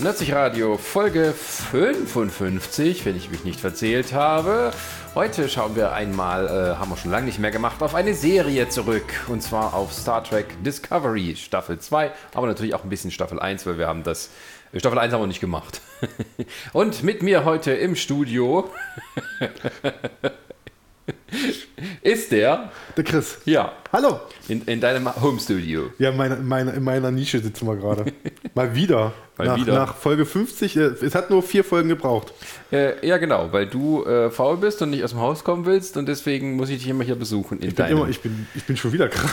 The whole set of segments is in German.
Nerdsich Radio Folge 55, wenn ich mich nicht verzählt habe. Heute schauen wir einmal, äh, haben wir schon lange nicht mehr gemacht, auf eine Serie zurück. Und zwar auf Star Trek Discovery Staffel 2, aber natürlich auch ein bisschen Staffel 1, weil wir haben das. Staffel 1 haben wir nicht gemacht. Und mit mir heute im Studio ist der. Der Chris. Ja. Hallo. In, in deinem Home Studio. Ja, meine, meine, in meiner Nische sitzen wir gerade. Mal wieder. Mal nach, wieder. nach Folge 50. äh, Es hat nur vier Folgen gebraucht. Äh, ja, genau, weil du äh, faul bist und nicht aus dem Haus kommen willst und deswegen muss ich dich immer hier besuchen. In Ich bin, deinem. immer, ich, bin, ich bin schon wieder krank.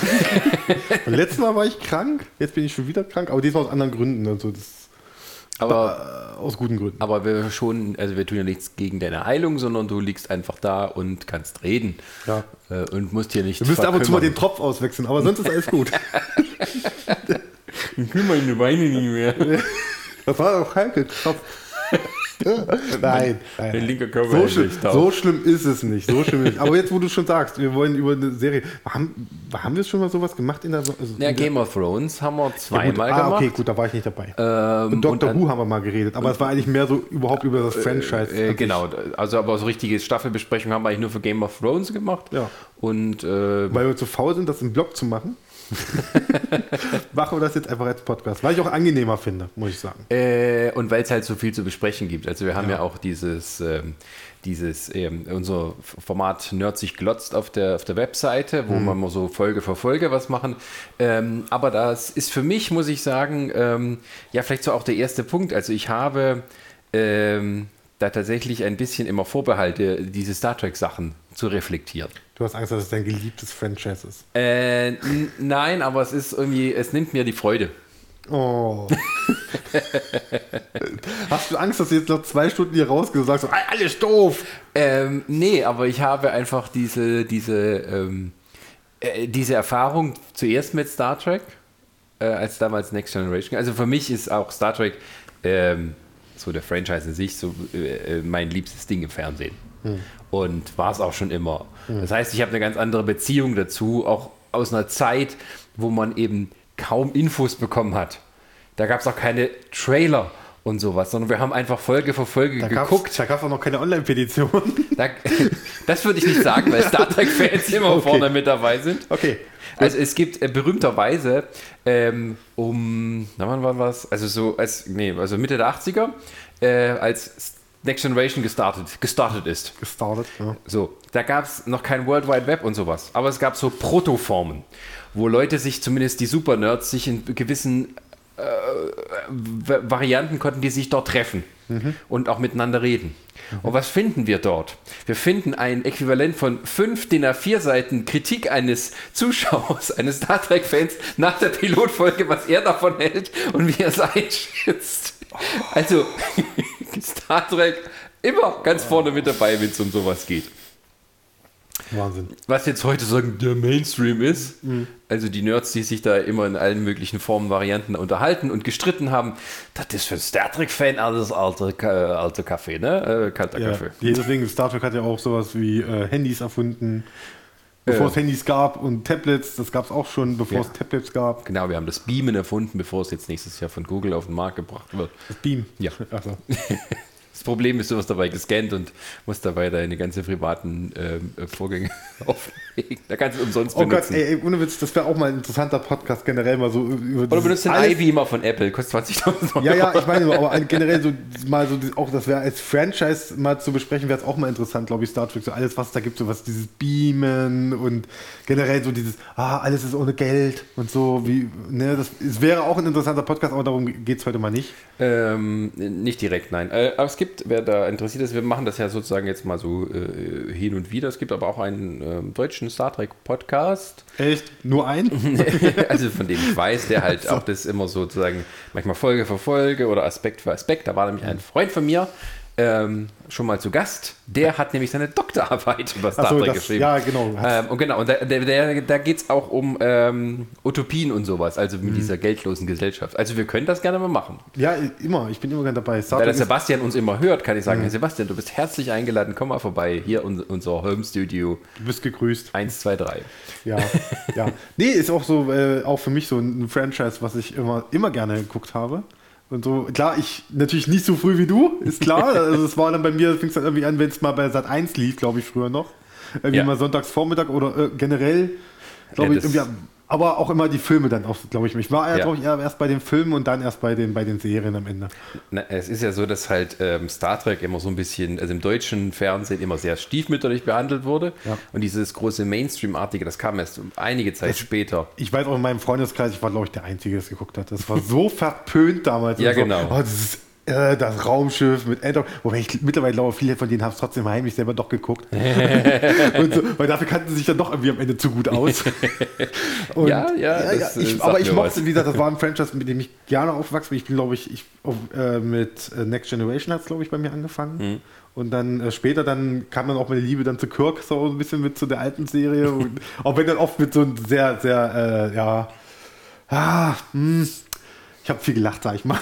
Beim letzten Mal war ich krank, jetzt bin ich schon wieder krank, aber diesmal aus anderen Gründen. Also das, aber, äh, aus guten Gründen. aber wir schon, also wir tun ja nichts gegen deine Heilung, sondern du liegst einfach da und kannst reden. Ja. Äh, und musst hier nicht. Du müsst ab und zu mal den Tropf auswechseln, aber sonst ist alles gut. Ich will meine Beine nicht mehr. Das war auch Heike Tropf. Nein, nein. linker Körper So, schlimm, so schlimm ist es nicht. So schlimm nicht. Aber jetzt, wo du schon sagst, wir wollen über eine Serie. Haben, haben wir schon mal sowas gemacht in der. Also Ja, in der Game of Thrones haben wir Ja, zweimal ah, gemacht. okay, gut, da war ich nicht dabei. Ähm, und Doctor dann- Who haben wir mal geredet, aber es war eigentlich mehr so überhaupt über das Franchise. Äh, genau, also aber so richtige Staffelbesprechung haben wir eigentlich nur für Game of Thrones gemacht. Ja. Und äh, Weil wir zu faul sind, das im Blog zu machen. machen wir das jetzt einfach als Podcast. Weil ich auch angenehmer finde, muss ich sagen. Äh, und weil es halt so viel zu besprechen gibt. Also wir haben ja, auch dieses, ähm, dieses ähm, unser Format Nerd sich glotzt auf der, auf der Webseite, wo wir mal so Folge für Folge was machen. Ähm, aber das ist für mich, muss ich sagen, ähm, ja, vielleicht so auch der erste Punkt. Also ich habe ähm, da tatsächlich ein bisschen immer Vorbehalte, diese Star Trek-Sachen zu reflektieren. Du hast Angst, dass es dein geliebtes Franchise ist. Äh, nein, aber es ist irgendwie, es nimmt mir die Freude. Oh. hast du Angst, dass du jetzt noch zwei Stunden hier rausgehst und sagst, so, "Ah, alles doof? Ähm, nee, aber ich habe einfach diese, diese, ähm, äh, diese Erfahrung zuerst mit Star Trek, äh, als damals Next Generation. Also für mich ist auch Star Trek, ähm, so der Franchise in sich, so äh, äh, mein liebstes Ding im Fernsehen. Und war es auch schon immer. Das heißt, ich habe eine ganz andere Beziehung dazu, auch aus einer Zeit, wo man eben kaum Infos bekommen hat. Da gab es auch keine Trailer und sowas, sondern wir haben einfach Folge für Folge Da geguckt. gab's- Da gab es auch noch keine Online-Petition. Da, das würde ich nicht sagen, weil Star Trek-Fans immer Okay. vorne mit dabei sind. Okay. Also es gibt äh, berühmterweise ähm, um, na wann war was? Also so, als, nee, also Mitte der 80er, äh, als Next Generation gestartet, gestartet ist. Gestartet. Ja. So, da gab es noch kein World Wide Web und sowas, aber es gab so Protoformen, wo Leute sich, zumindest die Super-Nerds, sich in gewissen äh, V- Varianten konnten die sich dort treffen und auch miteinander reden. Und was finden wir dort? Wir finden ein Äquivalent von fünf DIN A4 Seiten Kritik eines Zuschauers, eines Star Trek-Fans nach der Pilotfolge, was er davon hält und wie er es einschätzt. Also Star Trek immer ganz vorne mit dabei, wenn es um sowas geht. Wahnsinn. Was jetzt heute sagen, der Mainstream ist, also die Nerds, die sich da immer in allen möglichen Formen, Varianten unterhalten und gestritten haben, das ist für einen Star Trek-Fan alles alte, Ka- alte Kaffee, ne? Äh, kalter Ja, Kaffee. deswegen, Star Trek hat ja auch sowas wie äh, Handys erfunden. Bevor Äh. es Handys gab und Tablets, das gab es auch schon, bevor Ja. es Tablets gab. Genau, wir haben das Beamen erfunden, bevor es jetzt nächstes Jahr von Google auf den Markt gebracht wird. Das Beam. Ja. Also, Das Problem ist, du wirst dabei gescannt und musst dabei deine ganze privaten äh, Vorgänge auflegen. Da kannst du es umsonst oh Gott, benutzen. ey, ey, ohne Witz, das wäre auch mal ein interessanter Podcast generell mal so über Oder benutzt den iBeamer von Apple, kostet 20.000 Euro. Ja, ja, ich meine, aber generell so mal so auch, das wäre als Franchise mal zu besprechen, wäre es auch mal interessant, glaube ich, Star Trek, so alles, was da gibt, so was dieses Beamen und generell so dieses, ah, alles ist ohne Geld und so, wie, ne, das es wäre auch ein interessanter Podcast, aber darum geht es heute mal nicht. Ähm, nicht direkt, nein. Äh, aber es gibt, wer da interessiert ist, wir machen das ja sozusagen jetzt mal so äh, hin und wieder. Es gibt aber auch einen ähm, deutschen Star Trek Podcast, Echt? Nur ein? also von dem ich weiß, der halt auch das immer sozusagen manchmal Folge für Folge oder Aspekt für Aspekt. Da war nämlich ein Freund von mir ähm, schon mal zu Gast. Der hat nämlich seine Doktorarbeit über Star so, Trek das- geschrieben. ja, genau. Ähm, und genau, und da, der, da geht es auch um ähm, Utopien und sowas, also Mhm. mit dieser geldlosen Gesellschaft. Also wir können das gerne mal machen. Ja, immer, ich bin immer gerne dabei. Star Da der Sebastian uns immer hört, kann ich sagen, Herr Sebastian, du bist herzlich eingeladen, komm mal vorbei. Hier un unser Home Studio du bist gegrüßt. 1, 2, 3. Ja, ja. Nee, ist auch so, äh, auch für mich so ein Franchise, was ich immer, immer gerne geguckt habe. Und so, klar, ich natürlich nicht so früh wie du, ist klar. Also es war dann bei mir, fing es dann irgendwie an, wenn es mal bei Sat 1 lief, glaube ich, früher noch. Irgendwie Ja. mal sonntags Vormittag oder äh, generell, glaube Ja, ich, irgendwie, aber auch immer die Filme dann auch, glaube ich. Ich war ja, glaube ich, erst bei den Filmen und dann erst bei den, bei den Serien am Ende. Na, es ist ja so, dass halt ähm, Star Trek immer so ein bisschen, also im deutschen Fernsehen immer sehr stiefmütterlich behandelt wurde. Ja. Und dieses große Mainstream-artige, das kam erst einige Zeit später. Ich weiß auch in meinem Freundeskreis, ich war, glaube ich, der Einzige, der das geguckt hat. Das war so verpönt damals. Ja, so, genau. Oh, das ist äh, das Raumschiff mit Enter. Wobei ich mittlerweile glaube, viele von denen haben es trotzdem heimlich selber doch geguckt. so, weil dafür kannten sie sich dann doch irgendwie am Ende zu gut aus. Und, Ja, ja, das, äh, ich, sagt aber ich mochte, wie gesagt, das war ein Franchise, mit dem ich gerne aufgewachsen bin. Ich bin, glaube ich, ich äh, mit äh, Next Generation hat es, glaube ich, bei mir angefangen. Mhm. Und dann äh, später dann kam dann auch meine Liebe dann zu Kirk so ein bisschen mit zu der alten Serie. Und auch wenn dann oft mit so einem sehr, sehr, äh, ja, ah, hm, ich habe viel gelacht, sag ich mal.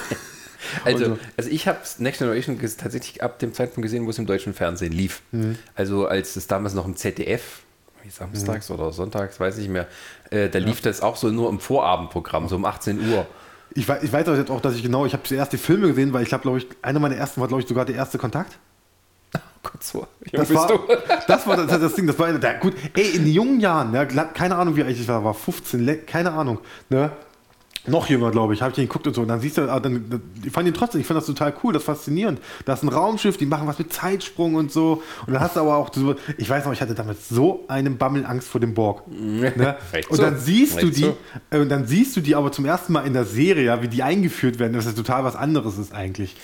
Also, so. also ich habe Next Generation tatsächlich ab dem Zeitpunkt gesehen, wo es im deutschen Fernsehen lief. Mhm. Also als es damals noch im ZDF, samstags oder sonntags, weiß ich nicht mehr, äh, da lief das auch so nur im Vorabendprogramm, so um 18 Uhr. Ich weiß, ich weiß jetzt auch, dass ich genau, ich habe zuerst die Filme gesehen, weil ich glaube, glaube ich, einer meiner ersten war, glaube ich, sogar der erste Kontakt. Kurz so. Das war, das war das, das Ding, das war der, gut, ey, in jungen Jahren, ja, keine Ahnung, wie alt ich war, war 15, le- keine Ahnung, ne? Noch jünger, glaube ich, habe ich den geguckt und so. Und dann siehst du, ah, dann, ich fand ihn trotzdem, ich fand das total cool, das faszinierend. Da ist ein Raumschiff, die machen was mit Zeitsprung und so. Und dann hast du aber auch so, ich weiß noch, ich hatte damals so einen Bammelangst vor dem Borg. Ne? Recht Und so. dann siehst du Recht die, so. äh, und dann siehst du die aber zum ersten Mal in der Serie, wie die eingeführt werden, dass das total was anderes ist eigentlich.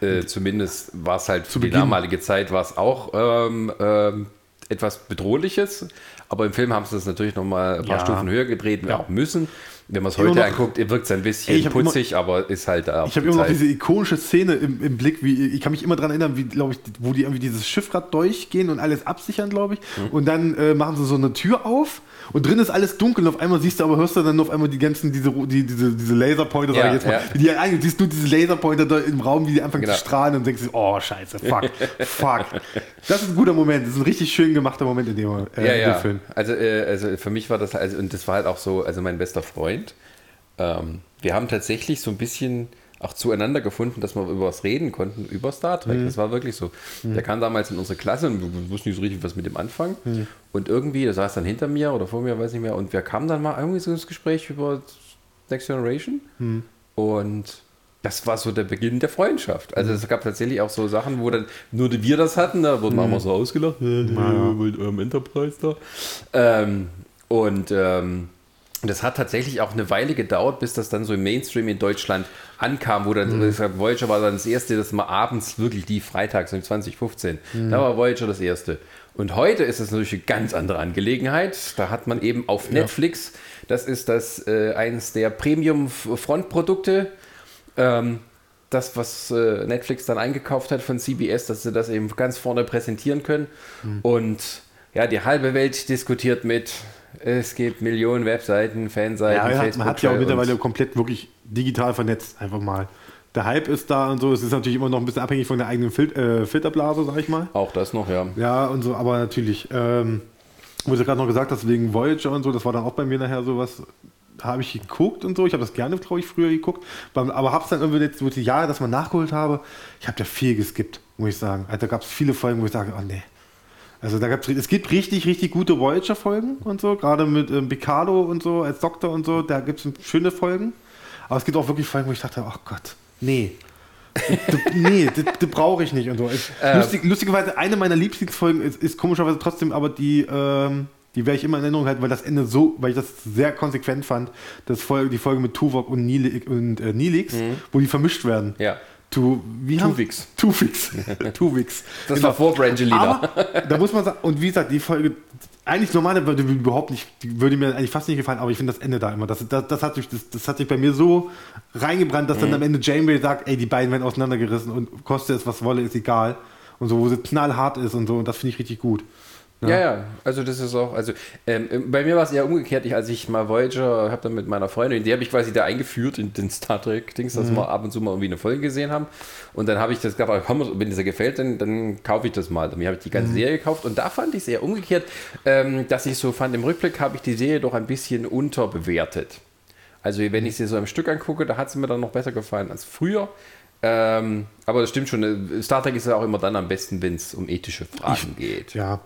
Äh, zumindest war es halt für die damalige Zeit war es auch ähm, ähm, etwas Bedrohliches. Aber im Film haben sie das natürlich nochmal ein paar Ja. Stufen höher gedreht, ja. auch müssen. Wenn man es Immer heute noch- anguckt, wirkt es ein bisschen Ey, putzig, aber ist halt da. Ich habe immer noch diese ikonische Szene im, im Blick, wie ich kann mich immer daran erinnern, wie glaube ich, wo die irgendwie dieses Schiff gerade durchgehen und alles absichern, glaube ich. Mhm. Und dann äh, machen sie so eine Tür auf und drin ist alles dunkel und auf einmal siehst du aber hörst du dann auf einmal die ganzen diese die, diese diese Laserpointer, sag Ja, ich jetzt mal, ja. die ein, siehst du diese Laserpointer da im Raum, wie die anfangen Genau. zu strahlen und denkst du, oh Scheiße, fuck, fuck. Das ist ein guter Moment, das ist ein richtig schön gemachter Moment in dem, äh, ja, in ja. dem Film. Also, äh, also für mich war das, also, und das war halt auch so, also mein bester Freund. Ähm, wir haben tatsächlich so ein bisschen auch zueinander gefunden, dass wir über was reden konnten, über Star Trek. Mhm. Das war wirklich so. Der kam damals in unsere Klasse und wir wussten nicht so richtig, was mit dem anfangen. Mhm. Und irgendwie, der saß dann hinter mir oder vor mir, weiß nicht mehr, und wir kamen dann mal irgendwie so ins Gespräch über Next Generation. Mhm. Und das war so der Beginn der Freundschaft. Also es gab tatsächlich auch so Sachen, wo dann nur wir das hatten, da wurden wir auch mal so ausgelacht, mit eurem Enterprise da. Ähm, und ähm, das hat tatsächlich auch eine Weile gedauert, bis das dann so im Mainstream in Deutschland ankam, wo dann sag, Voyager war dann das erste, das mal abends wirklich die freitags um 2015. Da war Voyager das erste. Und heute ist es natürlich eine ganz andere Angelegenheit. Da hat man eben auf Netflix, das ist das äh, eines der Premium-Frontprodukte, ähm, das, was äh, Netflix dann eingekauft hat von CBS, dass sie das eben ganz vorne präsentieren können. Und ja, die halbe Welt diskutiert mit, es gibt Millionen Webseiten, Fanseiten, Ja, man hat, Facebook. man hat ja auch mittlerweile komplett wirklich digital vernetzt, einfach mal. Der Hype ist da und so. Es ist natürlich immer noch ein bisschen abhängig von der eigenen Fil äh, Filterblase, sag ich mal. Auch das noch, ja. Ja, und so, aber natürlich, ähm, wo du gerade noch gesagt hast, wegen Voyager und so, das war dann auch bei mir nachher sowas, habe ich geguckt und so. Ich habe das gerne, glaube ich, früher geguckt, aber habe es dann irgendwie jetzt, wo die Jahre das mal nachgeholt habe, ich habe da viel geskippt, muss ich sagen. Also, da gab es viele Folgen, wo ich sage, oh nee. Also da gab's, es gibt richtig, richtig gute Voyager-Folgen und so, gerade mit ähm, Picardo und so als Doktor und so, da gibt es schöne Folgen. Aber es gibt auch wirklich Folgen, wo ich dachte, ach Gott, nee. Nee, das, brauche ich nicht und so. Äh. lustig, lustigerweise, eine meiner Lieblingsfolgen ist, ist komischerweise trotzdem aber die, ähm, die werde ich immer in Erinnerung halten, weil das Ende so, weil ich das sehr konsequent fand, das Folge, die Folge mit Tuvok und, Nili, und äh, Nilix, wo die vermischt werden. Ja. Tu, wie haben- Tuvix. Tuvix. Tuvix. Das war vor Brangelina. Aber da muss man sagen, und wie gesagt, die Folge, eigentlich normal würde mir überhaupt nicht, würde mir eigentlich fast nicht gefallen, aber ich finde das Ende da immer, das, das, das, hat sich, das, das hat sich bei mir so reingebrannt, dass dann Mhm. am Ende Janeway sagt, ey, die beiden werden auseinandergerissen und koste es, was wolle, ist egal. Und so, wo sie knallhart ist und so, und das finde ich richtig gut. Ja, ja, also das ist auch, also ähm, bei mir war es eher umgekehrt, ich, als ich mal Voyager habe dann mit meiner Freundin, die habe ich quasi da eingeführt in den Star Trek-Dings, dass wir ab und zu mal irgendwie eine Folge gesehen haben. Und dann habe ich das gedacht, komm, wenn das gefällt, dann, dann kaufe ich das mal. Dann habe ich die ganze Serie gekauft und da fand ich es eher umgekehrt, ähm, dass ich so fand, im Rückblick habe ich die Serie doch ein bisschen unterbewertet. Also wenn ich sie so im Stück angucke, da hat sie mir dann noch besser gefallen als früher. Ähm, aber das stimmt schon, äh, Star Trek ist ja auch immer dann am besten, wenn es um ethische Fragen geht. Ja,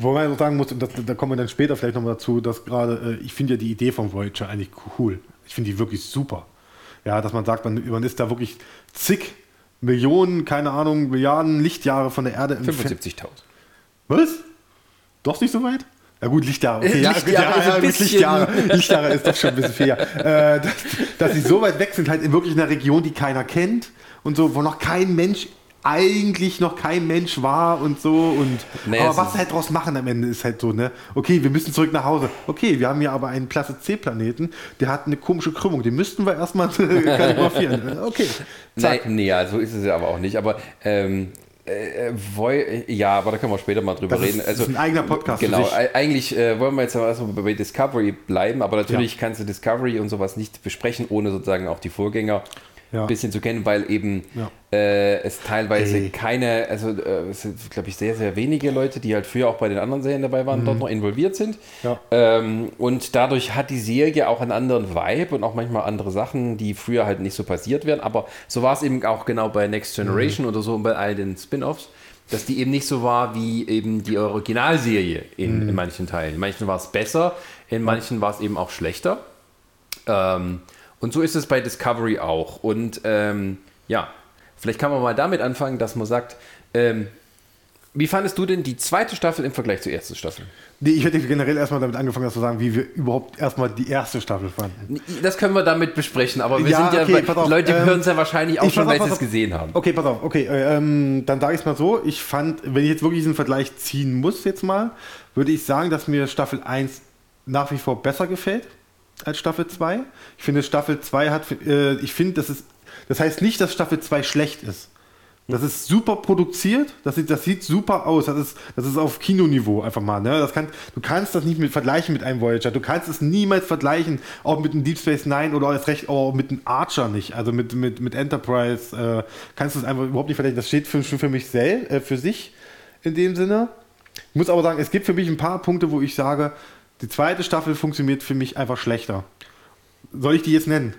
wo man auch sagen muss, und das, da kommen wir dann später vielleicht nochmal dazu, dass gerade, äh, ich finde ja die Idee von Voyager eigentlich cool. Ich finde die wirklich super. Ja, dass man sagt, man, man ist da wirklich zig Millionen, keine Ahnung, Milliarden Lichtjahre von der Erde entfernt. 75.000. Was? Doch nicht so weit? Ja gut, Lichtjahre. Okay, ja, Lichtjahre ja, ist ein ja, gut, Lichtjahre, Lichtjahre ist doch schon ein bisschen viel. Ja. Äh, dass, dass sie so weit weg sind, halt in wirklich einer Region, die keiner kennt und so, wo noch kein Mensch eigentlich noch kein Mensch war und so und Nee, aber was ist- sie halt draus machen am Ende ist halt so, ne? Okay, wir müssen zurück nach Hause. Okay, wir haben hier aber einen Klasse C Planeten, der hat eine komische Krümmung, den müssten wir erstmal kalligrafieren. Okay. Nein, Zack. nee, ja, so ist es ja aber auch nicht. Aber ähm, äh, Voy ja, aber da können wir später mal drüber Das ist- reden. das ist ein eigener Podcast Genau, eigentlich äh, wollen wir jetzt aber erstmal bei Discovery bleiben, aber natürlich kannst du Discovery und sowas nicht besprechen, ohne sozusagen auch die Vorgänger Ja. ein bisschen zu kennen, weil eben Ja. äh, es teilweise Ey. keine, also äh, es sind, glaube ich, sehr, sehr wenige Leute, die halt früher auch bei den anderen Serien dabei waren, dort noch involviert sind. Mhm. Ja. Ähm, und dadurch hat die Serie auch einen anderen Vibe und auch manchmal andere Sachen, die früher halt nicht so passiert wären. Aber so war es eben auch genau bei Next Generation Mhm. oder so und bei all den Spin-offs, dass die eben nicht so war wie eben die Originalserie in, Mhm. in manchen Teilen. In manchen war es besser, in manchen war es eben auch schlechter. Ähm, und so ist es bei Discovery auch. Und ähm, ja, vielleicht kann man mal damit anfangen, dass man sagt, ähm, wie fandest du denn die zweite Staffel im Vergleich zur ersten Staffel? Nee, ich hätte generell erstmal damit angefangen, das zu sagen, wie wir überhaupt erstmal die erste Staffel fanden. Das können wir damit besprechen, aber wir Ja, sind ja, okay, pass auf, Leute ähm, hören es ja wahrscheinlich auch schon, weil sie es gesehen haben. Okay, pass auf, okay, äh, ähm, dann sage ich es mal so, ich fand, wenn ich jetzt wirklich diesen Vergleich ziehen muss jetzt mal, würde ich sagen, dass mir Staffel 1 nach wie vor besser gefällt als Staffel 2. Ich finde, Staffel 2 hat, äh, ich finde, das ist, das heißt nicht, dass Staffel 2 schlecht ist. Das ist super produziert, das sieht, das sieht super aus, das ist, das ist auf Kinoniveau einfach mal. Ne? Das kann, du kannst das nicht mit vergleichen mit einem Voyager, du kannst es niemals vergleichen, auch mit einem Deep Space Nine oder erst recht auch mit einem Archer nicht, also mit, mit, mit Enterprise äh, kannst du es einfach überhaupt nicht vergleichen. Das steht für, für mich sel, äh, für sich in dem Sinne. Ich muss aber sagen, es gibt für mich ein paar Punkte, wo ich sage, die zweite Staffel funktioniert für mich einfach schlechter. Soll ich die jetzt nennen?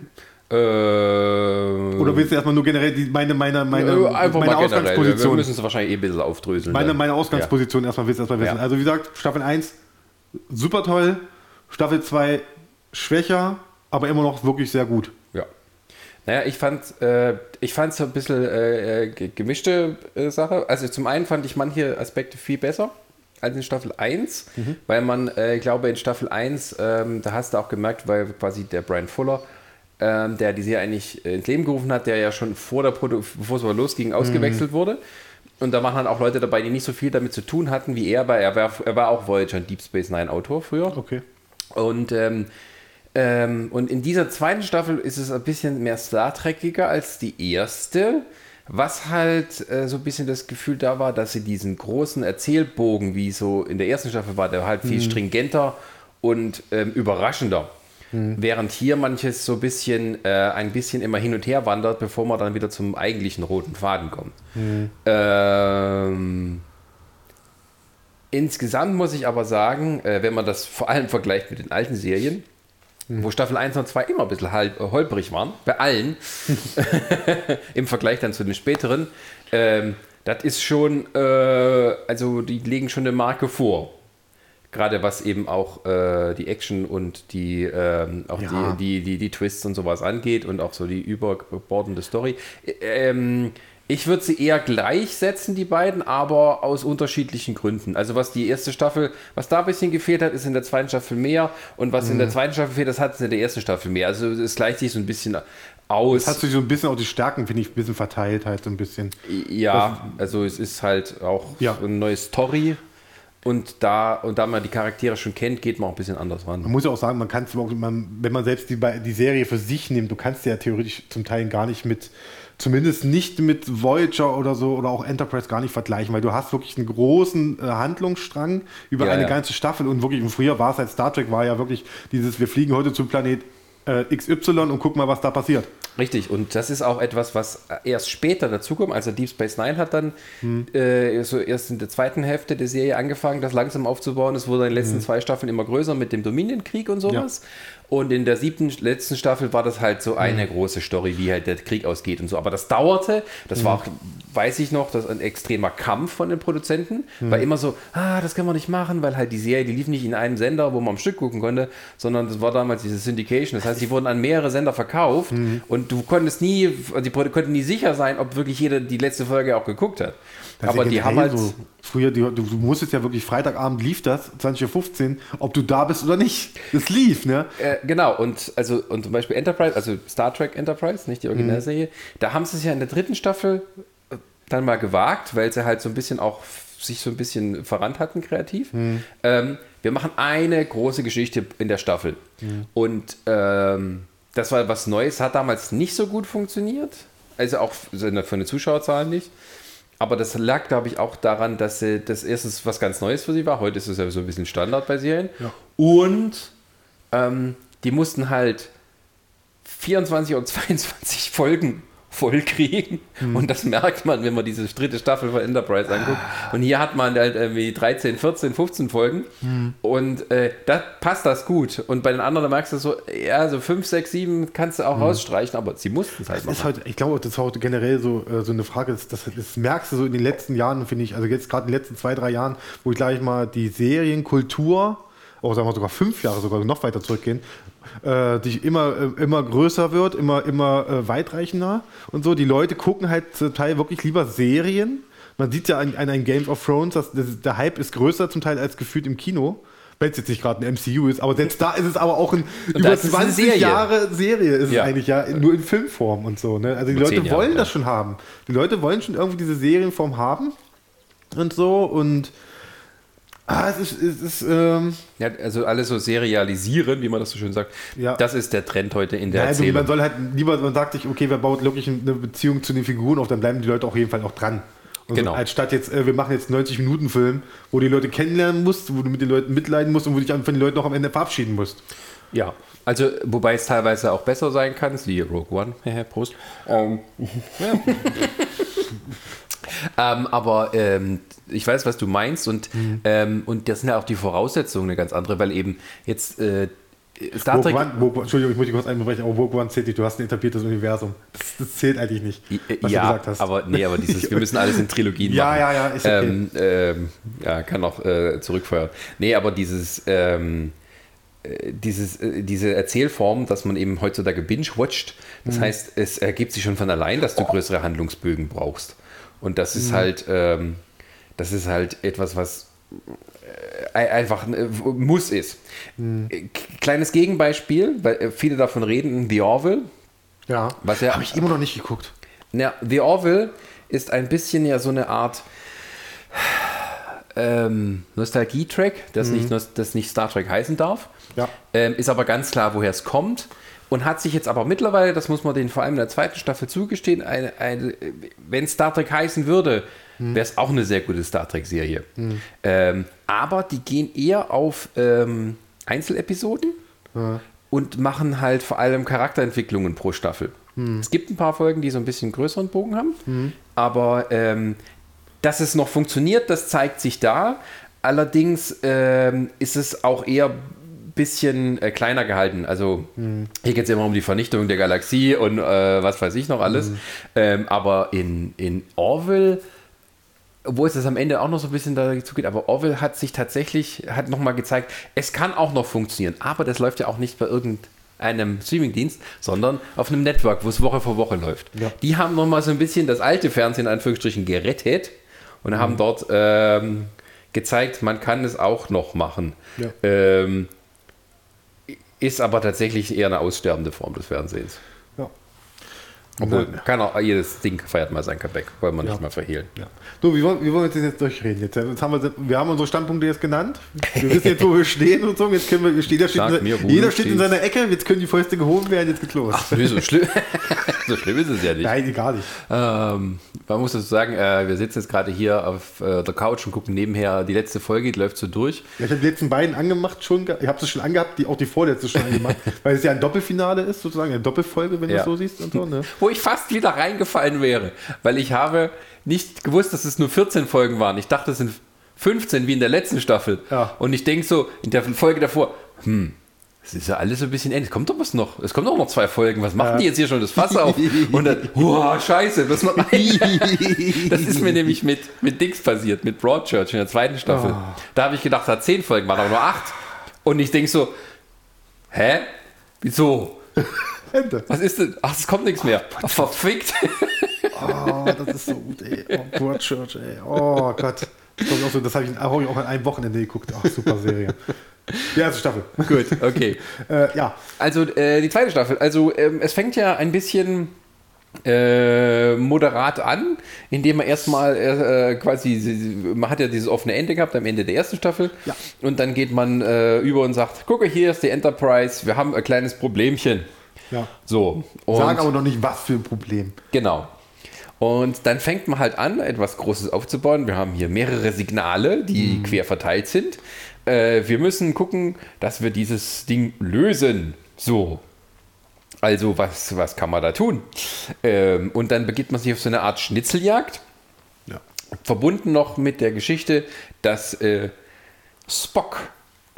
Äh, Oder willst du erstmal nur generell die, meine, meine, meine, einfach meine generell. Wir Ausgangsposition? müssen es wahrscheinlich eh ein bisschen aufdröseln. Meine, dann. meine Ausgangsposition erstmal willst du erstmal wissen. Ja. Also wie gesagt, Staffel 1 super toll, Staffel 2 schwächer, aber immer noch wirklich sehr gut. Ja. Naja, ich fand äh, ich fand es ein bisschen äh, äh, ge- gemischte äh, Sache. Also zum einen fand ich manche Aspekte viel besser als in Staffel 1, weil man, äh, ich glaube, in Staffel 1, ähm, da hast du auch gemerkt, weil quasi der Brian Fuller, ähm, der die Serie eigentlich äh, ins Leben gerufen hat, der ja schon vor der Produ bevor es aber losging, ausgewechselt wurde. Und da waren dann auch Leute dabei, die nicht so viel damit zu tun hatten wie er, weil er war, er war auch Voyager und Deep Space Nine Autor früher. Okay. Und, ähm, ähm, und in dieser zweiten Staffel ist es ein bisschen mehr Star Trekiger als die erste. Was halt äh, so ein bisschen das Gefühl da war, dass sie diesen großen Erzählbogen, wie so in der ersten Staffel war, der halt viel stringenter und ähm, überraschender. Während hier manches so ein bisschen, äh, ein bisschen immer hin und her wandert, bevor man dann wieder zum eigentlichen roten Faden kommt. Ähm, Insgesamt muss ich aber sagen, äh, wenn man das vor allem vergleicht mit den alten Serien, wo Staffel 1 und 2 immer ein bisschen halb, äh, holprig waren, bei allen, im Vergleich dann zu den späteren, ähm, das ist schon, äh, also die legen schon eine Marke vor. Gerade was eben auch äh, die Action und die, ähm, auch Ja. die, die, die, die Twists und sowas angeht und auch so die überbordende Story. Ähm, ich würde sie eher gleichsetzen, die beiden, aber aus unterschiedlichen Gründen. Also was die erste Staffel, was da ein bisschen gefehlt hat, ist in der zweiten Staffel mehr und was Mhm. in der zweiten Staffel fehlt, das hat es in der ersten Staffel mehr. Also es gleicht sich so ein bisschen aus. Das hat sich so ein bisschen auch die Stärken, finde ich, ein bisschen verteilt halt so ein bisschen. Ja, also es ist halt auch Ja. eine neue Story und da, und da man die Charaktere schon kennt, geht man auch ein bisschen anders ran. Man muss ja auch sagen, man kann es wenn man selbst die, die Serie für sich nimmt, du kannst sie ja theoretisch zum Teil gar nicht mit, zumindest nicht mit Voyager oder so oder auch Enterprise gar nicht vergleichen, weil du hast wirklich einen großen äh, Handlungsstrang über Ja, eine ja. ganze Staffel und wirklich, und früher war es halt Star Trek, war ja wirklich dieses, wir fliegen heute zum Planet äh, XY und guck mal, was da passiert. Richtig, und das ist auch etwas, was erst später dazukommt. Also Deep Space Nine hat dann Hm. äh, so erst in der zweiten Hälfte der Serie angefangen, das langsam aufzubauen. Es wurde in den Hm. letzten zwei Staffeln immer größer mit dem Dominion-Krieg und sowas. Und in der siebten, letzten Staffel war das halt so eine Hm. große Story, wie halt der Krieg ausgeht und so. Aber das dauerte, das Hm. war auch, weiß ich noch, das ein extremer Kampf von den Produzenten, Hm. weil immer so, ah, das können wir nicht machen, weil halt die Serie, die lief nicht in einem Sender, wo man am Stück gucken konnte, sondern das war damals diese Syndication. Das heißt, die wurden an mehrere Sender verkauft Hm. und du konntest nie, die Produ- konnten nie sicher sein, ob wirklich jeder die letzte Folge auch geguckt hat. Das Aber ja die haben halt. so. Früher, die, du, du musstest ja wirklich Freitagabend lief das, 20.15 Uhr, ob du da bist oder nicht. Das lief, ne? Äh, genau, und also und zum Beispiel Enterprise, also Star Trek Enterprise, nicht die Originalserie, da haben sie es ja in der dritten Staffel äh, dann mal gewagt, weil sie halt so ein bisschen auch sich so ein bisschen verrannt hatten kreativ. Ähm, wir machen eine große Geschichte in der Staffel. Und ähm, das war was Neues, hat damals nicht so gut funktioniert. Also auch für eine Zuschauerzahl nicht. Aber das lag, glaube ich, auch daran, dass sie das erstens was ganz Neues für sie war. Heute ist es ja so ein bisschen Standard bei Serien. Und ähm, die mussten halt 24 und 22 Folgen voll kriegen. Und das merkt man, wenn man diese dritte Staffel von Enterprise anguckt. Und hier hat man halt irgendwie 13, 14, 15 Folgen. Und äh, da passt das gut. Und bei den anderen da merkst du so, ja, so 5, 6, 7 kannst du auch rausstreichen, aber sie mussten es halt Das halt, ich glaube, das ist auch generell so, äh, so eine Frage, das, das, das merkst du so in den letzten Jahren, finde ich, also jetzt gerade in den letzten zwei, drei Jahren, wo ich gleich mal die Serienkultur, auch sagen wir sogar fünf Jahre sogar noch weiter zurückgehen, äh, die immer, äh, immer größer wird, immer, immer äh, weitreichender und so. Die Leute gucken halt zum Teil wirklich lieber Serien. Man sieht ja an, an einem Game of Thrones, dass das, der Hype ist größer zum Teil als gefühlt im Kino. Wenn es jetzt nicht gerade ein MCU ist, aber selbst da ist es aber auch ein über ist es eine 20 Serie. Jahre Serie ist Ja. es eigentlich ja, nur in Filmform und so. Ne? Also die Leute Jahre, wollen ja. das schon haben. Die Leute wollen schon irgendwie diese Serienform haben und so und ah, es ist, es ist ähm, Ja, also alles so serialisieren, wie man das so schön sagt. Ja. Das ist der Trend heute in der ja, also Erzählung. man soll halt lieber, man sagt sich, okay, wer baut wirklich eine Beziehung zu den Figuren auf, dann bleiben die Leute auf jeden Fall auch dran. Und Genau. So, als statt jetzt, äh, wir machen jetzt 90 Minuten Film, wo die Leute kennenlernen musst, wo du mit den Leuten mitleiden musst und wo du dich von den Leuten noch am Ende verabschieden musst. Ja, also wobei es teilweise auch besser sein kann, siehe Rogue One, Prost. Ähm, ähm, aber ähm, ich weiß, was du meinst und, ähm, und das sind ja auch die Voraussetzungen eine ganz andere, weil eben jetzt äh, Star Trek... One, Rogue, Entschuldigung, ich muss dich kurz einbrechen, aber Rogue One zählt nicht, du hast ein etabliertes Universum. Das, das zählt eigentlich nicht, was ja, du gesagt hast. aber nee, aber dieses, wir müssen alles in Trilogien Ja, machen. ja, ja, ist okay. ähm, ähm, ja, kann auch äh, zurückfeuern. Nee, aber dieses, ähm, äh, dieses, äh, diese Erzählform, dass man eben heutzutage binge-watcht, Mhm. das heißt, es ergibt sich schon von allein, dass du größere Handlungsbögen brauchst. Und das Mhm. ist halt, ähm, das ist halt etwas, was äh, einfach ein Muss ist. Mhm. Äh, Kleines Gegenbeispiel, weil äh, viele davon reden, The Orville, ja, was ja- habe ich immer noch nicht geguckt. ja, The Orville ist ein bisschen ja so eine Art ähm, Nostalgie-Track, das, nicht, Nos- das nicht Star Trek heißen darf. Ja. Ähm, ist aber ganz klar, woher es kommt. Und hat sich jetzt aber mittlerweile, das muss man denen vor allem in der zweiten Staffel zugestehen, eine, eine, wenn Star Trek heißen würde, wäre es auch eine sehr gute Star Trek-Serie. Ähm, aber die gehen eher auf ähm, Einzelepisoden und machen halt vor allem Charakterentwicklungen pro Staffel. Es gibt ein paar Folgen, die so ein bisschen größeren Bogen haben, aber ähm, dass es noch funktioniert, das zeigt sich da. Allerdings ähm, ist es auch eher ein bisschen äh, kleiner gehalten. Also hier geht es immer um die Vernichtung der Galaxie und äh, was weiß ich noch alles. Ähm, aber in, in Orville wo es das am Ende auch noch so ein bisschen dazu geht, aber Orwell hat sich tatsächlich, hat nochmal gezeigt, es kann auch noch funktionieren, aber das läuft ja auch nicht bei irgendeinem Streamingdienst, sondern auf einem Network, wo es Woche für Woche läuft. Ja. Die haben nochmal so ein bisschen das alte Fernsehen in Anführungsstrichen gerettet und haben dort ähm, gezeigt, man kann es auch noch machen. Ja. Ähm, ist aber tatsächlich eher eine aussterbende Form des Fernsehens. Obwohl, Na, kann auch, jedes Ding feiert mal sein Comeback, wollen wir Ja. nicht mal verhehlen. Ja. So, wie wollen, wie wollen wir das jetzt durchreden? Jetzt, jetzt haben wir, wir haben unsere Standpunkte jetzt genannt. Wir wissen jetzt, wo wir stehen und so. Jetzt können wir, jeder steht, in, mir, jeder steht in seiner Ecke. Jetzt können die Fäuste gehoben werden. Jetzt geht's los. Nö, so schlimm. so schlimm ist es ja nicht. Nein, gar nicht. Ähm, man muss dazu sagen, äh, wir sitzen jetzt gerade hier auf äh, der Couch und gucken nebenher die letzte Folge, die läuft so durch. Ja, ich habe die letzten beiden angemacht schon. Ich habe sie schon angehabt, die, auch die vorletzte schon angemacht, weil es ja ein Doppelfinale ist, sozusagen, eine Doppelfolge, wenn du es so siehst und so. Ne? Wo ich fast wieder reingefallen wäre, weil ich habe nicht gewusst, dass es nur 14 Folgen waren. Ich dachte, es sind 15 wie in der letzten Staffel. Ja. Und ich denke so, in der Folge davor, hm, es ist ja alles so ein bisschen ähnlich. Es kommt doch was noch. Es kommen doch noch zwei Folgen. Was machen Ja. die jetzt hier schon das Fass auf? Und dann, oh, scheiße, das, noch das ist mir nämlich mit, mit Dings passiert, mit Broadchurch in der zweiten Staffel. Da habe ich gedacht, es hat zehn Folgen, waren aber nur acht. Und ich denke so, hä? Wieso? Ende. Was ist denn? Ach, es kommt nichts mehr. Ach, verfickt. Oh, das ist so gut, ey. Oh, Broadchurch, ey. Oh Gott. Das, so, das habe ich, hab ich auch an einem Wochenende geguckt. Ach, super Serie. Die erste Staffel. Gut, okay. Äh, ja, Also äh, die zweite Staffel. Also ähm, es fängt ja ein bisschen äh, moderat an, indem man erstmal äh, quasi, man hat ja dieses offene Ende gehabt am Ende der ersten Staffel Ja. und dann geht man äh, über und sagt, gucke, hier ist die Enterprise, wir haben ein kleines Problemchen. Ja. So. Und Sagen aber noch nicht, was für ein Problem. Genau. Und dann fängt man halt an, etwas Großes aufzubauen. Wir haben hier mehrere Signale, die quer verteilt sind. Äh, wir müssen gucken, dass wir dieses Ding lösen. So. Also, was, was kann man da tun? Ähm, und dann begibt man sich auf so eine Art Schnitzeljagd. Ja. Verbunden noch mit der Geschichte, dass äh, Spock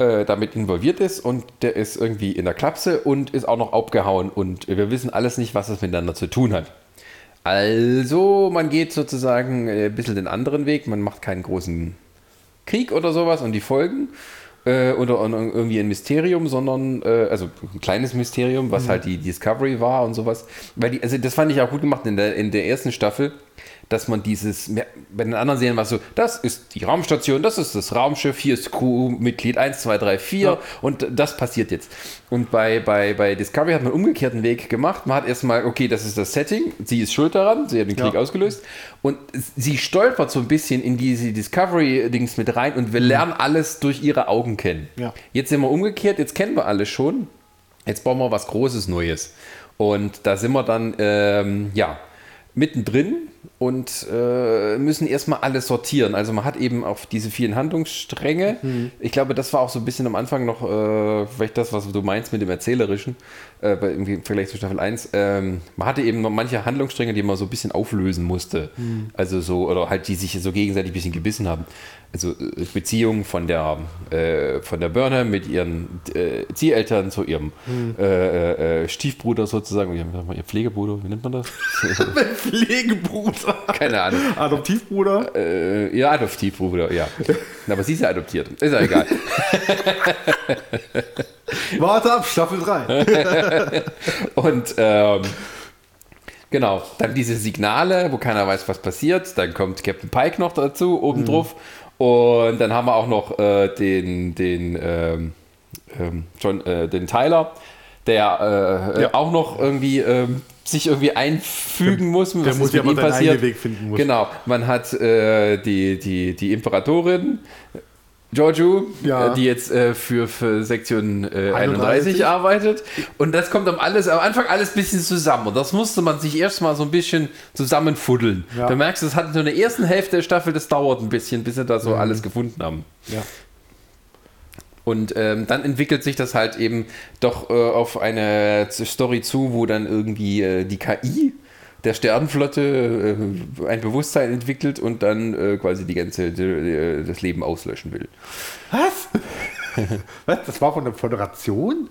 äh, damit involviert ist und der ist irgendwie in der Klapse und ist auch noch abgehauen und wir wissen alles nicht, was das miteinander zu tun hat. Also, man geht sozusagen äh, ein bisschen den anderen Weg, man macht keinen großen Krieg oder sowas und die Folgen äh, oder irgendwie ein Mysterium, sondern äh, also ein kleines Mysterium, was halt die Discovery war und sowas. Weil die, also das fand ich auch gut gemacht in der, in der ersten Staffel, dass man dieses, bei den anderen Serien war es so, das ist die Raumstation, das ist das Raumschiff, hier ist Crewmitglied 1, 2, 3, 4 Ja. und das passiert jetzt. Und bei, bei, bei Discovery hat man einen umgekehrten Weg gemacht. Man hat erstmal, okay, das ist das Setting, sie ist schuld daran, sie hat den Krieg Ja. ausgelöst und sie stolpert so ein bisschen in diese Discovery-Dings mit rein und wir lernen alles durch ihre Augen kennen. Ja. Jetzt sind wir umgekehrt, jetzt kennen wir alles schon. Jetzt bauen wir was Großes Neues. Und da sind wir dann, ähm, ja, mittendrin und äh, müssen erstmal alles sortieren. Also man hat eben auf diese vielen Handlungsstränge. Ich glaube, das war auch so ein bisschen am Anfang noch, äh, vielleicht das, was du meinst mit dem Erzählerischen, äh, bei, im Vergleich zu Staffel 1. Ähm, man hatte eben noch manche Handlungsstränge, die man so ein bisschen auflösen musste. Also so, oder halt die sich so gegenseitig ein bisschen gebissen haben. Also äh, Beziehungen von der, äh, von der Burnham mit ihren äh, Zieheltern zu ihrem äh, Stiefbruder sozusagen, ihr Pflegebruder, wie nennt man das? Pflegebruder. Keine Ahnung. Adoptivbruder. Äh, ja, Adoptivbruder, ja. Aber sie ist ja adoptiert. Ist ja egal. Warte ab, Staffel 3. Und ähm, genau, dann diese Signale, wo keiner weiß, was passiert. Dann kommt Captain Pike noch dazu, oben drauf. Und dann haben wir auch noch äh, den, den, ähm, ähm, John, äh, den Tyler, der äh, Ja. äh, auch noch irgendwie ähm, sich irgendwie einfügen muss, der was muss ist ja mal seinen passiert. eigenen Weg finden muss. Genau, man hat äh, die, die, die Imperatorin, Giorgio, Ja. äh, die jetzt äh, für, für Sektion äh, 31, 31 arbeitet. Und das kommt am, alles, am Anfang alles ein bisschen zusammen. Und das musste man sich erstmal so ein bisschen zusammenfuddeln. Ja. Du merkst, es hat so eine ersten Hälfte der Staffel, das dauert ein bisschen, bis sie da so alles gefunden haben. Ja. Und ähm, dann entwickelt sich das halt eben doch äh, auf eine Story zu, wo dann irgendwie äh, die KI der Sternenflotte äh, ein Bewusstsein entwickelt und dann äh, quasi die ganze die, das Leben auslöschen will. Was? Was? Das war von der Föderation?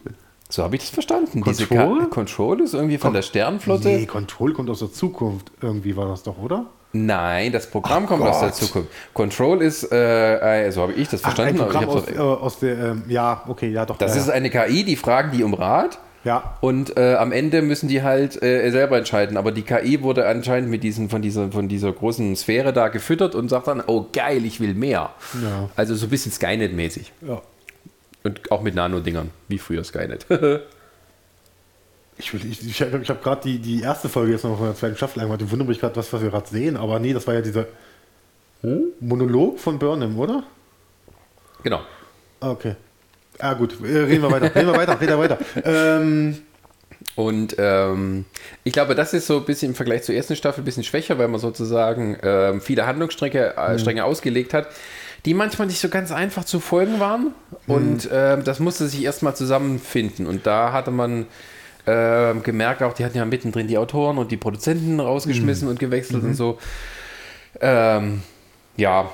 So habe ich das verstanden. Diese Control? Ka Control ist irgendwie von der Sternenflotte. Nee, Control kommt aus der Zukunft. Irgendwie war das doch, oder? Nein, das Programm Ach kommt aus der Gott. Zukunft. Control ist, äh, äh, so habe ich das Ach, ein verstanden. aber ich Programm aus, auch- äh, aus der, ähm, ja, okay, ja doch. das ja, ist eine KI, die fragen die um Rat. ja. Und äh, am Ende müssen die halt äh, selber entscheiden. Aber die KI wurde anscheinend mit diesen, von, dieser, von dieser großen Sphäre da gefüttert und sagt dann, oh geil, ich will mehr. Ja. Also so ein bisschen Skynet-mäßig. ja. Und auch mit Nano-Dingern, wie früher Skynet. Ich, will- ich, ich, habe gerade die, die erste Folge jetzt noch von der zweiten Staffel angemacht. Ich wundere mich gerade, was, was wir gerade sehen. Aber nee, das war ja dieser Monolog von Burnham, oder? genau. Ah, Okay. Ah, gut. Äh, Reden wir weiter. Reden wir weiter. Reden wir weiter. Ähm, Und ähm, ich glaube, das ist so ein bisschen im Vergleich zur ersten Staffel ein bisschen schwächer, weil man sozusagen ähm, viele Handlungsstränge äh, Stränge ausgelegt hat, die manchmal nicht so ganz einfach zu folgen waren. Und ähm, das musste sich erstmal zusammenfinden. Und da hatte man ähm, gemerkt, auch die hatten ja mittendrin die Autoren und die Produzenten rausgeschmissen und gewechselt und so. Ähm, ja,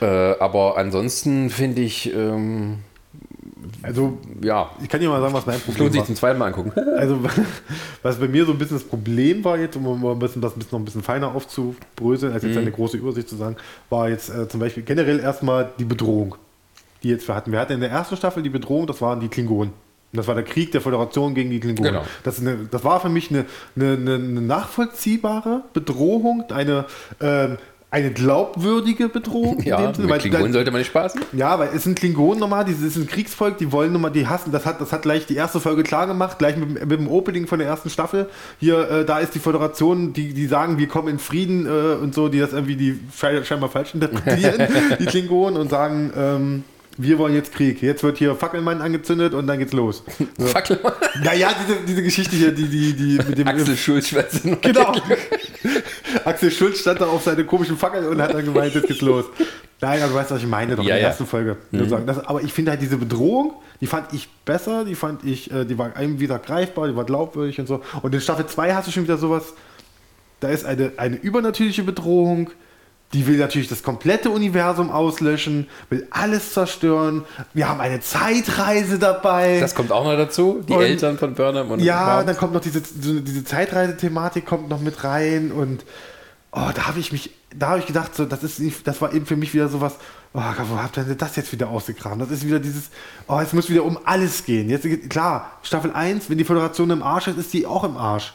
äh, aber ansonsten finde ich, ähm, Also, ja, ich kann dir mal sagen, was mein Problem lohnt sich zum zweiten Mal angucken. Also, was bei mir so ein bisschen das Problem war jetzt, um mal ein bisschen, das noch ein bisschen feiner aufzubröseln, als jetzt eine große Übersicht zu sagen, war jetzt äh, zum Beispiel generell erstmal die Bedrohung, die jetzt wir hatten. Wir hatten in der ersten Staffel die Bedrohung, das waren die Klingonen. Das war der Krieg der Föderation gegen die Klingonen. Genau. Das, eine, das war für mich eine, eine, eine, nachvollziehbare Bedrohung, eine, ähm, eine glaubwürdige Bedrohung. in Ja, dem Sinne, mit weil Klingonen da- sollte man nicht spaßen. ja, weil es sind Klingonen nochmal, die ist ein Kriegsvolk, die wollen nochmal, die hassen, das hat, das hat gleich die erste Folge klar gemacht, gleich mit, mit dem Opening von der ersten Staffel. Hier, äh, da ist die Föderation, die, die sagen, wir kommen in Frieden äh, und so, die das irgendwie die sche- scheinbar falsch interpretieren, die Klingonen, und sagen, ähm, wir wollen jetzt Krieg. Jetzt wird hier Fackelmann angezündet und dann geht's los. So. Fackel mal. Ja, ja, diese, diese Geschichte hier, die, die, die mit dem Axel Schulz. Genau. Axel Schulz stand da auf seine komischen Fackel und hat dann gemeint, jetzt geht's los. Nein, aber du weißt, was ich meine, doch Ja, in der ja. ersten Folge. sozusagen. Das, aber ich finde halt diese Bedrohung, die fand ich besser, die fand ich, äh, die war einem wieder greifbar, die war glaubwürdig und so. Und in Staffel 2 hast du schon wieder sowas, da ist eine, eine übernatürliche Bedrohung, die will natürlich das komplette Universum auslöschen, will alles zerstören. Wir haben eine Zeitreise dabei. Das kommt auch noch dazu. Die Und- Eltern von Burnham und Ja, Picard. dann kommt noch diese, diese Zeitreise-Thematik kommt noch mit rein und oh, da habe ich mich, da habe ich gedacht, so, das ist, nicht- das war eben für mich wieder sowas, oh, wo habt ihr denn das jetzt wieder ausgekramt? Das ist wieder dieses, oh, es muss wieder um alles gehen. Jetzt, klar, Staffel 1, wenn die Föderation im Arsch ist, ist die auch im Arsch.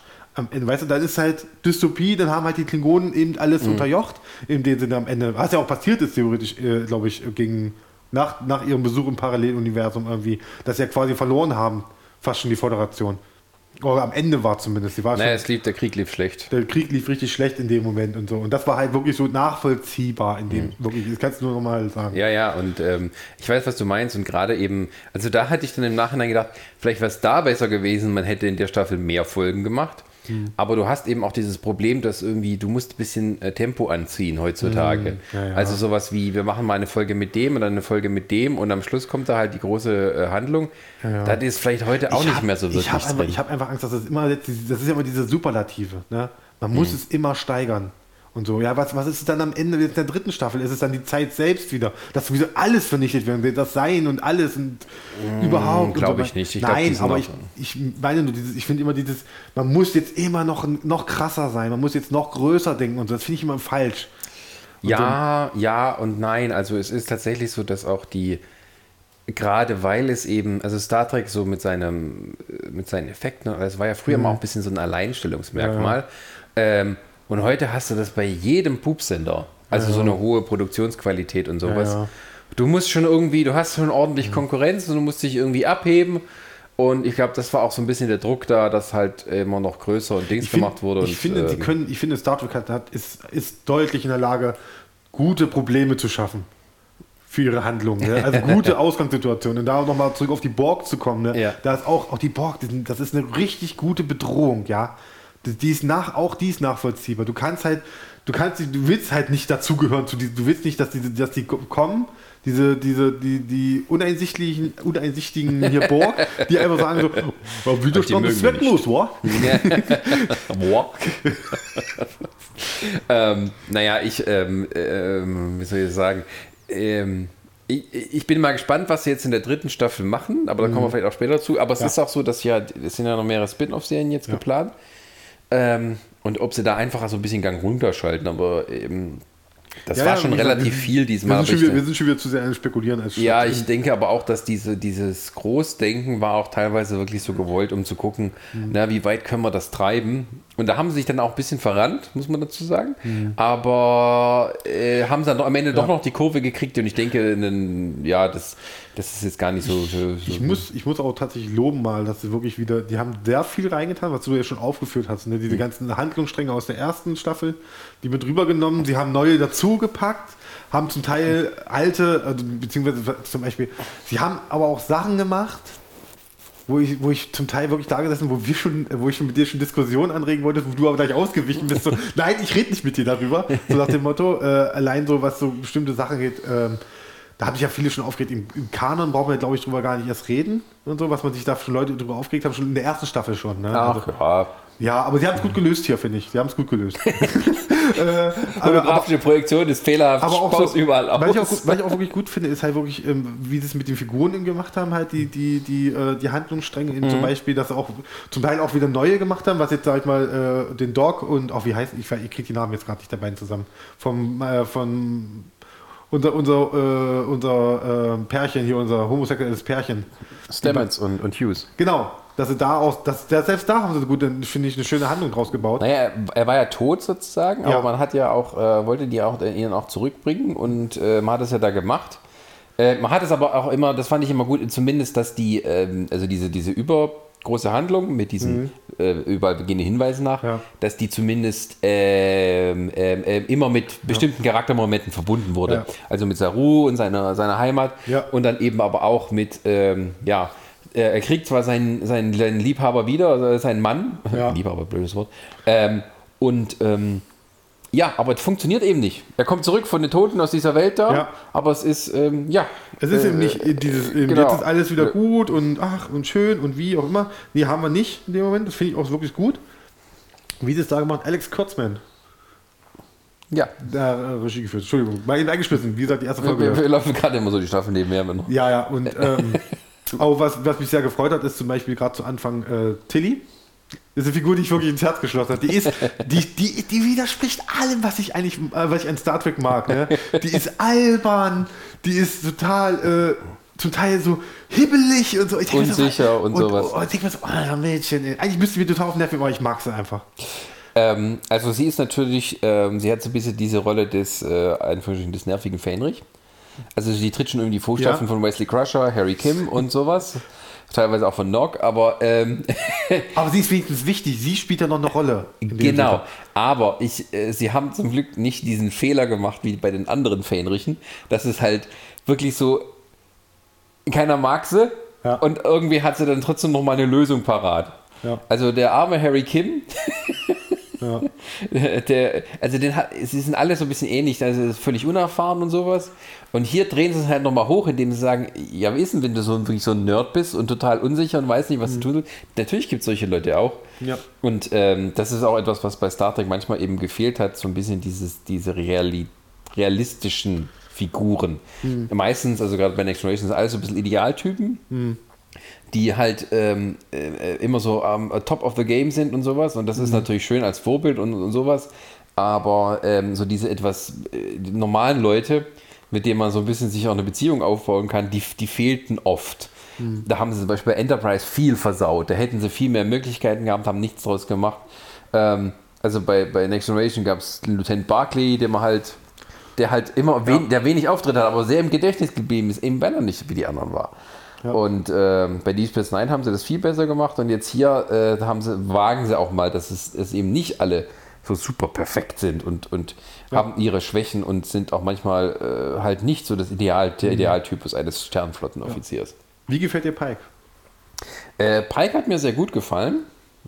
Weißt du, dann ist halt Dystopie, dann haben halt die Klingonen eben alles Mhm. unterjocht, in dem Sinne am Ende, was ja auch passiert ist, theoretisch, äh, glaube ich, gegen, nach, nach ihrem Besuch im Paralleluniversum irgendwie, dass sie ja quasi verloren haben, fast schon die Föderation. Oder am Ende war zumindest. Die war Naja, schon, es lief, der Krieg lief schlecht. der Krieg lief richtig schlecht in dem Moment und so. Und das war halt wirklich so nachvollziehbar in dem, wirklich, das kannst du nur nochmal sagen. Mhm. Ja, ja, und ähm, ich weiß, was du meinst. Und gerade eben, also da hatte ich dann im Nachhinein gedacht, vielleicht wäre es da besser gewesen, man hätte in der Staffel mehr Folgen gemacht. Hm. Aber du hast eben auch dieses Problem, dass irgendwie, du musst ein bisschen äh, Tempo anziehen heutzutage. Hm, ja, ja. Also sowas wie, wir machen mal eine Folge mit dem und dann eine Folge mit dem und am Schluss kommt da halt die große äh, Handlung. Das ist vielleicht heute auch Ich nicht hab- mehr so wirklich ich habe einfach, hab einfach Angst, dass das immer, das ist ja immer diese Superlative. Ne? Man muss es immer steigern. Und so, ja, was, was ist es dann am Ende der dritten Staffel? Ist es dann die Zeit selbst wieder? Dass wieder alles vernichtet werden wird, das Sein und alles und überhaupt. und glaub so ich nicht. Ich glaub, Nein, sind aber ich, ich meine nur, dieses, ich finde immer dieses, man muss jetzt immer noch, noch krasser sein, man muss jetzt noch größer denken und so. Das finde ich immer falsch. Ja, ja und nein. Also es ist tatsächlich so, dass auch die, gerade weil es eben, also Star Trek so mit seinem, mit seinen Effekten, das war ja früher mal auch ein bisschen so ein Alleinstellungsmerkmal. Ähm, und heute hast du das bei jedem Pupsender. Also so eine hohe Produktionsqualität und sowas. Ja, ja. Du musst schon irgendwie, du hast schon ordentlich Konkurrenz und du musst dich irgendwie abheben. Und ich glaube, das war auch so ein bisschen der Druck da, dass halt immer noch größer und Dings find- gemacht wurde. Ich und, finde, sie ähm, können, ich finde, Star Trek hat, ist, ist deutlich in der Lage, gute Probleme zu schaffen für ihre Handlung. Ne? Also gute Ausgangssituationen. Und da nochmal zurück auf die Borg zu kommen. Ne? Ja. Da ist auch, auch die Borg, das ist eine richtig gute Bedrohung, ja. Die, ist nach, auch die ist nachvollziehbar. Du kannst halt, du kannst, du willst halt nicht dazugehören zu die, du willst nicht, dass die, dass die kommen. Diese, diese, die, die uneinsichtlichen, uneinsichtigen hier Borg, die einfach sagen so, oh, Widerstand ist zwecklos, wa? Boah. ähm, naja, ich, ähm, ähm, wie soll ich sagen, ähm, ich, ich bin mal gespannt, was sie jetzt in der dritten Staffel machen, aber da kommen wir vielleicht auch später zu. Aber es ist auch so, dass ja, es sind ja noch mehrere Spin-off-Serien jetzt geplant. Ähm, und ob sie da einfach so ein bisschen Gang runterschalten, aber eben, das Ja, war ja, schon relativ wir- viel diesmal. Wir sind, wieder, wir sind schon wieder zu sehr an Spekulieren als ja, ich denke aber auch, dass diese, dieses Großdenken war auch teilweise wirklich so gewollt, um zu gucken, Mhm. na, wie weit können wir das treiben. Und da haben sie sich dann auch ein bisschen verrannt, muss man dazu sagen. Mhm. Aber äh, haben dann am Ende doch noch die Kurve gekriegt und ich denke, nen- ja, das, das ist jetzt gar nicht so. so, so Ich muss, ich muss auch tatsächlich loben mal, dass sie wirklich wieder, die haben sehr viel reingetan, was du ja schon aufgeführt hast. Ne? Mhm. Diese ganzen Handlungsstränge aus der ersten Staffel, die mit rübergenommen, sie haben neue dazugepackt, haben zum Teil alte, also, beziehungsweise zum Beispiel, sie haben aber auch Sachen gemacht, wo ich, wo ich zum Teil wirklich da gesessen, wo wir schon, wo ich schon mit dir schon Diskussionen anregen wollte, wo du aber gleich ausgewichen bist. So, nein, ich rede nicht mit dir darüber. So nach dem Motto, äh, allein so, was so bestimmte Sachen geht, ähm, da haben sich ja viele schon aufgeregt. Im, Im, Kanon brauchen wir, glaube ich, drüber gar nicht erst reden und so, was man sich da schon Leute drüber aufgeregt haben, schon in der ersten Staffel schon. Ne? Ach, also, ja. ja, aber sie haben es gut gelöst hier, finde ich. Sie haben es gut gelöst. äh, Fotografische Projektion ist fehlerhaft, aber auch so, überall aus. Was ich, auch, gut- was ich auch wirklich gut finde, ist halt wirklich, ähm, wie sie es mit den Figuren eben gemacht haben, halt die, die, die, äh, die Handlungsstränge, Mhm. zum Beispiel, dass sie auch zum Teil auch wieder neue gemacht haben, was jetzt, sag ich mal, äh, den Dog und auch wie heißt, ich, ich kriege die Namen jetzt gerade nicht der beiden zusammen, vom, äh, von unser, unser, äh, unser äh, Pärchen hier, unser homosexuelles Pärchen. Stamets und, und Hughes. Genau, dass sie da auch, dass, dass selbst da haben sie gut, finde ich, eine schöne Handlung draus gebaut. Naja, er- war ja tot sozusagen, aber Ja. man hat ja auch, äh, wollte die auch äh, ihn auch zurückbringen und äh, man hat es ja da gemacht. Äh, man hat es aber auch immer, das fand ich immer gut, zumindest, dass die, ähm, also diese, diese übergroße Handlung mit diesen äh, überall beginnenden Hinweisen nach, Ja. dass die zumindest ähm, ähm, immer mit bestimmten Charaktermomenten verbunden wurde. Ja. Also mit Saru und seiner, seiner Heimat Ja. und dann eben aber auch mit, ähm, ja, äh, er kriegt zwar seinen, seinen, seinen Liebhaber wieder, also seinen Mann, Ja. Liebhaber, blödes Wort, ähm, und ähm, ja, aber es funktioniert eben nicht. Er kommt zurück von den Toten aus dieser Welt da, Ja. aber es ist, ähm, ja. Es ist äh, eben nicht dieses, eben, genau. jetzt ist alles wieder gut und ach und schön und wie auch immer. Nee, haben wir nicht in dem Moment. Das finde ich auch wirklich gut. Wie sie es da gemacht Alex Kurtzman, Ja. der äh, Regie geführt. Entschuldigung, mal ihn eingeschmissen. Wie gesagt, die erste Wir, Folge. wir, wir laufen gerade immer so die Staffel nebenher. Noch. Ja, ja, und ähm, auch was, was mich sehr gefreut hat, ist zum Beispiel gerade zu Anfang äh, Tilly. Das ist eine Figur, die ich wirklich ins Herz geschlossen habe. Die ist, die, die, die widerspricht allem, was ich eigentlich, äh, was ich an Star Trek mag. Ne? Die ist albern, die ist total, äh, zum Teil so hibbelig und so. Ich Unsicher so, und sowas. Und, ich denke mir so, oh, Mädchen, eigentlich müsste mir total auf den Nerven, aber ich mag sie einfach. Ähm, also sie ist natürlich, ähm, sie hat so ein bisschen diese Rolle des, äh, des nervigen Fähnrich. Also sie tritt schon irgendwie die Fußstapfen Ja. von Wesley Crusher, Harry Kim und sowas. Teilweise auch von Nock, aber ähm, Aber sie ist wenigstens wichtig, sie spielt ja noch eine Rolle. Genau, aber ich, äh, sie haben zum Glück nicht diesen Fehler gemacht wie bei den anderen Fähnrichen. Das ist halt wirklich so, keiner mag sie Ja. und irgendwie hat sie dann trotzdem noch mal eine Lösung parat. Ja. Also der arme Harry Kim, Ja. der, also den hat, sie sind alle so ein bisschen ähnlich, also ist völlig unerfahren und sowas. Und hier drehen sie es halt nochmal hoch, indem sie sagen, ja, wie ist denn, wenn du so, ein- wirklich so ein Nerd bist und total unsicher und weißt nicht, was du tun sollst. Natürlich gibt es solche Leute auch. Ja. Und ähm, das ist auch etwas, was bei Star Trek manchmal eben gefehlt hat, so ein bisschen dieses, diese reali realistischen Figuren. Meistens, also gerade bei Next Generation, sind alles so ein bisschen Idealtypen, die halt ähm, äh, immer so am top of the game sind und sowas. Und das ist natürlich schön als Vorbild und, und sowas. Aber ähm, so diese etwas äh, die normalen Leute, mit denen man so ein bisschen sich auch eine Beziehung aufbauen kann, die, die fehlten oft. Da haben sie zum Beispiel bei Enterprise viel versaut. Da hätten sie viel mehr Möglichkeiten gehabt, haben nichts draus gemacht. Ähm, also bei, bei Next Generation gab es Lieutenant Barclay, der man halt, der halt immer wen, der wenig Auftritt hat, aber sehr im Gedächtnis geblieben ist, eben weil er nicht wie die anderen war. Und ähm, bei Deep Space Nine haben sie das viel besser gemacht und jetzt hier äh, haben sie, wagen sie auch mal, dass es, es eben nicht alle so super perfekt sind und, und haben ihre Schwächen und sind auch manchmal äh, halt nicht so das Ideal, der Idealtypus eines Sternflottenoffiziers. Wie gefällt dir Pike? Äh, Pike hat mir sehr gut gefallen,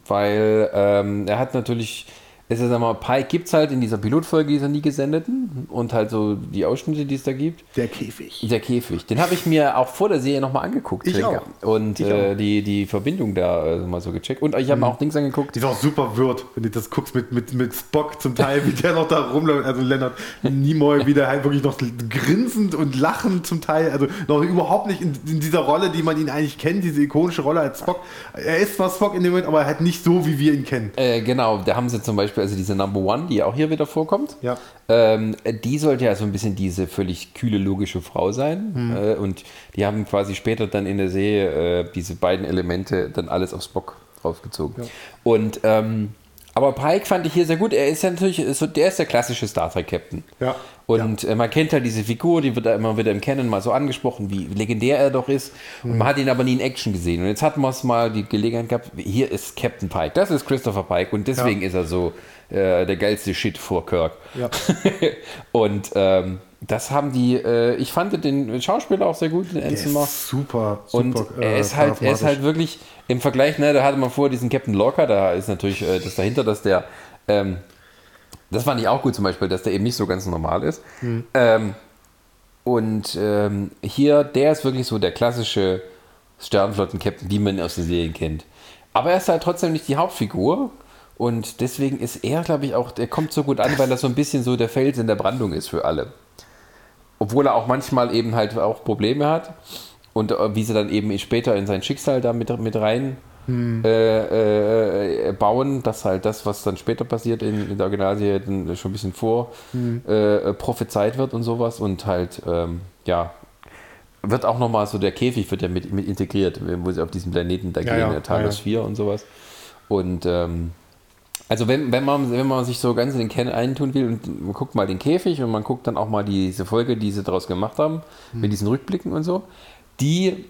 weil ähm, er hat natürlich, es ist sag mal, Pike gibt es halt in dieser Pilotfolge, dieser nie gesendeten und halt so die Ausschnitte, die es da gibt. Der Käfig. Der Käfig, den habe ich mir auch vor der Serie nochmal angeguckt. Ich auch. Und Ich äh, auch. die, die Verbindung da äh, mal so gecheckt. Und ich habe mir auch Dings angeguckt. Die ist auch super wird, wenn du das guckst mit, mit, mit Spock zum Teil, wie der noch da rumläuft. Also Leonard Nimoy wieder halt wirklich noch grinsend und lachend zum Teil. Also noch überhaupt nicht in, in dieser Rolle, die man ihn eigentlich kennt, diese ikonische Rolle als Spock. Er ist zwar Spock in dem Moment, aber halt nicht so, wie wir ihn kennen. Äh, genau, da haben sie zum Beispiel also diese Number One, die auch hier wieder vorkommt. Ja. Ähm, die sollte ja so ein bisschen diese völlig kühle, logische Frau sein. Hm. Äh, und die haben quasi später dann in der Serie äh, diese beiden Elemente dann alles auf Spock draufgezogen. Und ähm, aber Pike fand ich hier sehr gut. Er ist ja natürlich, so, der ist der klassische Star Trek Captain. Ja. Und äh, man kennt halt diese Figur, die wird da immer wieder im Canon mal so angesprochen, wie legendär er doch ist. Und man hat ihn aber nie in Action gesehen. Und jetzt hatten wir es mal die Gelegenheit gehabt, hier ist Captain Pike, das ist Christopher Pike und deswegen ist er so äh, der geilste Shit vor Kirk. Ja. und ähm, das haben die, äh, ich fand den Schauspieler auch sehr gut, den Mount. Super, super. Und er ist halt, er ist halt wirklich im Vergleich, ne, da hatte man vorher diesen Captain Locker, da ist natürlich äh, das dahinter, dass der, ähm, das fand ich auch gut zum Beispiel, dass der eben nicht so ganz normal ist. Hm. Ähm, und ähm, hier, der ist wirklich so der klassische Sternflotten-Captain, wie man ihn aus den Serien kennt. Aber er ist halt trotzdem nicht die Hauptfigur. Und deswegen ist er, glaube ich, auch, der kommt so gut an, weil er so ein bisschen so der Fels in der Brandung ist für alle. Obwohl er auch manchmal eben halt auch Probleme hat. Und äh, wie sie dann eben später in sein Schicksal da mit, mit rein äh, äh, bauen, dass halt das, was dann später passiert in, in der Originalserie, schon ein bisschen vor äh, prophezeit wird und sowas. Und halt, ähm, ja, wird auch nochmal so der Käfig wird ja mit, mit integriert, wo sie auf diesem Planeten da Ja, gehen, ja, der Talos ja, 4 und sowas. Und ähm, also wenn, wenn, man, wenn man sich so ganz in den Kern eintun will und man guckt mal den Käfig und man guckt dann auch mal diese Folge, die sie daraus gemacht haben, mit diesen Rückblicken und so, die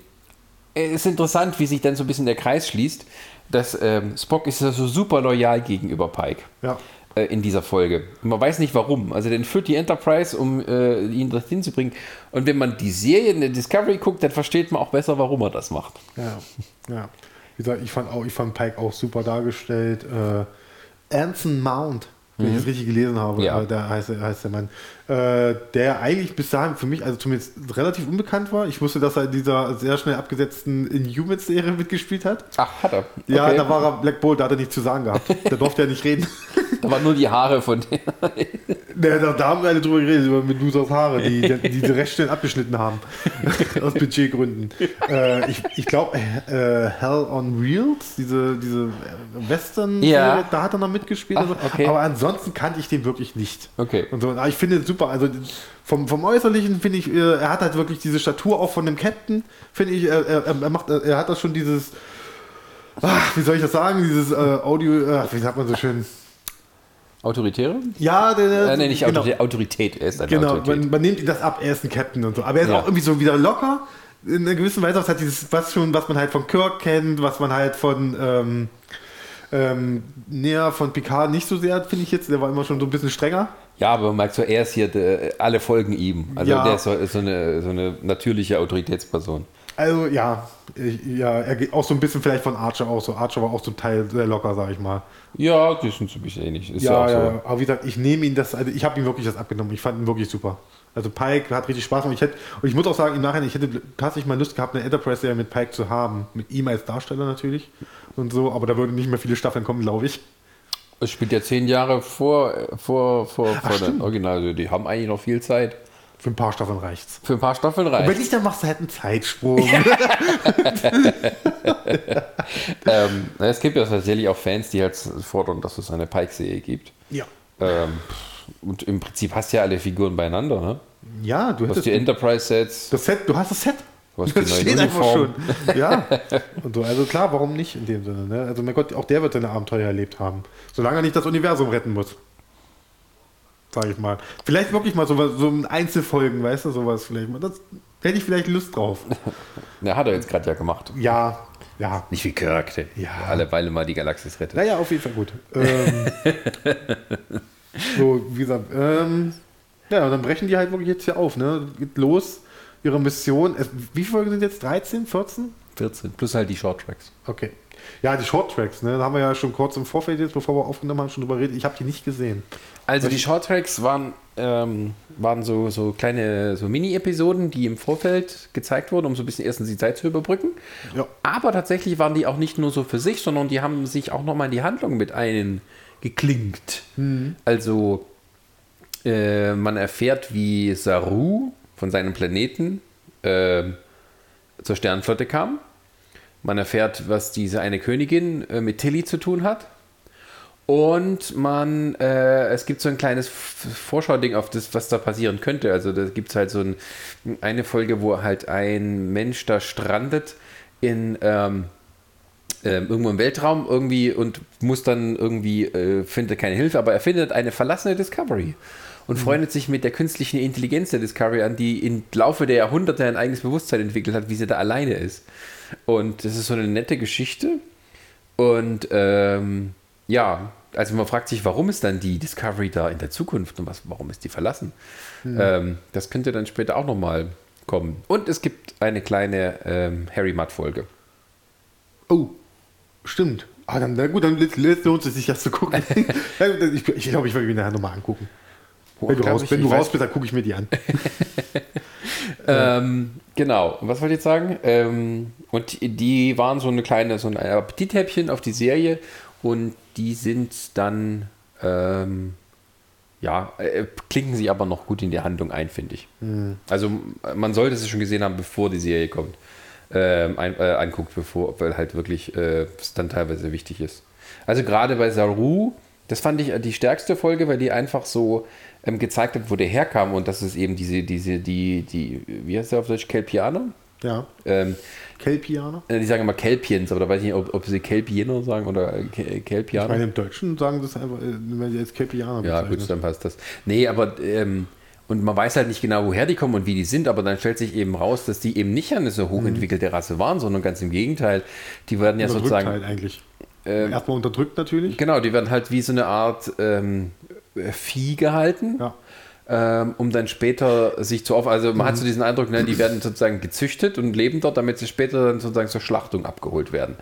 äh, ist interessant, wie sich dann so ein bisschen der Kreis schließt, dass ähm, Spock ist ja so super loyal gegenüber Pike Ja. äh, in dieser Folge. Und man weiß nicht warum. Also den führt die Enterprise, um äh, ihn dorthin zu bringen. Und wenn man die Serie in der Discovery guckt, dann versteht man auch besser, warum er das macht. Ja, ja. Wie gesagt, ich fand, auch, ich fand Pike auch super dargestellt. Äh, Anson Mount, wenn ich das richtig gelesen habe, Mhm. Ja. äh, der heißt, heißt der Mann, äh, der eigentlich bis dahin für mich, also zumindest relativ unbekannt war. Ich wusste, dass er in dieser sehr schnell abgesetzten Inhumans-Serie mitgespielt hat. Ach, hat er. Ja, Okay. da war er Black Bolt, da hat er nichts zu sagen gehabt. Der durfte ja nicht reden. Da waren nur die Haare von dem. Ne, da, da haben wir alle drüber geredet, über Medusas Haare, die, die, die recht schnell abgeschnitten haben. Aus Budgetgründen. Äh, ich ich glaube, äh, Hell on Wheels, diese, diese western Ja. da hat er noch mitgespielt. Ach, okay. Aber ansonsten kannte ich den wirklich nicht. Okay. Und so. Aber ich finde es super. Also vom, vom Äußerlichen finde ich, äh, er hat halt wirklich diese Statur auch von dem Captain, finde ich, er, er, er macht, er hat das schon dieses, ach, wie soll ich das sagen, dieses äh, Audio, äh, wie sagt man so schön? Autoritäre? Ja, der, Äh, nee, nicht genau. Autorität. Autorität. Er ist eine Genau, Autorität. man, man nimmt ihm das ab, er ist ein Captain und so. Aber er ist Ja. auch irgendwie so wieder locker. In einer gewissen Weise, was hat dieses, was schon, was man halt von Kirk kennt, was man halt von ähm, ähm, näher von Picard nicht so sehr, finde ich jetzt. Der war immer schon so ein bisschen strenger. Ja, aber man merkt so, er ist hier, der, alle folgen ihm. Also Ja. der ist so, ist so, eine, so eine natürliche Autoritätsperson. Also ja, ich, ja, er geht auch so ein bisschen vielleicht von Archer auch so. Archer war auch zum Teil sehr locker, sag ich mal. Ja, die sind so ein bisschen ähnlich. Ist ja, Ja, auch ja, so. aber wie gesagt, ich nehme ihn das, also ich habe ihm wirklich das abgenommen. Ich fand ihn wirklich super. Also Pike hat richtig Spaß gemacht. Ich hätte, und ich muss auch sagen, im Nachhinein, ich hätte tatsächlich mal Lust gehabt, eine Enterprise-Serie mit Pike zu haben. Mit ihm als Darsteller natürlich und so, aber da würden nicht mehr viele Staffeln kommen, glaube ich. Es spielt ja zehn Jahre vor, vor, vor, vor der. Original. Also die haben eigentlich noch viel Zeit. Für ein paar Staffeln reicht's. Für ein paar Staffeln Und wenn nicht, dann machst du halt einen Zeitsprung. Ähm, es gibt ja tatsächlich auch Fans, die halt fordern, dass es eine Pike-Serie gibt. ja. Ähm, und im Prinzip hast du ja alle Figuren beieinander. Ne? Ja, du Du hast die Enterprise-Sets. das Set, du hast das Set. Du hast die Das einfach Uniformen. schon. Ja. Und so, also klar, warum nicht in dem Sinne? Ne? Also mein Gott, auch der wird seine Abenteuer erlebt haben. Solange er nicht das Universum retten muss. Sag ich mal. Vielleicht wirklich mal so, so ein Einzelfolgen, weißt du, sowas vielleicht mal. Das hätte ich vielleicht Lust drauf. Na, hat er jetzt gerade ja gemacht. Ja, ja. Nicht wie Kirk, der Ja. alle Weile mal die Galaxis rettet. Naja, auf jeden Fall gut. Ähm, so, wie gesagt, ähm, ja, und dann brechen die halt wirklich jetzt hier auf, ne? Geht los, ihre Mission. Es, wie viele Folgen sind jetzt? 13, 14? 14. Plus halt die Short Tracks. Okay. Ja, die Short Tracks, ne? Da haben wir ja schon kurz im Vorfeld jetzt, bevor wir aufgenommen haben, schon drüber redet. Ich habe die nicht gesehen. Also die Short Tracks waren, ähm, waren so, so kleine so Mini-Episoden, die im Vorfeld gezeigt wurden, um so ein bisschen erstens die Zeit zu überbrücken. Ja. Aber tatsächlich waren die auch nicht nur so für sich, sondern die haben sich auch nochmal in die Handlung mit eingeklinkt. Also äh, man erfährt, wie Saru von seinem Planeten ähm, zur Sternenflotte kam. Man erfährt, was diese eine Königin äh, mit Tilly zu tun hat. Und man, äh, es gibt so ein kleines Vorschauding auf das, was da passieren könnte. Also da gibt es halt so ein, eine Folge, wo halt ein Mensch da strandet in ähm, ähm, irgendwo im Weltraum irgendwie und muss dann irgendwie, äh, findet keine Hilfe, aber er findet eine verlassene Discovery und freundet sich mit der künstlichen Intelligenz der Discovery an, die im Laufe der Jahrhunderte ein eigenes Bewusstsein entwickelt hat, wie sie da alleine ist. Und das ist so eine nette Geschichte. Und ähm, ja, also man fragt sich, warum ist dann die Discovery da in der Zukunft und was, warum ist die verlassen? Ähm, das könnte dann später auch nochmal kommen. Und es gibt eine kleine ähm, Harry Mudd-Folge. Oh, stimmt. Ah, dann, na gut, dann lohnt es sich, das zu gucken. Ich glaube, ich, glaub, ich will mir nachher nochmal angucken. Wenn du, raus, ich, wenn du raus bist, dann gucke ich mir die an. Ähm, genau, Und was wollte ich jetzt sagen? Ähm, und die- die waren so eine kleine, so ein Appetithäppchen auf die Serie und die sind dann, ähm, ja, äh, klinken sie aber noch gut in die Handlung ein, finde ich. Also man sollte es schon gesehen haben, bevor die Serie kommt, ähm, ein, äh, anguckt, bevor, weil halt wirklich äh, es dann teilweise wichtig ist. Also gerade bei Saru, das fand ich äh, die stärkste Folge, weil die einfach so ähm, gezeigt hat, wo der herkam und das ist eben diese, diese, die, die, wie heißt der auf Deutsch, Kelpianer? Ja. Ähm, Kelpianer? äh, die sagen immer Kelpiens, aber da weiß ich nicht, ob, ob sie Kelpiener sagen oder äh, Ke- Ich Kelpianer. meine, im Deutschen sagen das einfach, äh, wenn die jetzt Kelpianer Ja, gut, dann passt das. Nee, aber ähm, und man weiß halt nicht genau, woher die kommen und wie die sind, aber dann stellt sich eben raus, dass die eben nicht eine so hochentwickelte Rasse waren, sondern ganz im Gegenteil. Die werden ja sozusagen. halt eigentlich. Ähm, Erstmal unterdrückt natürlich. Genau, die werden halt wie so eine Art ähm, Vieh gehalten. Ja. Ähm, um dann später sich zu offen. Also man hat so diesen Eindruck, ne, die werden sozusagen gezüchtet und leben dort, damit sie später dann sozusagen zur Schlachtung abgeholt werden.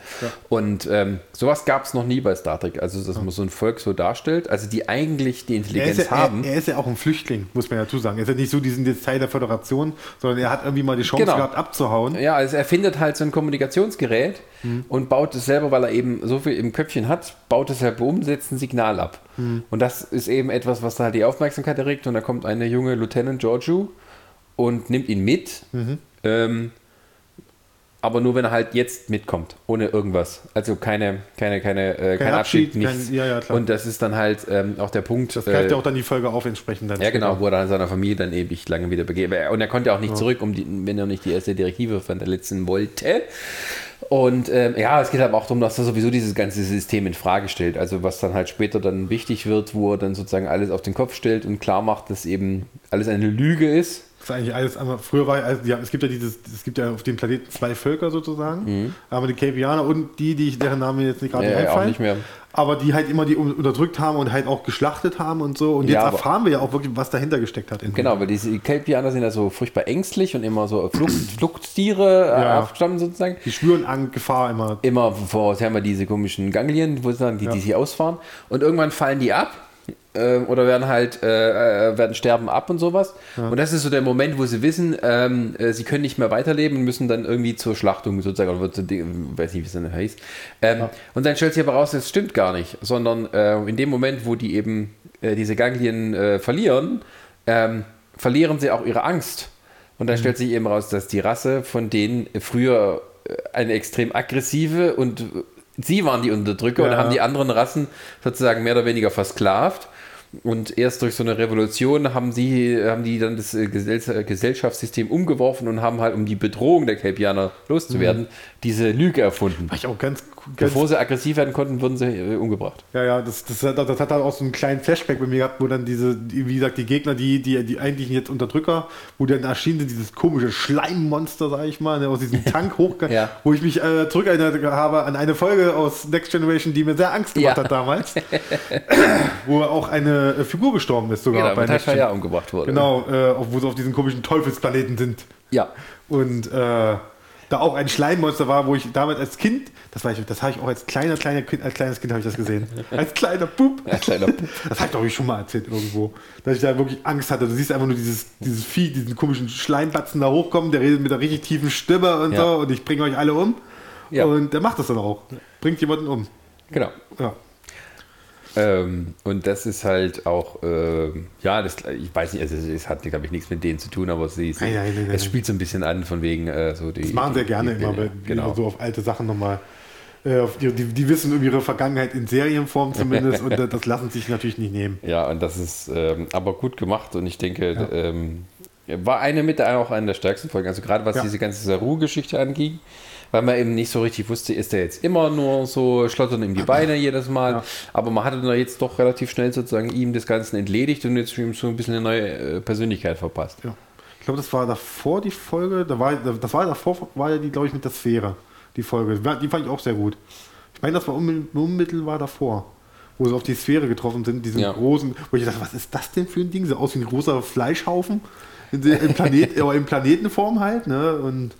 Und ähm, sowas gab es noch nie bei Star Trek. Also dass man so ein Volk so darstellt, also die eigentlich die Er Intelligenz ist, ja, haben. er, er ist ja auch ein Flüchtling, muss man ja dazu sagen. Er ist ja nicht so diesen jetzt Teil der Föderation, sondern er hat irgendwie mal die Chance Genau. gehabt, abzuhauen. Ja, also er findet halt so ein Kommunikationsgerät Mhm. und baut es selber, weil er eben so viel im Köpfchen hat, baut es halt um, setzt ein Signal ab. Mhm. Und das ist eben etwas, was da halt die Aufmerksamkeit erregt. Und da kommt eine junge Lieutenant Giorgio und nimmt ihn mit. Mhm. Ähm, aber nur, wenn er halt jetzt mitkommt, ohne irgendwas. Also keine, keine, keine, äh, kein, Abschied, kein- nichts. ja, ja, klar. und das ist dann halt ähm, auch der Punkt. Das greift äh, ja auch dann die Folge auf entsprechend dann. ja, später. genau, wo er dann seiner Familie dann ewig lange wieder begeben. Und er konnte auch nicht zurück, um die, wenn er nicht die erste Direktive verletzen wollte. Und ähm, ja, es geht aber auch darum, dass er sowieso dieses ganze System in Frage stellt. Also was dann halt später dann wichtig wird, wo er dann sozusagen alles auf den Kopf stellt und klar macht, dass eben alles eine Lüge ist. Ist eigentlich alles einmal, früher war, also, ja, es gibt ja dieses, es gibt ja auf dem Planeten zwei Völker sozusagen. Aber die Kelpianer und die, die ich, deren Namen jetzt nicht gerade Mhm. Auch einfallen. nicht mehr. Aber die halt immer die un- unterdrückt haben und halt auch geschlachtet haben und so. Und jetzt Ja, erfahren wir ja auch wirklich, was dahinter gesteckt hat. Genau, weil diese Kelpianer sind ja so furchtbar ängstlich und immer so Flucht, Fluchttiere äh, Ja. abstammen sozusagen. Die spüren an Gefahr immer. immer voraus haben wir diese komischen Ganglien, wo sie dann, die, Ja. die sie ausfahren. Und irgendwann fallen die ab ähm, oder werden halt, äh, äh, werden sterben ab und sowas. Und das ist so der Moment, wo sie wissen, ähm, äh, sie können nicht mehr weiterleben und müssen dann irgendwie zur Schlachtung sozusagen, oder zu, dem- weiß nicht, wie es dann heißt. Ähm, Und dann stellt sich aber raus, das stimmt gar nicht, sondern äh, in dem Moment, wo die eben äh, diese Ganglien äh, verlieren, ähm, verlieren sie auch ihre Angst. Und dann stellt sich eben raus, dass die Rasse von denen früher äh, eine extrem aggressive und äh, sie waren die Unterdrücker und Ja. haben die anderen Rassen sozusagen mehr oder weniger versklavt. Und erst durch so eine Revolution haben sie, haben die dann das äh, Gesell Gesellschaftssystem umgeworfen und haben halt, um die Bedrohung der Kelpianer loszuwerden, diese Lüge erfunden. War ich auch ganz, ganz Bevor sie aggressiv werden konnten, wurden sie äh, umgebracht. Ja, ja, das, das, hat- das hat auch so einen kleinen Flashback bei mir gehabt, wo dann diese, die, wie gesagt, die Gegner, die, die, die eigentlichen jetzt Unterdrücker, wo dann erschienen sind, dieses komische Schleimmonster, sag ich mal, ne, aus diesem Tank hoch, Ja. wo ich mich äh, zurückerinnert habe an eine Folge aus Next Generation, die mir sehr Angst gemacht Ja. hat damals, wo auch eine äh, Figur gestorben ist sogar Genau, bei ja umgebracht wurde. Genau, äh, wo sie auf diesen komischen Teufelsplaneten sind. Ja. Und äh, da auch ein Schleimmonster war, wo ich damals als Kind, das weiß ich, das habe ich auch als kleiner, kleiner Kind, als kleines Kind habe ich das gesehen. Als kleiner Bub. Ein kleiner Pup. Das habe ich, glaube ich, schon mal erzählt irgendwo. Dass ich da wirklich Angst hatte. Du siehst einfach nur dieses, dieses Vieh, diesen komischen Schleimbatzen da hochkommen, der redet mit einer richtig tiefen Stimme und Ja. so und ich bringe euch alle um. Ja. Und der macht das dann auch. Bringt jemanden um. Genau. Ja. Ähm, und das ist halt auch, ähm, ja, das, ich weiß nicht, also es hat, glaube ich, nichts mit denen zu tun, aber sie, sie, Nein, nein, nein, es spielt so ein bisschen an, von wegen äh, so die. Das machen sie ja gerne die, immer, die, genau. so auf alte Sachen nochmal. Äh, die, die wissen um ihre Vergangenheit in Serienform zumindest und äh, das lassen sich natürlich nicht nehmen. Ja, und das ist ähm, aber gut gemacht und ich denke, ähm, war eine mit auch eine der stärksten Folgen. Also gerade was Ja. diese ganze Saru-Geschichte anging, weil man eben nicht so richtig wusste, ist der jetzt immer nur so, schlottern ihm die Beine jedes Mal. Ja. Aber man hatte dann jetzt doch relativ schnell sozusagen ihm das Ganze entledigt und jetzt ihm so ein bisschen eine neue äh, Persönlichkeit verpasst. Ja. Ich glaube, das war davor die Folge, da war, das war davor, war ja die, glaube ich, mit der Sphäre, die Folge. Die fand ich auch sehr gut. Ich meine, das war unmittel- unmittelbar davor. wo sie auf die Sphäre getroffen sind, diesen Ja. großen, wo ich dachte, was ist das denn für ein Ding? Sieht aus wie ein großer Fleischhaufen in, Planet, aber in Planetenform halt, ne? Und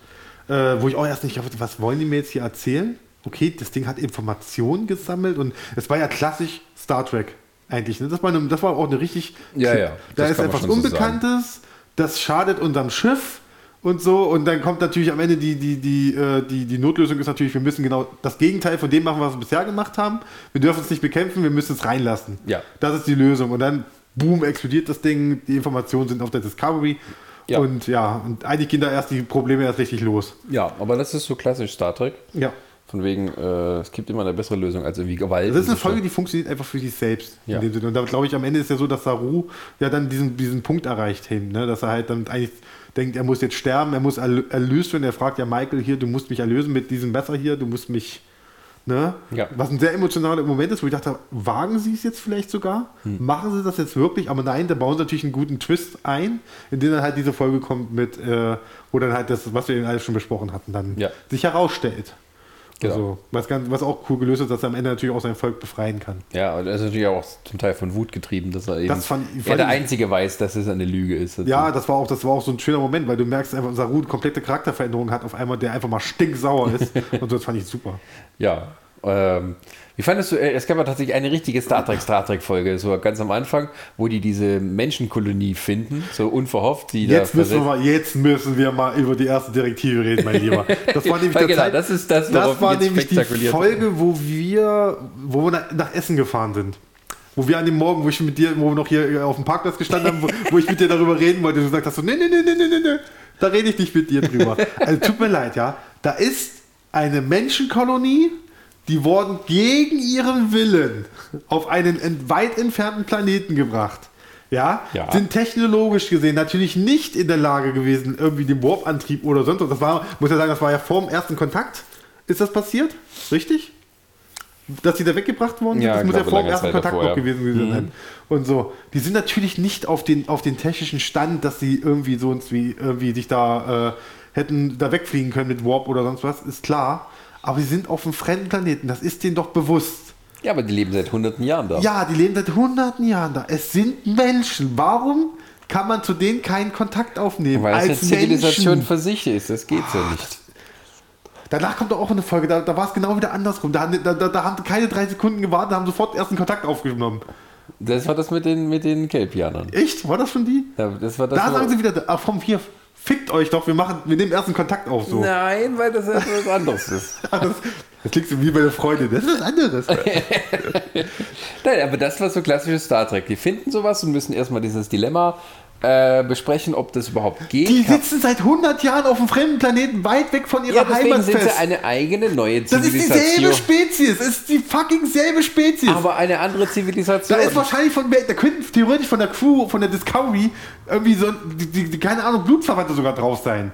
äh, wo ich auch erst nicht, dachte, was wollen die mir jetzt hier erzählen? Okay, das Ding hat Informationen gesammelt und es war ja klassisch Star Trek eigentlich. Ne? Das, war eine, das war auch eine richtig. Ja, ja, Da ist etwas schon so Unbekanntes, das schadet unserem Schiff und so. Und dann kommt natürlich am Ende die, die, die, äh, die, die Notlösung ist natürlich, wir müssen genau das Gegenteil von dem machen, was wir bisher gemacht haben. Wir dürfen es nicht bekämpfen, wir müssen es reinlassen. Ja. Das ist die Lösung. Und dann, boom, explodiert das Ding, die Informationen sind auf der Discovery. Ja. Und ja, und eigentlich gehen da erst die Probleme erst richtig los. Ja, aber das ist so klassisch Star Trek. Ja. Von wegen, äh, es gibt immer eine bessere Lösung als irgendwie Gewalt. Das ist eine. Folge, die funktioniert einfach für sich selbst. Ja. In dem Sinne. Und da glaube ich, am Ende ist ja so, dass Saru ja dann diesen, diesen Punkt erreicht hin, ne? dass er halt dann eigentlich denkt, er muss jetzt sterben, er muss erlö- erlöst werden. Er fragt ja Michael hier, du musst mich erlösen mit diesem Messer hier, du musst mich. Ne? Ja. Was ein sehr emotionaler Moment ist, wo ich dachte, wagen sie es jetzt vielleicht sogar? Hm. Machen sie das jetzt wirklich? Aber nein, da bauen sie natürlich einen guten Twist ein, in dem dann halt diese Folge kommt mit, äh, wo dann halt das, was wir eben alles schon besprochen hatten, dann Ja. sich herausstellt. Genau. Also, was, ganz, was auch cool gelöst ist, dass er am Ende natürlich auch sein Volk befreien kann. Ja, und er ist natürlich auch zum Teil von Wut getrieben, dass er eben Das fand- er fand der ich- Einzige weiß, dass es eine Lüge ist. Ja, das war auch, das war auch so ein schöner Moment, weil du merkst einfach, Saru eine komplette Charakterveränderung hat auf einmal, der einfach mal stinksauer ist. und so, das fand ich super. Ja. Ähm, wie fandest du, äh, es gab ja tatsächlich eine richtige Star Trek, Star Trek Folge, so ganz am Anfang, wo die diese Menschenkolonie finden, so unverhofft, die Jetzt müssen, wir mal, jetzt müssen wir mal über die erste Direktive reden, mein Lieber. Das war nämlich, genau, Zeit, das ist das, das war nämlich die. Folge, wo wir, wo wir nach, Essen gefahren sind. Wo wir an dem Morgen, wo ich mit dir, wo wir noch hier auf dem Parkplatz gestanden haben, wo, wo ich mit dir darüber reden wollte, du gesagt hast so, nee, nee, nee, nee, nee, nee, nee, da rede ich nicht mit dir drüber. Also tut mir leid, ja. Da ist eine Menschenkolonie, die wurden gegen ihren Willen auf einen weit entfernten Planeten gebracht. Ja, Ja. sind technologisch gesehen natürlich nicht in der Lage gewesen, irgendwie den Warp-Antrieb oder sonst was. Das war, muss ja sagen, das war ja vor dem ersten Kontakt. Ist das passiert? Richtig? Dass die da weggebracht worden sind? Ja, das muss ja vor dem ersten Zeit Kontakt davor, noch ja. gewesen gewesen sein. Und so. Die sind natürlich nicht auf den, auf den technischen Stand, dass sie irgendwie so irgendwie sich da äh, hätten da wegfliegen können mit Warp oder sonst was, ist klar. Aber sie sind auf einem fremden Planeten, das ist denen doch bewusst. Ja, aber die leben seit hunderten Jahren da. Ja, die leben seit hunderten Jahren da. Es sind Menschen. Warum kann man zu denen keinen Kontakt aufnehmen? Weil es eine Zivilisation Menschen. für sich ist, das geht so nicht. Danach kommt doch auch eine Folge, da, da war es genau wieder andersrum. Da, haben- da, da, haben keine drei Sekunden gewartet, haben sofort ersten Kontakt aufgenommen. Das war das mit den, mit den Kelpianern. Echt? War das schon die? Ja, das war das da sagen sie wieder, ah, vom hier, fickt euch doch, wir machen, wir nehmen ersten Kontakt auf. So. Nein, weil das etwas anderes ist. Das, das klingt so wie bei der Freundin. Das ist was anderes. Nein, aber das war so klassisches Star Trek. Die finden sowas und müssen erstmal dieses Dilemma äh, besprechen, ob das überhaupt geht. Die sitzen seit 100 Jahren auf einem fremden Planeten, weit weg von ihrer ja, deswegen Heimat sind sie fest. eine eigene neue Das ist Zivilisation. dieselbe Spezies. Es ist die fucking selbe Spezies. aber eine andere Da Zivilisation. ist wahrscheinlich von, da könnten theoretisch von der Crew, von der Discovery, irgendwie so, die, die, keine Ahnung, Blutverwandte sogar drauf sein.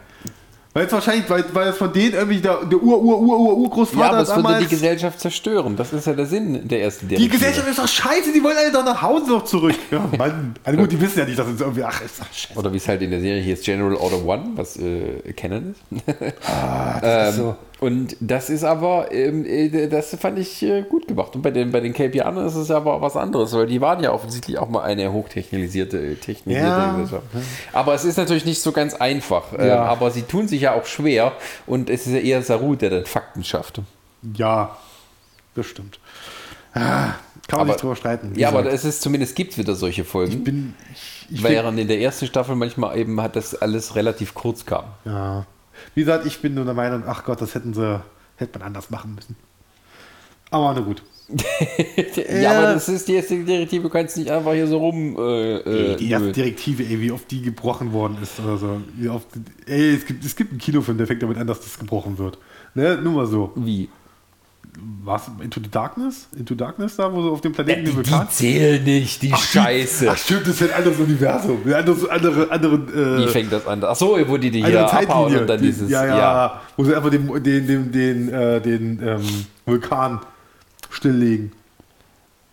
Weil es wahrscheinlich, weil, weil es von denen irgendwie der, der Ur, Ur, Ur, Ur, Urgroßvater ja, aber es würde damals. die Gesellschaft zerstören. Das ist ja der Sinn der ersten die. Gesellschaft ist doch scheiße, die wollen alle doch nach Hause noch zurück. Ja, Mann. Also gut, die wissen ja nicht, dass es irgendwie, ach, ist doch scheiße. Oder wie es halt in der Serie hier ist, General Order One, was äh, Canon ist. Das Ähm, ist so. Und das ist aber, ähm, äh, das fand ich äh, gut gemacht. Und bei den, bei den KPIanern ist es aber was anderes, weil die waren ja offensichtlich auch mal eine hochtechnisierte äh, technisierte Ja. Gesellschaft. Aber es ist natürlich nicht so ganz einfach. Äh, Ja. aber sie tun sich ja auch schwer und es ist ja eher Saru, der dann Fakten schafft. Ja, das stimmt. Ah, Kann man Aber- nicht drüber streiten. Ja, aber gesagt, es ist zumindest gibt es wieder solche Folgen. bin, ich, ich Während in der ersten Staffel manchmal eben hat das alles relativ kurz kam. ja. Wie gesagt, ich bin nur der Meinung, ach Gott, das hätten sie, hätte man anders machen müssen. Aber na gut. Ja, Ja. aber das ist die erste Direktive, du kannst nicht einfach hier so rum. Äh, äh, die erste nö. Direktive, ey, wie oft die gebrochen worden ist oder so. Wie oft, ey, es gibt, es gibt einen Kinofilm, der fängt damit an, dass das gebrochen wird. Ne, nur mal so. Wie? Was? Into the Darkness? Into Darkness da, wo so auf dem Planeten Die, den die Vulkan? zählen nicht, die Scheiße. Ach stimmt, das ist ein anderes Universum. Ein anderes, andere, andere, Wie äh, fängt das an? Ach so, wo die die hier abhauen und dann Die- dieses. ja, ja, Wo sie einfach den, den, den, den, äh, den ähm, Vulkan stilllegen.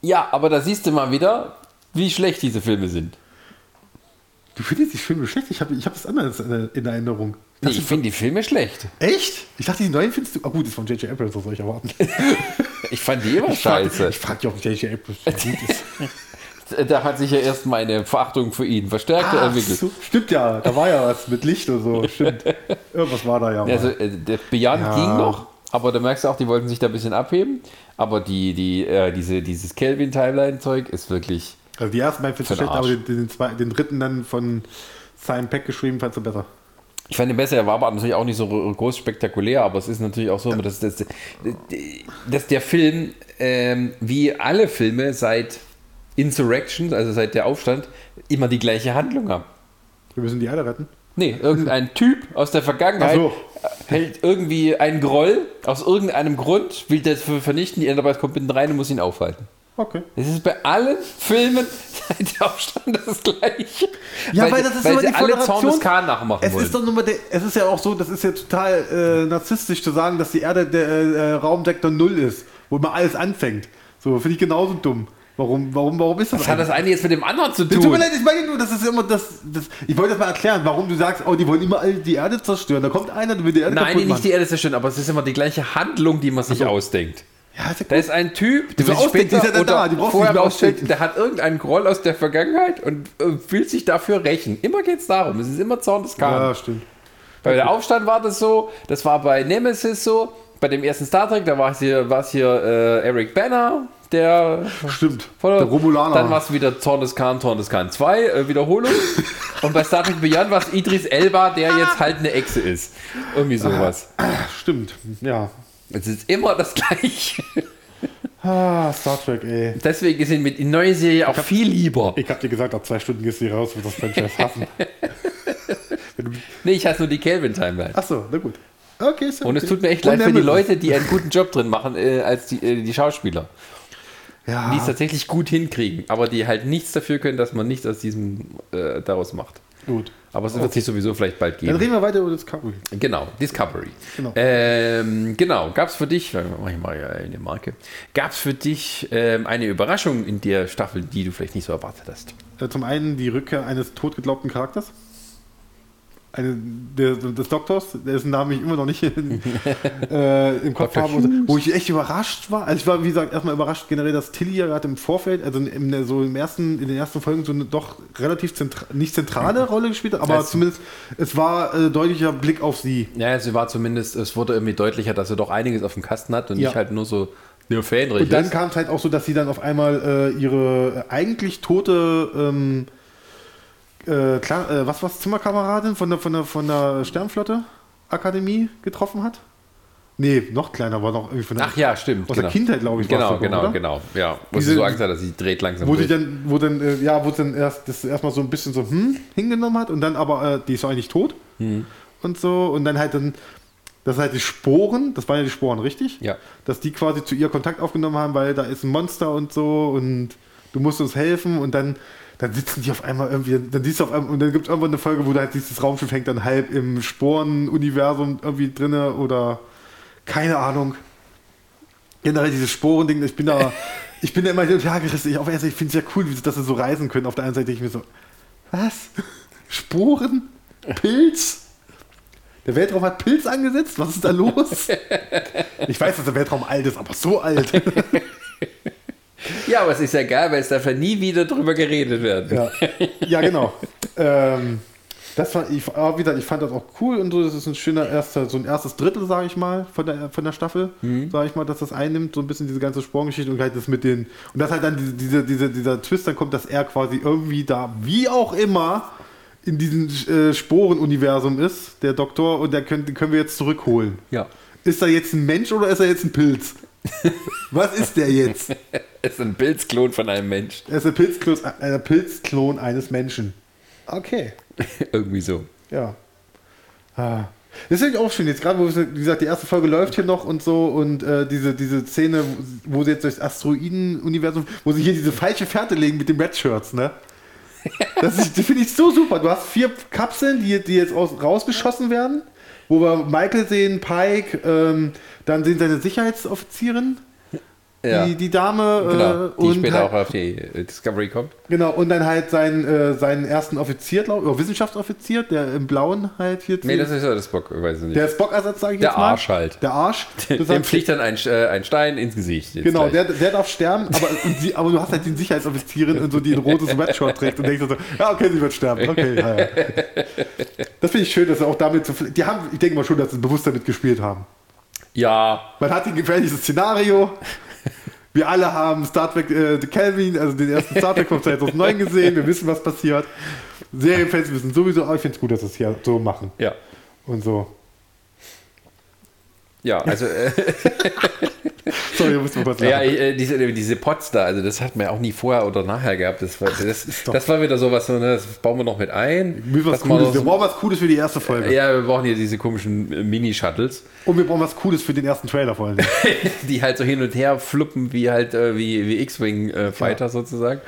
Ja, aber da siehst du mal wieder, wie schlecht diese Filme sind. Du findest die Filme schlecht? Ich habe ich hab das anders in Erinnerung. Nee, ich finde die Filme schlecht. Echt? Ich dachte, die neuen findest du. Ah, gut, ist von J.J. Abrams, was soll ich erwarten? Ich fand die immer scheiße. Ich frage dich, ob J.J. Abrams gut ist. Da hat sich ja erst meine Verachtung für ihn verstärkt Ah, entwickelt. so, stimmt ja, da war ja was mit Licht und so. Stimmt. Irgendwas war da ja. Mal. Also der Beyond Ja. ging noch, aber da merkst du auch, die wollten sich da ein bisschen abheben. Aber die, die, äh, diese, dieses Kelvin-Timeline-Zeug ist wirklich. Also die ersten beiden findest du den schlecht, aber den, den, zwei, den dritten dann von Simon Peck geschrieben fandst du besser. Ich fand den besser, er war aber natürlich auch nicht so groß spektakulär, aber es ist natürlich auch so, dass, dass, dass der Film, ähm, wie alle Filme seit Insurrection, also seit der Aufstand, immer die gleiche Handlung haben. Wir müssen die Erde retten. Nee, irgendein Typ aus der Vergangenheit Ach hält irgendwie einen Groll aus irgendeinem Grund, will das vernichten, die Enterprise kommt mitten rein und muss ihn aufhalten. Okay. Das ist bei allen Filmen seit der Aufstand das gleiche. Ja, weil das ist weil immer die alle. Zorn des Khan nachmachen Es wollen. ist doch nur mal der, es ist ja auch so, das ist ja total äh, narzisstisch zu sagen, dass die Erde der äh, Raumsektor Null ist, wo immer alles anfängt. So, finde ich genauso dumm. Warum, warum, warum ist das? Was hat das eine jetzt mit dem anderen zu Tut mir tun? leid, ich meine nur, das ist immer das, das. Ich wollte das mal erklären, warum du sagst, oh, die wollen immer die Erde zerstören. Da kommt einer, der will die Erde Nein, kaputt nicht die Erde zerstören, aber es ist immer die gleiche Handlung, die man sich ausdenkt. Ja, ist ja Da ist ein Typ, der will sich die ist ja später dann da, oder die vorher rausstellt, der hat irgendeinen Groll aus der Vergangenheit und äh, fühlt sich dafür rächen. Immer geht es darum, es ist immer Zorn des Khan. Ja, stimmt. Bei der Aufstand war das so, das war bei Nemesis so, bei dem ersten Star Trek, da war es hier, war es hier äh, Eric Banner, der Stimmt. voller- Der Romulaner. Dann war es wieder Zorn des Khan, Zorn des Khan 2, äh, Wiederholung. Und bei Star Trek Beyond war es Idris Elba, der jetzt halt eine Echse ist. Irgendwie sowas. Stimmt. Ja. Es ist immer das Gleiche. Ah, Star Trek, ey. Deswegen ist mit die neue Serie auch viel lieber. Ich hab dir gesagt, nach zwei Stunden gehst du hier raus, wird das Franchise hassen. Nee, ich hasse nur die Kelvin-Timeline. Achso, na gut. Okay, ja Und es tut mir echt leid für die. Leute, die einen guten Job drin machen, äh, als die, äh, die Schauspieler. Ja. Die es tatsächlich gut hinkriegen, aber die halt nichts dafür können, dass man nichts aus diesem äh, daraus macht. Gut. Aber es wird sich sowieso vielleicht bald Dann geben. reden wir weiter über Discovery. Genau, Discovery. Genau. Ähm, genau, gab es für dich, mach ich mal ja eine Marke, gab es für dich ähm, eine Überraschung in der Staffel, die du vielleicht nicht so erwartet hast? Äh, Zum einen die Rückkehr eines totgeglaubten Charakters. Eine, der, des Doktors, dessen Namen ich immer noch nicht in, äh, im Kopf habe, wo ich echt überrascht war. Also ich war, wie gesagt, erstmal überrascht generell, dass Tilly ja gerade im Vorfeld, also in, in, so im ersten, in den ersten Folgen so eine doch relativ zentra nicht zentrale Rolle gespielt hat, aber Also- zumindest es war äh, deutlicher Blick auf sie. Ja, sie war zumindest, es wurde irgendwie deutlicher, dass er doch einiges auf dem Kasten hat und Ja. nicht halt nur so nur Fähnrich Und dann kam es halt auch so, dass sie dann auf einmal äh, ihre eigentlich tote ähm, äh, klar, äh, was was Zimmerkameradin von der von der von der Sternflotte Akademie getroffen hat. Nee, noch kleiner war noch irgendwie von der Ach ja, stimmt. aus genau. der Kindheit, glaube ich, Genau, genau, oder? genau. Ja, wo Diese- sie so Angst hat, dass sie dreht langsam Wo sie dann, wo dann, äh, ja, wo dann erst das erstmal so ein bisschen so hm, hingenommen hat und dann aber, äh, die ist doch eigentlich tot Mhm. und so und dann halt dann, das halt die Sporen, das waren ja die Sporen, richtig? Ja. Dass die quasi zu ihr Kontakt aufgenommen haben, weil da ist ein Monster und so und du musst uns helfen und dann, dann sitzen die auf einmal irgendwie, dann siehst du auf einmal, und dann gibt es irgendwann eine Folge, wo da halt dieses Raumschiff hängt dann halb im Sporenuniversum irgendwie drinne oder keine Ahnung. Generell dieses Sporending, ich bin da, ich bin da immer hin und her gerissen. Ich, auf der einen Seite, ich finde es ja cool, dass sie so reisen können. Auf der anderen Seite denke ich mir so, was? Sporen? Pilz? Der Weltraum hat Pilz angesetzt? Was ist da los? ich weiß, dass der Weltraum alt ist, aber so alt. Ja, aber es ist ja geil, weil es darf ja nie wieder drüber geredet werden. ja. ja, genau. Ähm, das war, ich, aber wie gesagt, ich fand das auch cool und so. Das ist ein schöner erster, so ein erstes Drittel, sage ich mal, von der, von der Staffel, sage ich mal, dass das einnimmt, so ein bisschen diese ganze Sporngeschichte und halt das mit den, und das halt dann diese, diese, diese, dieser Twist dann kommt, dass er quasi irgendwie da, wie auch immer, in diesem äh, Sporenuniversum ist, der Doktor, und der können, den können wir jetzt zurückholen. Ja. Ist er jetzt ein Mensch oder ist er jetzt ein Pilz? Was ist der jetzt? Es ist ein Pilzklon von einem Mensch. Er ist ein Pilzklon, ein Pilzklon eines Menschen. Okay. Irgendwie so. Ja. Ah. Das finde ich auch schön. Jetzt gerade, wo, wie gesagt, die erste Folge läuft hier noch und so und äh, diese, diese Szene, wo sie jetzt durchs Asteroiden-Universum, wo sie hier diese falsche Fährte legen mit den Red Shirts, ne? Das, ist- das finde ich so super. Du hast vier Kapseln, die, die jetzt aus, rausgeschossen werden, wo wir Michael sehen, Pike, ähm, dann sehen seine Sicherheitsoffizierin Ja. die, die Dame. Genau, äh, die und später halt, auch auf die äh, Discovery kommt. Genau, und dann halt seinen, äh, seinen ersten Offizier, glaube ich, Wissenschaftsoffizier, der im Blauen halt hier Nee, das ist ja das Bock, weiß ich nicht. Der Spock-Ersatz, sage ich Der jetzt mal. Arsch halt. Der Arsch. Dem sagst- fliegt dann ein, ein Stein ins Gesicht. Genau, der, der darf sterben, aber, sie, aber du hast halt die Sicherheitsoffizierin und so, die ein rotes Sweatshirt trägt und denkst so, ja, okay, sie wird sterben. Okay, ja, ja. Das finde ich schön, dass sie auch damit zu. Die haben, ich denke mal schon, dass sie bewusst damit gespielt haben. ja, Man hat ein gefährliches Szenario. Wir alle haben Star Trek äh, The Kelvin, also den ersten Star Trek von 2009 gesehen. Wir wissen, was passiert. Serienfans wissen sowieso, aber ich finde es gut, dass sie es hier so machen. ja. Und so. Ja, also äh, Sorry, musst mal kurz ja, lachen. äh, diese, diese Pots da, also das hat man ja auch nie vorher oder nachher gehabt. Das war, das, ist doch- das war wieder sowas, so, ne, das bauen wir noch mit ein. Wir, was Cooles, wir brauchen was Cooles für die erste Folge. ja, wir brauchen hier diese komischen äh, Mini-Shuttles, Und wir brauchen was Cooles für den ersten Trailer vor allem. die halt so hin und her fluppen wie halt äh, wie, wie X-Wing-Fighter sozusagen.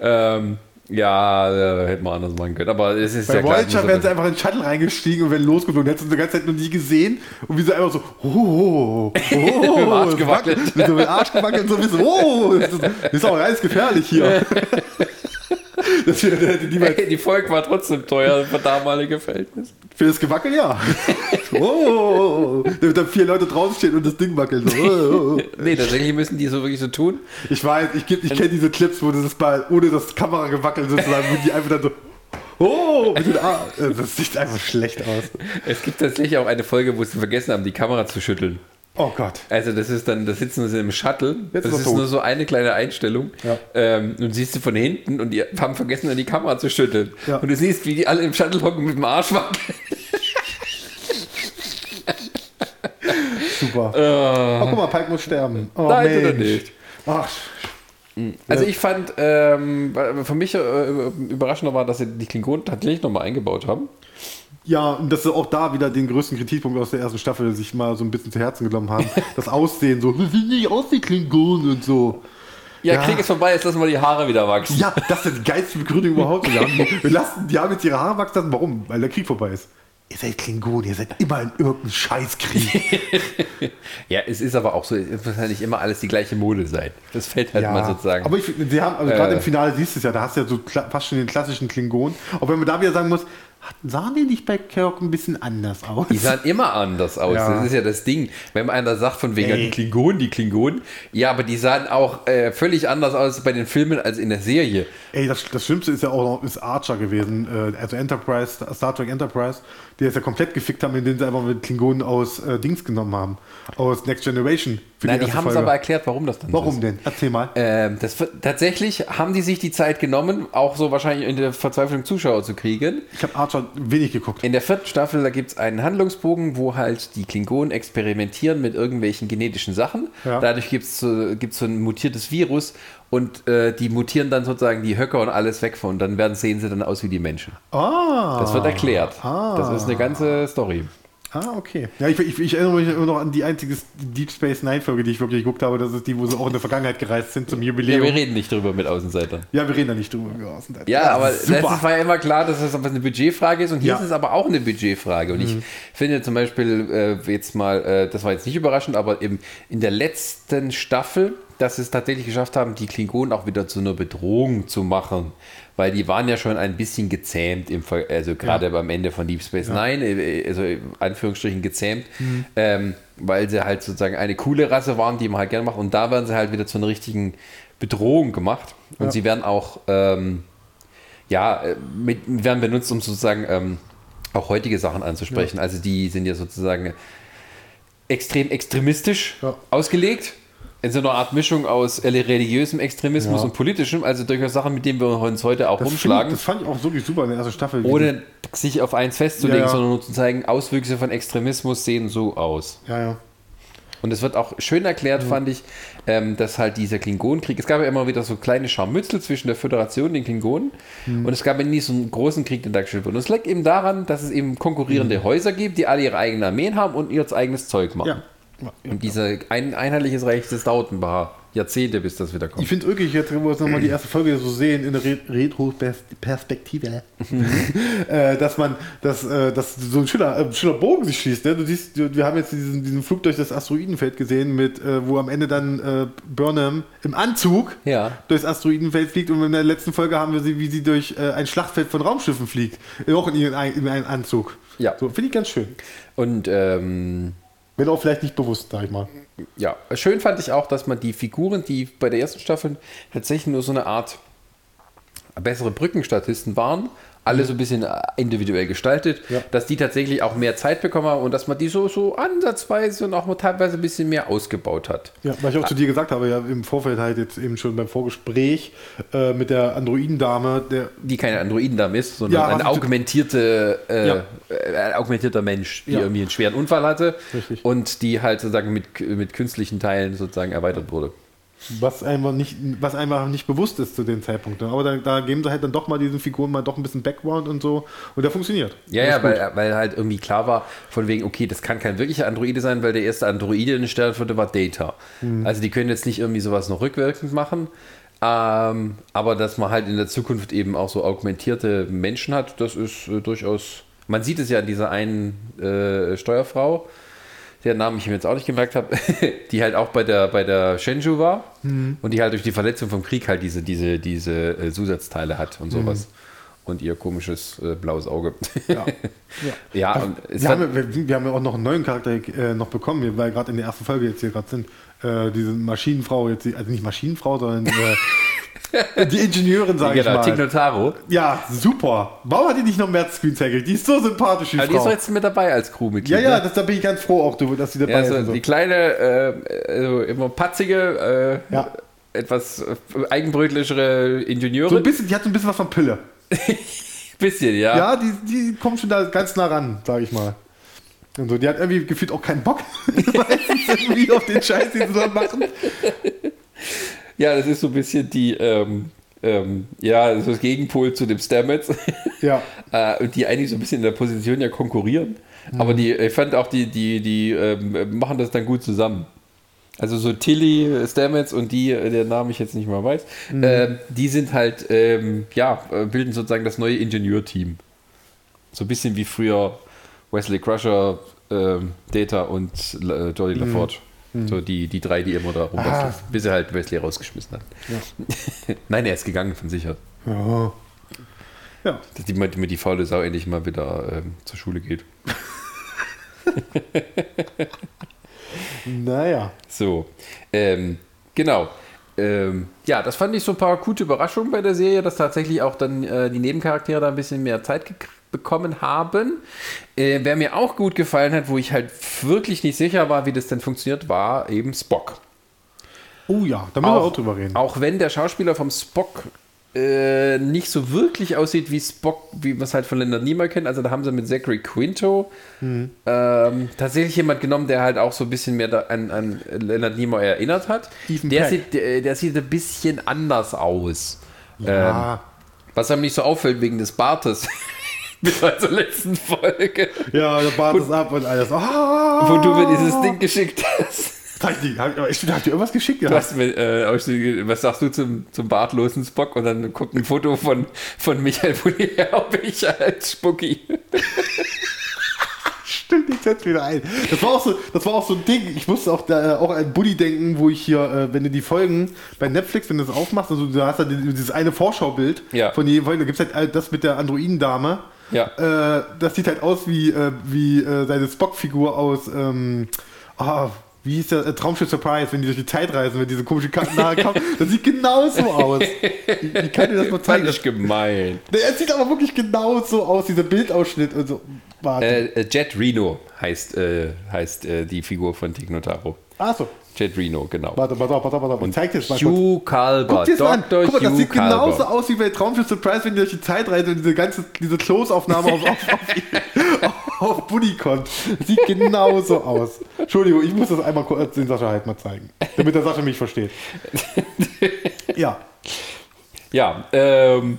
Ähm, ja, äh, hätten wir anders machen können. Aber es ist Bei ja klar. Voyager muss wären sie er- einfach in den Shuttle reingestiegen und wären losgeflogen. Hättest du die ganze Zeit noch nie gesehen. Und wie sie einfach so, oh, oh, oh, oh Mit Arsch gewackelt. wackelt, Mit so mit dem Arsch gewackelt und so, wie so, oh, das ist, ist auch ganz gefährlich hier. Das wäre- hätte niemand die Folge war trotzdem teuer für damalige Verhältnisse. für das Gewackel, ja. Oh, oh, oh. Damit dann vier Leute draußen stehen und das Ding wackelt. Oh, oh, oh. Nee, tatsächlich müssen die so wirklich so tun. Ich weiß, ich, ich kenne diese Clips, wo das ist bei, ohne das Kameragewackel sozusagen, wo die einfach dann so, oh, äh, das sieht einfach schlecht aus. Es gibt tatsächlich auch eine Folge, wo sie vergessen haben, die Kamera zu schütteln. Oh Gott. Also das ist dann, da sitzen sie im Shuttle. Jetzt das ist tot. nur so eine kleine Einstellung. Ja. Ähm, und siehst du von hinten und die haben vergessen, dann die Kamera zu schütteln. Ja. Und du siehst, wie die alle im Shuttle hocken mit dem Arsch wackeln. Super. Äh. Oh, guck mal, Pike muss sterben. Oh, Nein, Mensch. nicht. Ach, Also ich fand, ähm, für mich äh, überraschender war, dass sie die Klingonen tatsächlich nochmal eingebaut haben. Ja, und dass sie auch da wieder den größten Kritikpunkt aus der ersten Staffel sich mal so ein bisschen zu Herzen genommen haben. Das Aussehen so, wir sehen nicht aus wie Klingonen und so. Ja, Ja. Krieg ist vorbei, jetzt lassen wir die Haare wieder wachsen. Ja, das ist die geilste Begründung überhaupt. Wir, haben, wir lassen, die haben jetzt ihre Haare wachsen lassen. Warum? Weil der Krieg vorbei ist. Ihr seid Klingonen, ihr seid immer in irgendeinem Scheißkrieg. Ja, es ist aber auch so, es muss wahrscheinlich immer alles die gleiche Mode sein. Das fällt halt mal sozusagen. Aber ich, sie haben, also gerade Äh. im Finale siehst du es ja, da hast du ja so fast schon den klassischen Klingon. Auch wenn man da wieder sagen muss, hatten- sahen die nicht bei Kirk ein bisschen anders aus? Die sahen immer anders aus. Ja. Das ist ja das Ding. Wenn man einer sagt, von wegen die Klingonen, die Klingonen, ja, aber die sahen auch äh, völlig anders aus bei den Filmen als in der Serie. Ey, das, das Schlimmste ist ja auch noch ist Archer gewesen, äh, also Enterprise, Star Trek Enterprise, die es ja komplett gefickt haben, indem sie einfach mit Klingonen aus äh, Dings genommen haben, aus Next Generation. Nein, die erste haben es aber erklärt, warum das dann so Warum ist. denn? Erzähl mal. Ähm, das, tatsächlich haben die sich die Zeit genommen, auch so wahrscheinlich in der Verzweiflung Zuschauer zu kriegen. Ich habe Archer wenig geguckt. In der vierten Staffel, da gibt es einen Handlungsbogen, wo halt die Klingonen experimentieren mit irgendwelchen genetischen Sachen. Ja. Dadurch gibt es so, gibt's so ein mutiertes Virus und äh, die mutieren dann sozusagen die Höcker und alles weg von und dann werden, sehen sie dann aus wie die Menschen. Ah. Das wird erklärt. Ah. Das ist eine ganze Story. Ah, okay. Ja, ich, ich, ich erinnere mich immer noch an die einzige Deep Space Nine Folge, die ich wirklich geguckt habe. Das ist die, wo sie auch in der Vergangenheit gereist sind zum Ja, Jubiläum. wir reden nicht drüber mit Außenseitern. Ja, wir reden da nicht drüber. Ja, sind- Ja, aber letztens war ja immer klar, dass das eine Budgetfrage ist und hier Ja. Mhm. ist es aber auch eine Budgetfrage. Und ich finde zum Beispiel äh, jetzt mal, äh, das war jetzt nicht überraschend, aber eben in der letzten Staffel, dass sie es tatsächlich geschafft haben, die Klingonen auch wieder zu einer Bedrohung zu machen. Weil die waren ja schon ein bisschen gezähmt, im Ver also gerade beim Ende von Deep Space Nine, äh, also in Anführungsstrichen gezähmt, Mhm. ähm, weil sie halt sozusagen eine coole Rasse waren, die man halt gerne macht. Und da werden sie halt wieder zu einer richtigen Bedrohung gemacht. Und Ja. sie werden auch ähm, ja, äh, mit, werden benutzt, um sozusagen ähm, auch heutige Sachen anzusprechen. Also die sind ja sozusagen extrem extremistisch Ja. ausgelegt. In so einer Art Mischung aus religiösem Extremismus Ja. und politischem, also durchaus Sachen, mit denen wir uns heute auch das, rumschlagen, Find, das fand ich auch wirklich super in der ersten Staffel. ohne sich auf eins festzulegen, Ja, ja. sondern nur zu zeigen, Auswüchse von Extremismus sehen so aus. Ja, ja. Und es wird auch schön erklärt, fand ich, ähm, dass halt dieser Klingonenkrieg, es gab ja immer wieder so kleine Scharmützel zwischen der Föderation und den Klingonen und es gab ja nie so einen großen Krieg, den da gestellt wurde. Und es lag eben daran, dass es eben konkurrierende Häuser gibt, die alle ihre eigenen Armeen haben und ihr eigenes Zeug machen. Ja. Und dieser ein, einheitliches Reich, das dauert ein paar Jahrzehnte, bis das wieder Ich kommt. finde wirklich, jetzt, wo wir jetzt nochmal die erste Folge so sehen, in der Re Retro-Perspektive, äh, dass man, dass, äh, dass so ein schöner, äh, schöner Bogen sich schließt. Ne? Du siehst, wir haben jetzt diesen, diesen Flug durch das Asteroidenfeld gesehen, mit, äh, wo am Ende dann äh, Burnham im Anzug Ja. durchs Asteroidenfeld fliegt und in der letzten Folge haben wir sie, wie sie durch äh, ein Schlachtfeld von Raumschiffen fliegt. Auch in, ihren, in einem Anzug. Ja. So, finde ich ganz schön. Und ähm, Wenn auch vielleicht nicht bewusst, sag ich mal. ja, schön fand ich auch, dass man die Figuren, die bei der ersten Staffel tatsächlich nur so eine Art bessere Brückenstatisten waren, alle so ein bisschen individuell gestaltet, Ja. dass die tatsächlich auch mehr Zeit bekommen haben und dass man die so, so ansatzweise und auch mal teilweise ein bisschen mehr ausgebaut hat. Ja, weil ich auch zu dir gesagt habe, ja im Vorfeld halt jetzt eben schon beim Vorgespräch äh, mit der Androidendame, der Die keine Androidendame ist, sondern Ja, ein was- augmentierte, äh, Ja. äh, ein augmentierter Mensch, die irgendwie einen schweren Unfall hatte Richtig. und die halt sozusagen mit, mit künstlichen Teilen sozusagen erweitert wurde. Was einfach nicht, was einfach nicht bewusst ist zu dem Zeitpunkt. Aber da, da geben sie halt dann doch mal diesen Figuren mal doch ein bisschen Background und so und der funktioniert. Ja, ja, weil, weil halt irgendwie klar war, von wegen, okay, das kann kein wirklicher Androide sein, weil der erste Androide in den Stern wurde, war Data. Hm. Also die können jetzt nicht irgendwie sowas noch rückwirkend machen. Ähm, aber dass man halt in der Zukunft eben auch so augmentierte Menschen hat, das ist äh, durchaus. Man sieht es ja an dieser einen äh, Steuerfrau, deren Namen ich mir jetzt auch nicht gemerkt habe, die halt auch bei der, bei der Shenzhou war Hm. und die halt durch die Verletzung vom Krieg halt diese, diese, diese äh, Zusatzteile hat und sowas. Hm. Und ihr komisches äh, blaues Auge. Ja. Ja, und es wir, haben, wir, wir haben ja auch noch einen neuen Charakter äh, noch bekommen, weil wir gerade in der ersten Folge jetzt hier gerade sind. Äh, diese Maschinenfrau, jetzt, also nicht Maschinenfrau, sondern äh, die Ingenieurin, sage ich genau, mal. Tignotaro. Ja, super. Warum hat die nicht noch mehr gekriegt? Die ist so sympathisch, die Aber die ist jetzt mit dabei als Crewmitglied. ja, ja, ne? das, da bin ich ganz froh auch, dass sie dabei ja ist. so und so. die kleine, äh, also immer patzige, äh, Ja. etwas äh, eigenbrötlichere So ein Ingenieurin. bisschen, die hat so ein bisschen was von Pille. bisschen, ja. Ja, die, die kommt schon da ganz nah ran, sage ich mal. Und so, die hat irgendwie gefühlt auch keinen Bock. Meistens irgendwie auf den Scheiß, den sie da machen. Ja, das ist so ein bisschen die, ähm, ähm, ja, das das Gegenpol zu dem Stamets. Ja. äh, die eigentlich so ein bisschen in der Position ja konkurrieren. Aber die, ich fand auch, die, die, die ähm, machen das dann gut zusammen. Also so Tilly, äh, Stamets und die, äh, der Name ich jetzt nicht mal weiß, ähm, die sind halt, ähm, ja, äh, bilden sozusagen das neue Ingenieurteam. So ein bisschen wie früher Wesley Crusher, ähm, Data und äh, Jolly LaForge. So die, die drei, die immer da Ah. bis er halt Wesley rausgeschmissen hat. Nein, er ist gegangen von sich aus. Ja. Ja. Dass die, mit die faule Sau endlich mal wieder ähm, zur Schule geht. Naja. So, ähm, genau. Ähm, ja, das fand ich so ein paar gute Überraschungen bei der Serie, dass tatsächlich auch dann äh, die Nebencharaktere da ein bisschen mehr Zeit gek- bekommen haben. Äh, wer mir auch gut gefallen hat, wo ich halt wirklich nicht sicher war, wie das denn funktioniert, war eben Spock. Oh ja, da müssen wir auch drüber reden. Auch wenn der Schauspieler vom Spock äh, nicht so wirklich aussieht wie Spock, wie man es halt von Leonard Nimoy kennt. Also da haben sie mit Zachary Quinto Mhm. ähm, tatsächlich jemand genommen, der halt auch so ein bisschen mehr an, an Leonard Nimoy erinnert hat. Der Peck. sieht, der, der sieht ein bisschen anders aus. Ähm, Ja. was einem nicht so auffällt wegen des Bartes. Bis zur letzten Folge. Ja, da bat es ab und alles. Ah, Wo du mir dieses Ding geschickt hast. Hab ich, hab, ich, hab dir irgendwas geschickt? Du Ja. hast mir, äh, was sagst du zum, zum bartlosen Spock? Und dann kommt ein Foto von, von Michael ich als Spucki. Stimmt, ich setz wieder ein. Das war auch so, das war auch so ein Ding. Ich musste auch, da, äh, auch an Buddy denken, wo ich hier, äh, wenn du die Folgen bei Netflix, wenn du das aufmachst, also du hast ja dieses eine Vorschaubild Ja. von jedem Folge, da gibt es halt das mit der Androidendame. Ja. Äh, das sieht halt aus wie, äh, wie äh, seine Spock-Figur aus, ähm, ah, wie hieß der, äh, Traumschiff Surprise, wenn die durch die Zeit reisen, wenn diese komischen Karten nahe kommen. Das sieht genauso aus. Ich, ich kann dir das mal zeigen. ich gemein. Nee, Er sieht aber wirklich genauso aus, dieser Bildausschnitt und so. Warte. Äh, äh, Jet Reno heißt, äh, heißt äh, die Figur von Tignotaro. Achso. Jet Reno, genau. Warte, pass auf, pass auf. Ich zeig dir das mal kurz. Hugh Calber, Guck dir das an. Dr. Guck mal, das Hugh sieht genauso Calber. aus wie bei Traumschiff Surprise, wenn die durch die Zeit reisen und diese ganze, diese Close-Aufnahme auf, auf, auf, auf Buddy kommt. Sieht genauso aus. Entschuldigung, ich muss das einmal kurz den Sascha halt mal zeigen, damit der Sascha mich versteht. Ja. Ja, ähm,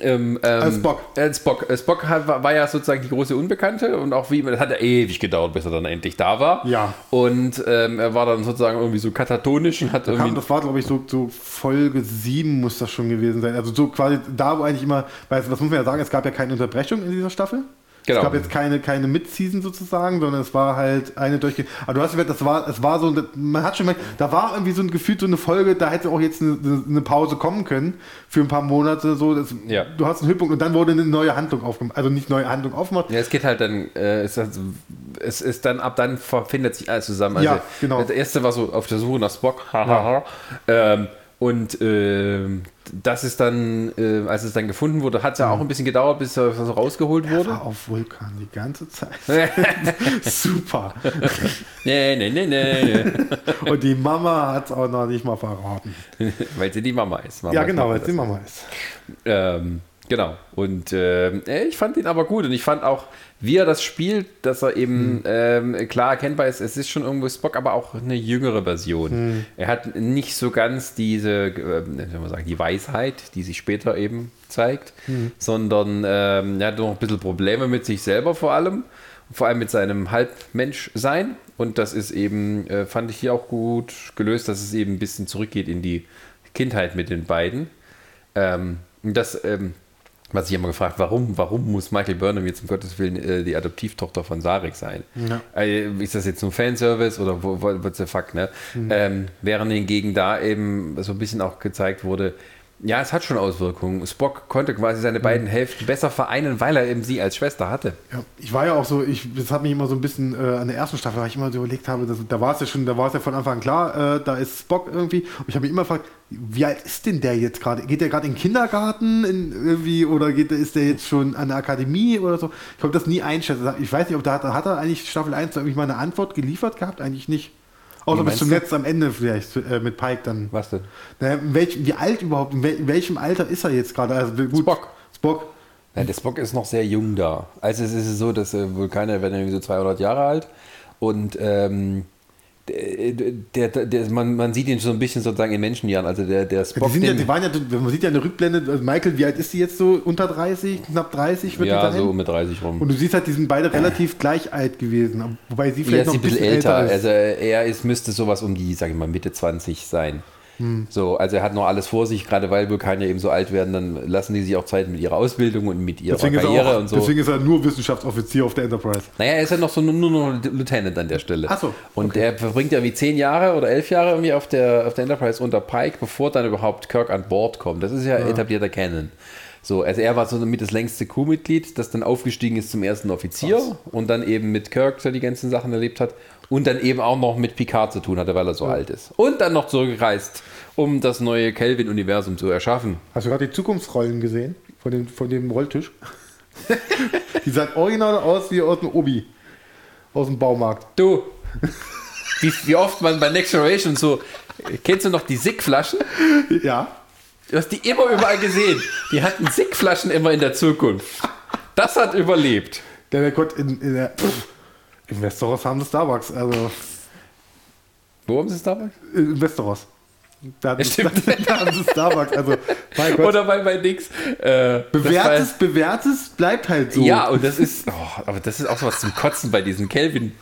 Ähm, ähm, Äh, Spock. Äh, Spock. Spock hat, war, war ja sozusagen die große Unbekannte und auch wie, das hat ja ewig gedauert, bis er dann endlich da war. Ja. Und ähm, er war dann sozusagen irgendwie so katatonisch und hat Kam, irgendwie. das war, glaube ich, so, so Folge 7 muss das schon gewesen sein. Also so quasi da, wo eigentlich immer, weil was muss man ja sagen, es gab ja keine Unterbrechung in dieser Staffel. Genau. Es gab jetzt keine, keine Mid-Season sozusagen, sondern es war halt eine durchgehend. Aber du hast gesagt, das war, es war so, man hat schon gemerkt, da war irgendwie so ein Gefühl, so eine Folge, da hätte auch jetzt eine, eine Pause kommen können für ein paar Monate. So, das, Ja. Du hast einen Höhepunkt und dann wurde eine neue Handlung aufgemacht. Also nicht neue Handlung aufgemacht. Ja, es geht halt dann, äh, es, ist, es ist dann, ab dann findet sich alles zusammen. Also, Ja, genau. Das erste war so auf der Suche nach Spock, hahaha. ähm, und ähm, das ist dann, äh, als es dann gefunden wurde, hat es ja auch ein bisschen gedauert, bis er so rausgeholt Er wurde. war auf Vulkan die ganze Zeit. Super. nee, nee, nee, nee. Und die Mama hat es auch noch nicht mal verraten. weil sie die Mama ist. Mama Ja, genau, weil sie Mama ist. Ähm, genau. Und ähm, äh, ich fand ihn aber gut und ich fand auch, wie er das spielt, dass er eben ähm, klar erkennbar ist, es ist schon irgendwo Spock, aber auch eine jüngere Version. Er hat nicht so ganz diese, äh, wie soll man sagen, die Weisheit, die sich später eben zeigt, sondern ähm, er hat noch ein bisschen Probleme mit sich selber vor allem. Vor allem mit seinem Halbmensch-Sein. Und das ist eben, äh, fand ich hier auch gut gelöst, dass es eben ein bisschen zurückgeht in die Kindheit mit den beiden. Ähm, und das, ähm, was ich immer gefragt, warum, warum muss Michael Burnham jetzt um Gottes Willen äh, die Adoptivtochter von Sarek sein? Ja. Äh, ist das jetzt nur Fanservice oder wo, wo, what's the fuck, ne? Ähm, während hingegen da eben so ein bisschen auch gezeigt wurde, ja, es hat schon Auswirkungen. Spock konnte quasi seine beiden Hälften besser vereinen, weil er eben sie als Schwester hatte. Ja, ich war ja auch so, ich, das hat mich immer so ein bisschen äh, an der ersten Staffel, weil ich immer so überlegt habe, dass, da war es ja schon, da war es ja von Anfang an klar, äh, da ist Spock irgendwie. Und ich habe mich immer gefragt, wie alt ist denn der jetzt gerade? Geht der gerade in den Kindergarten in, irgendwie oder geht, ist der jetzt schon an der Akademie oder so? Ich konnte das nie einschätzen. Ich weiß nicht, ob da hat, hat er eigentlich Staffel 1 irgendwie mal eine Antwort geliefert gehabt? Eigentlich nicht. Außer bis zum du? Netz am Ende vielleicht äh, mit Pike dann. Was denn? In welch, wie alt überhaupt, in, wel, in welchem Alter ist er jetzt gerade? Also, gut, Spock. Spock. Ja, der Spock ist noch sehr jung da. Also es ist so, dass äh, Vulkane werden irgendwie so 200 Jahre alt und ähm, der, der, der, man, man sieht ihn so ein bisschen sozusagen in Menschenjahren. Also der, der Ja, Spock, die, sind ja, die waren ja, man sieht ja eine Rückblende, also Michael, wie alt ist die jetzt so? Unter 30, knapp 30 wird ja, so mit 30 rum. Und du siehst halt, die sind beide relativ gleich alt gewesen, wobei sie vielleicht ist noch ein bisschen älter. ist. Also er ist, müsste sowas um die, sag ich mal, Mitte 20 sein. Hm. So, also er hat noch alles vor sich, gerade weil Vulkanier eben so alt werden, dann lassen die sich auch Zeit mit ihrer Ausbildung und mit ihrer deswegen, er Karriere auch, und so. deswegen ist er nur Wissenschaftsoffizier auf der Enterprise. Naja, er ist ja noch so nur, nur noch Lieutenant an der Stelle. Ach so, Und er verbringt ja wie zehn Jahre oder elf Jahre irgendwie auf der, auf der Enterprise unter Pike, bevor dann überhaupt Kirk an Bord kommt. Das ist ja, etablierter Canon. So, also er war so mit das längste Crewmitglied, das dann aufgestiegen ist zum ersten Offizier und dann eben mit Kirk so die ganzen Sachen erlebt hat und dann eben auch noch mit Picard zu tun hatte, weil er so alt ist. Und dann noch zurückgereist, um das neue Kelvin-Universum zu erschaffen. Hast du gerade die Zukunftsrollen gesehen? Von dem, von dem Rolltisch? die sahen original aus wie aus dem Obi. Aus dem Baumarkt. Du, wie, wie oft man bei Next Generation so, kennst du noch die Sick-Flaschen? Ja. Du hast die immer überall gesehen. Die hatten Sick-Flaschen immer in der Zukunft. Das hat überlebt. Der, der Gott in, in der. Pff, in Westeros haben sie Starbucks. Also. Wo haben sie es damals? In Westeros. Da, Ja, stimmt. da, da haben sie Starbucks. Also. Oder bei, bei Dings. Äh, Bewährtes, bewährtes bleibt halt so. Ja, und das ist, oh, aber das ist auch so was zum Kotzen bei diesen Kelvin,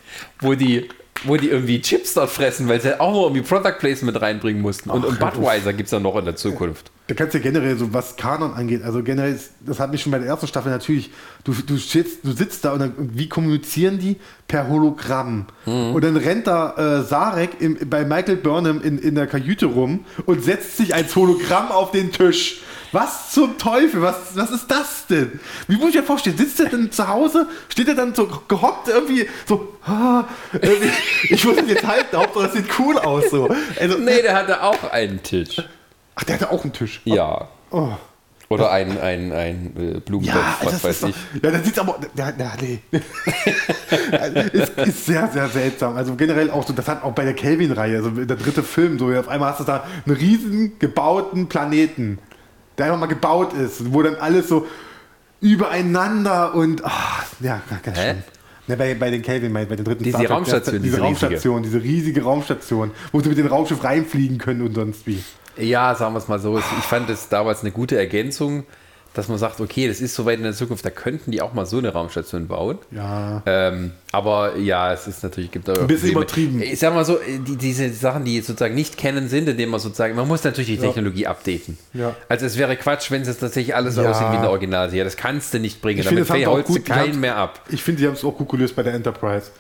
wo die, wo die irgendwie Chips dort fressen, weil sie auch noch irgendwie Product Placement reinbringen mussten. Und, und Ach, Budweiser gibt es ja noch in der Zukunft. Da kannst du ja generell so, was Kanon angeht, also generell, das hat mich schon bei der ersten Staffel natürlich, du, du, sitzt, du sitzt da und, dann, wie kommunizieren die? Per Hologramm. Und dann rennt da äh, Sarek im, bei Michael Burnham in, in der Kajüte rum und setzt sich als Hologramm auf den Tisch. Was zum Teufel? Was, was ist das denn? Wie muss ich mir vorstellen? Sitzt er denn zu Hause? Steht er dann so gehockt irgendwie so, ah, irgendwie, ich muss das jetzt halten, Hauptsache es sieht cool aus so. Also, Nee, der hatte auch einen Tisch. Ach, der hatte auch einen Tisch. Ja. Oh. Oder ein, ein, ein äh, Blumentopf, Ja, was das weiß ist doch, ich. ja, dann sieht's aber, ja, nee. ist, ist sehr, sehr seltsam. Also generell auch so, das hat auch bei der Kelvin-Reihe, also der dritte Film, so auf einmal hast du da einen riesen gebauten Planeten, der einfach mal gebaut ist, wo dann alles so übereinander und, ach, ja, ganz schön. Ne, bei, bei den Kelvin, bei den dritten Diese Star Raumstation, diese diese riesige. Raumstation, diese riesige Raumstation, wo sie mit dem Raumschiff reinfliegen können und sonst wie. Ja, sagen wir es mal so. Ich fand es damals eine gute Ergänzung dass man sagt, okay, das ist so weit in der Zukunft, da könnten die auch mal so eine Raumstation bauen. Ja. Ähm, aber ja, es ist natürlich, gibt da Ein bisschen übertrieben. Ich sag mal so, die, diese Sachen, die sozusagen nicht kennen sind, indem man sozusagen, man muss natürlich die Technologie updaten. Ja. Also es wäre Quatsch, wenn es jetzt tatsächlich alles so Ja. aussieht wie in der Originalserie. Das kannst du nicht bringen. Ich Damit auch holst du gut- keinen mehr ab. Ich finde, die haben es auch gut gelöst bei der Enterprise.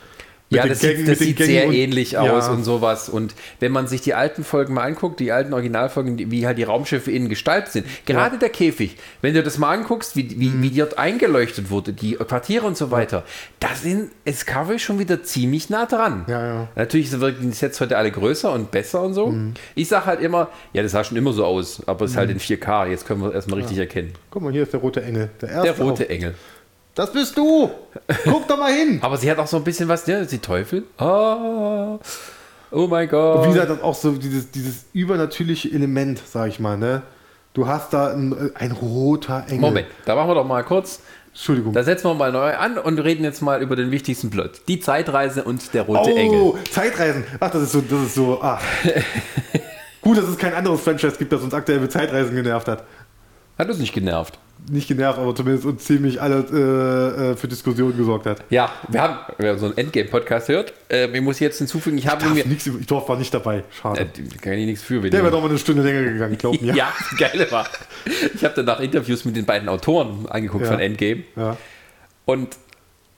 Ja, das Gängen- sieht, das sieht sehr und- ähnlich ja. aus und sowas. Und wenn man sich die alten Folgen mal anguckt, die alten Originalfolgen, wie halt die Raumschiffe innen gestaltet sind, gerade der Käfig, wenn du das mal anguckst, wie, wie, Mhm. wie dort eingeleuchtet wurde, die Quartiere und so weiter, da sind Discovery schon wieder ziemlich nah dran. Ja, ja. Natürlich wirken die Sets heute alle größer und besser und so. Mhm. Ich sage halt immer, ja, das sah schon immer so aus, aber es ist halt in 4K, jetzt können wir es erstmal richtig erkennen. Guck mal, hier ist der rote Engel. Der, Der erste rote auf- Engel. Das bist du! Guck doch mal hin! Aber sie hat auch so ein bisschen was, ja, die Teufel. Ah, oh mein Gott. Wie gesagt, das auch so dieses, dieses übernatürliche Element, sag ich mal, ne? Du hast da ein, ein roter Engel. Moment, da machen wir doch mal kurz. Entschuldigung. Da setzen wir mal neu an und reden jetzt mal über den wichtigsten Plot. Die Zeitreise und der rote oh, Engel. Zeitreisen. Ach, das ist so, das ist so, ah. Gut, dass es kein anderes Franchise gibt, das uns aktuell mit Zeitreisen genervt hat. Hat uns nicht genervt. Nicht genervt, aber zumindest uns ziemlich alle äh, äh, für Diskussionen gesorgt hat. Ja, wir haben, wer so einen Endgame-Podcast hört, äh, ich muss jetzt hinzufügen, ich habe mir. nix, ich war nicht dabei. Schade. Äh, kann ich nichts für, Der wäre doch mal eine Stunde länger gegangen, glaub mir. Ja, das Geile war. Ich habe danach Interviews mit den beiden Autoren angeguckt Ja. von Endgame Ja, und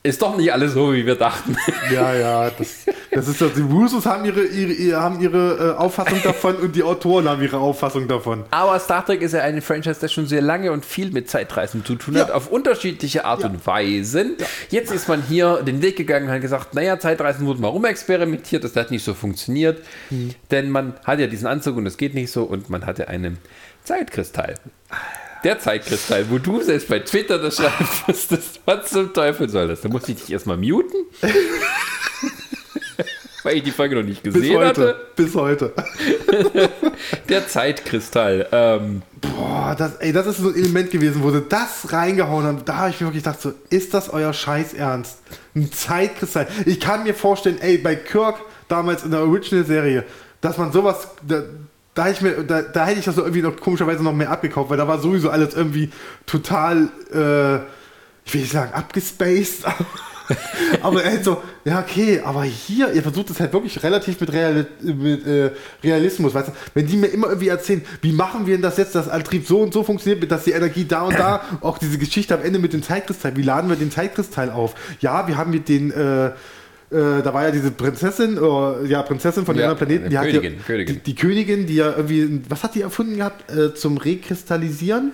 ist doch nicht alles so, wie wir dachten. ja, ja das, das ist das. Die Russos haben ihre, ihre, haben ihre äh, Auffassung davon und die Autoren haben ihre Auffassung davon. Aber Star Trek ist ja eine Franchise, das schon sehr lange und viel mit Zeitreisen zu tun hat, Ja. auf unterschiedliche Art und Weisen. Jetzt ist man hier den Weg gegangen und hat gesagt, naja, Zeitreisen wurden mal rumexperimentiert, das hat nicht so funktioniert, Hm. denn man hat ja diesen Anzug und das geht nicht so und man hatte einen Zeitkristall. Der Zeitkristall, wo du selbst bei Twitter das schreiben musstest, was zum Teufel soll das? Da musste ich dich erstmal muten, weil ich die Folge noch nicht Bis gesehen heute. hatte. Bis heute. Der Zeitkristall. Ähm, Boah, das, ey, das ist so ein Element gewesen, wo sie das reingehauen haben. Da habe ich mir wirklich gedacht, so, ist das euer Scheiß Ernst? Ein Zeitkristall. Ich kann mir vorstellen, ey, bei Kirk damals in der Original-Serie, dass man sowas, da, hätte ich mir, da, da hätte ich das so irgendwie noch komischerweise noch mehr abgekauft, weil da war sowieso alles irgendwie total, äh, ich will nicht sagen, abgespaced. aber er hätte so, ja, okay, aber hier, ihr versucht es halt wirklich relativ mit, Real, mit äh, Realismus, weißt du, wenn die mir immer irgendwie erzählen, wie machen wir denn das jetzt, dass Antrieb so und so funktioniert, dass die Energie da und da, auch diese Geschichte am Ende mit dem Zeitkristall, wie laden wir den Zeitkristall auf? Ja, wir haben mit den, äh, äh, da war ja diese Prinzessin, äh, ja, Prinzessin von den Ja, anderen Planeten, die hat Königin, ja, Königin. Die, die Königin, die ja irgendwie, was hat die erfunden gehabt, äh, zum Rekristallisieren?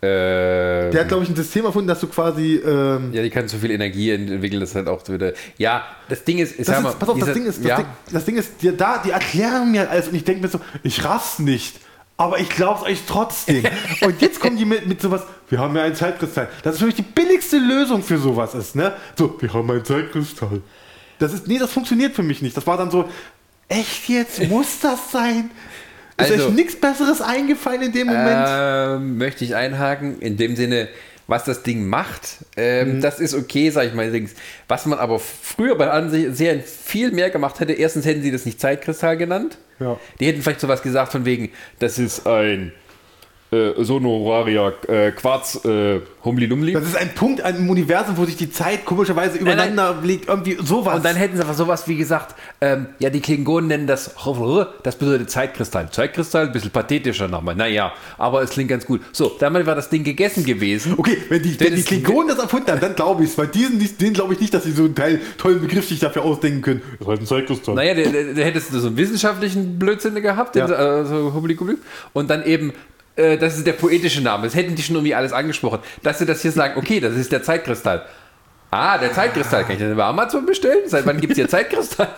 äh, Der hat, glaube ich, ein System erfunden, dass du quasi, ähm, Ja, die kann so viel Energie ent- entwickeln, das halt auch wieder. Ja, das Ding ist, ich Das sag mal, ist, pass auf, das Ding ist, das, ja, Ding, das Ding ist, die, da, die erklären mir alles und ich denke mir so, ich raff's nicht. Aber ich glaub's euch trotzdem. und jetzt kommen die mit, mit sowas, wir haben ja einen Zeitkristall. Das ist für mich die billigste Lösung für sowas ist, ne? So, wir haben einen Zeitkristall. Das ist, nee, das funktioniert für mich nicht. Das war dann so, echt jetzt? Muss das sein? Ist Also- euch nichts Besseres eingefallen in dem Moment? ähm, möchte ich einhaken, in dem Sinne, was das Ding macht, ähm, Mhm. das ist okay, sag ich mal. Was man aber früher bei anderen Serien viel mehr gemacht hätte, erstens hätten sie das nicht Zeitkristall genannt. Ja. Die hätten vielleicht sowas gesagt von wegen, das ist ein äh, Sonoraria äh, Quarz äh, Humli-Lumli. das ist ein Punkt im Universum, wo sich die Zeit komischerweise übereinander legt. Irgendwie sowas. Und dann hätten sie einfach sowas wie gesagt, ähm, ja, die Klingonen nennen das, das bedeutet Zeitkristall. Zeitkristall, ein bisschen pathetischer Name, naja, aber es klingt ganz gut. So, damit war das Ding gegessen gewesen. Okay, wenn die, wenn die Klingonen das erfunden haben, dann glaube ich es. Bei diesen, nicht- denen glaube ich nicht, dass sie so einen Teil, tollen Begriff sich dafür ausdenken können. Das ist halt ein Zeitkristall. Naja, der hättest du so einen wissenschaftlichen Blödsinn gehabt, den, Ja. äh, so und dann eben, äh, das ist der poetische Name, das hätten die schon irgendwie alles angesprochen, dass sie das hier sagen, okay, das ist der Zeitkristall. Ah, der Zeitkristall, kann ich den bei Amazon bestellen? Seit wann gibt es hier Zeitkristall?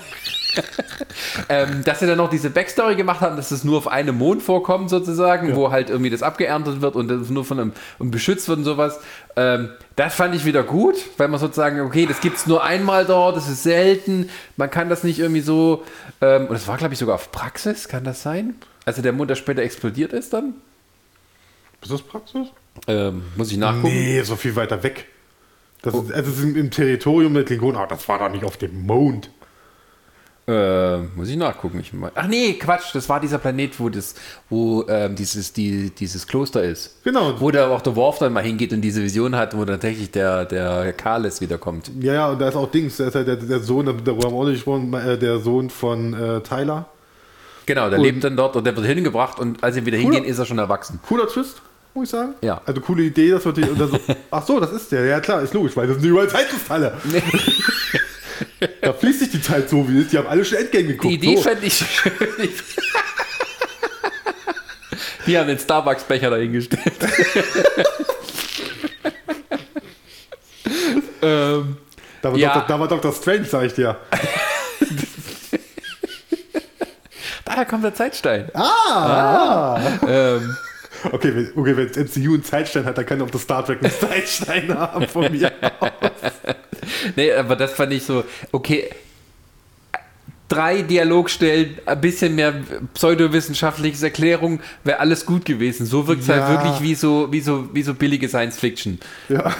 ähm, dass sie dann noch diese Backstory gemacht haben, dass es nur auf einem Mond vorkommt, sozusagen, wo halt irgendwie das abgeerntet wird und das nur von einem und beschützt wird und sowas. Ähm, das fand ich wieder gut, weil man sozusagen, okay, das gibt es nur einmal dort, das ist selten, man kann das nicht irgendwie so. Ähm, und das war, glaube ich, sogar auf Praxis, kann das sein? Also der Mond, der später explodiert ist dann? Ist das Praxis? Ähm, muss ich nachgucken. Nee, so viel weiter weg. Das ist, also es ist im, Territorium der Klingonen, aber das war da nicht auf dem Mond. Äh, muss ich nachgucken. Ich mal. Ach nee, Quatsch, das war dieser Planet, wo das, wo ähm, dieses, die, dieses Kloster ist. Genau. Wo da auch der Worf dann mal hingeht und diese Vision hat, wo dann tatsächlich der, der Kalis wiederkommt. Ja, ja, und da ist auch Dings, da ist halt der, der Sohn, darüber haben wir auch nicht gesprochen, äh, der Sohn von äh, Tyler. Genau, der Und- lebt dann dort und der wird hingebracht und als sie wieder hingehen, ist er schon erwachsen. Cooler Twist, muss ich sagen. Ja. Also coole Idee, dass wir die, so, ach so, das ist der. Ja klar, ist logisch, weil das sind überall Zeitkristalle. Da fließt sich die Zeit so, wie es ist. Die haben alle schon Endgame geguckt. Die Idee so. fände ich schön. Die haben den Starbucks-Becher dahingestellt. ähm, da, war Ja. Dr., da war Dr. Strange, sag ich dir. daher kommt der Zeitstein. Ah! Ähm, Okay, wenn, okay, wenn das MCU einen Zeitstein hat, dann kann auch das Star Trek einen Zeitstein haben von mir. nee, aber das fand ich so, okay. Drei Dialogstellen, ein bisschen mehr pseudowissenschaftliches Erklärung, wäre alles gut gewesen. So wirkt es Ja. halt wirklich wie so, wie so, wie so billige Science Fiction. Ja.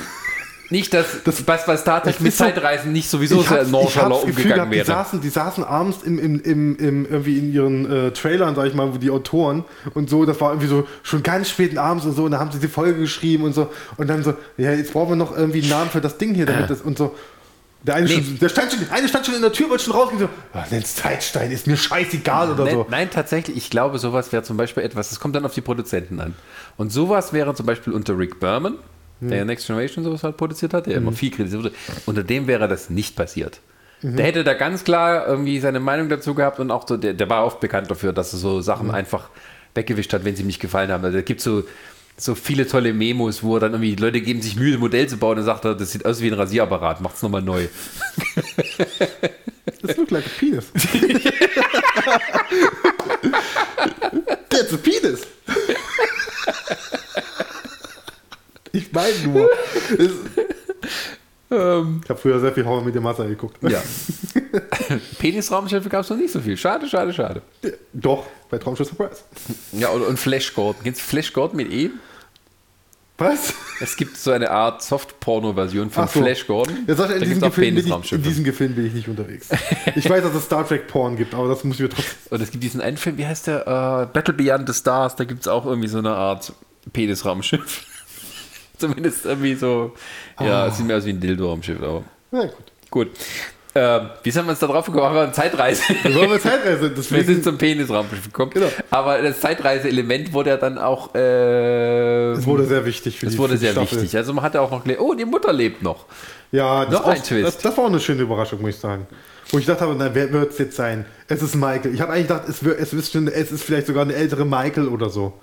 Nicht, dass das, was bei Star Trek Das mit Zeitreisen nicht sowieso ich sehr nonchalant umgegangen gehabt, die wäre. saßen, die saßen abends im, im, im, im, irgendwie in ihren äh, Trailern, sag ich mal, wo die Autoren und so, das war irgendwie so schon ganz späten abends und so, und da haben sie die Folge geschrieben und so, und dann so, ja, jetzt brauchen wir noch irgendwie einen Namen für das Ding hier, damit das und so. Der eine, Nee. schon, der stand schon, der eine stand schon in der Tür, wollte schon rausgehen, so, ah, nenn's Zeitstein, ist mir scheißegal oder Nein, so. nein, tatsächlich, ich glaube, sowas wäre zum Beispiel etwas, das kommt dann auf die Produzenten an. Und sowas wäre zum Beispiel unter Rick Berman, der ja Next Generation sowas halt produziert hat, der immer viel kritisiert wurde, unter dem wäre das nicht passiert. Der hätte da ganz klar irgendwie seine Meinung dazu gehabt und auch so, der, der war oft bekannt dafür, dass er so Sachen einfach weggewischt hat, wenn sie ihm nicht gefallen haben. Also es gibt so, so viele tolle Memos, wo dann irgendwie, Leute geben sich Mühe, ein Modell zu bauen und sagt er, das sieht aus wie ein Rasierapparat, macht's nochmal neu. Das look like a penis. That's a penis. Ich meine nur. Es- Ähm, Ich habe früher sehr viel Horror mit dem Wasser geguckt. ja. Penisraumschiffe gab es noch nicht so viel. Schade, schade, schade. Doch, bei Traumschiff Surprise. Ja, und, und Flash Gordon. Kennst du Flash Gordon mit E? Was? Es gibt so eine Art Soft-Porno-Version von so. Flash Gordon. Ja, Sascha, in, diesem Gefilm ich, in diesem Gefilm bin ich nicht unterwegs. Ich weiß, dass es Star Trek Porn gibt, aber das muss ich mir trotzdem. Und es gibt diesen einen Film, wie heißt der? Äh, Battle Beyond the Stars. Da gibt es auch irgendwie so eine Art Penisraumschiff. Zumindest irgendwie so. Ja, es sieht mehr aus wie ein Dildo-Raumschiff, aber Na gut. gut. Äh, wie sind wir uns da drauf gekommen? Wir haben Zeitreise. Wir wir Zeitreise. Wir Deswegen, sind zum Penisraumschiff gekommen. Genau. Aber das Zeitreise-Element wurde ja dann auch. Äh, es wurde sehr wichtig für es die wurde für sehr Staffel. wichtig. Also man hatte auch noch oh, die Mutter lebt noch. Ja, das, Noch auch, ein Twist. Das, das war auch eine schöne Überraschung, muss ich sagen. Wo ich dachte, na, wer wird es jetzt sein? Es ist Michael. Ich habe eigentlich gedacht, es, wird, es, ist schon, es ist vielleicht sogar eine ältere Michael oder so.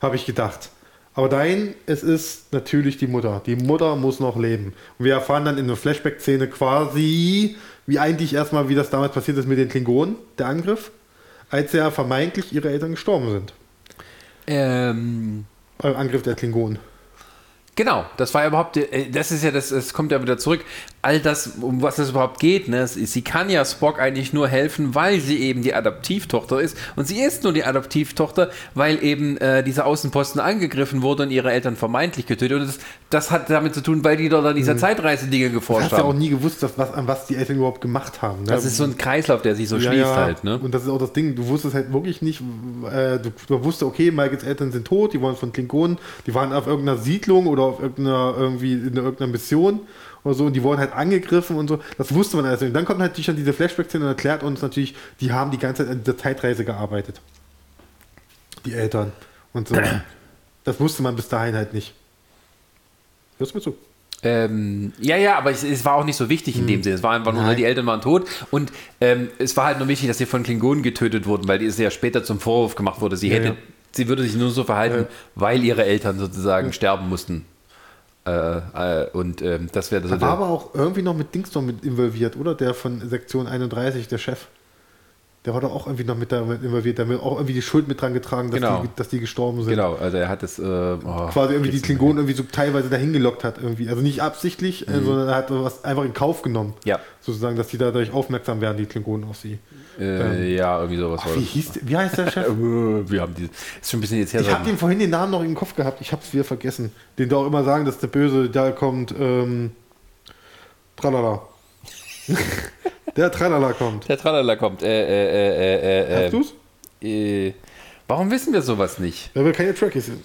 Habe ich gedacht. Aber nein, es ist natürlich die Mutter. Die Mutter muss noch leben. Und wir erfahren dann in der Flashback-Szene quasi, wie eigentlich erstmal, wie das damals passiert ist mit den Klingonen, der Angriff, als ja vermeintlich ihre Eltern gestorben sind. Ähm, Äh, Angriff der Klingonen. Genau, das war ja überhaupt, äh, das ist ja das, es kommt ja wieder zurück, all das, um was es überhaupt geht, ne? sie kann ja Spock eigentlich nur helfen, weil sie eben die Adoptivtochter ist und sie ist nur die Adoptivtochter, weil eben äh, dieser Außenposten angegriffen wurde und ihre Eltern vermeintlich getötet und das, das hat damit zu tun, weil die dort an dieser Zeitreise-Dinge Du geforscht hast ja auch haben. nie gewusst, dass, was, an was die Eltern überhaupt gemacht haben. Ne? Das ist so ein Kreislauf, der sich so schließt halt, ne? Und das ist auch das Ding, du wusstest halt wirklich nicht, äh, du, du wusstest, okay, Michaels Eltern sind tot, die waren von Klingonen, die waren auf irgendeiner Siedlung oder auf irgendeiner, irgendwie in irgendeiner Mission oder so und die wurden halt angegriffen und so. Das wusste man nicht. Und dann kommt natürlich dann diese Flashback-Szene und erklärt uns natürlich, die haben die ganze Zeit an dieser Zeitreise gearbeitet. Die Eltern und so. Das wusste man bis dahin halt nicht. Hörst du mir zu? Ähm, ja, ja, aber es, es war auch nicht so wichtig in dem Sinne. Es war einfach nur, Nein. die Eltern waren tot und ähm, es war halt nur wichtig, dass sie von Klingonen getötet wurden, weil die es ja später zum Vorwurf gemacht wurde. Sie Ja, hätte, ja. sie würde sich nur so verhalten, weil ihre Eltern sozusagen sterben mussten. Äh, äh, und ähm, das wäre so Da war aber auch irgendwie noch mit Dings noch mit involviert, oder? Der von Sektion 31, der Chef. Der war doch auch irgendwie noch mit damit involviert, hat auch irgendwie die Schuld mit dran getragen, dass, Genau. die, dass die gestorben sind. genau, also er hat es äh, oh, Quasi irgendwie die Klingonen irgendwie so teilweise dahin gelockt hat irgendwie. Also nicht absichtlich, äh, sondern er hat was einfach in Kauf genommen. Mhm. Ja. Sozusagen, dass die dadurch aufmerksam werden, die Klingonen auf sie. Äh, ja, irgendwie sowas war Wie hieß wie heißt der Chef? Äh, Wir haben die, ist schon ein bisschen jetzt her. Ich habe den vorhin den Namen noch im Kopf gehabt, ich habe es wieder vergessen. Den da auch immer sagen, dass der Böse, da kommt, ähm, tralala. Der Tralala kommt. Der Tralala kommt. Äh, äh, äh, äh, äh, Hast du's? äh, warum wissen wir sowas nicht? Weil wir keine Trekkies sind.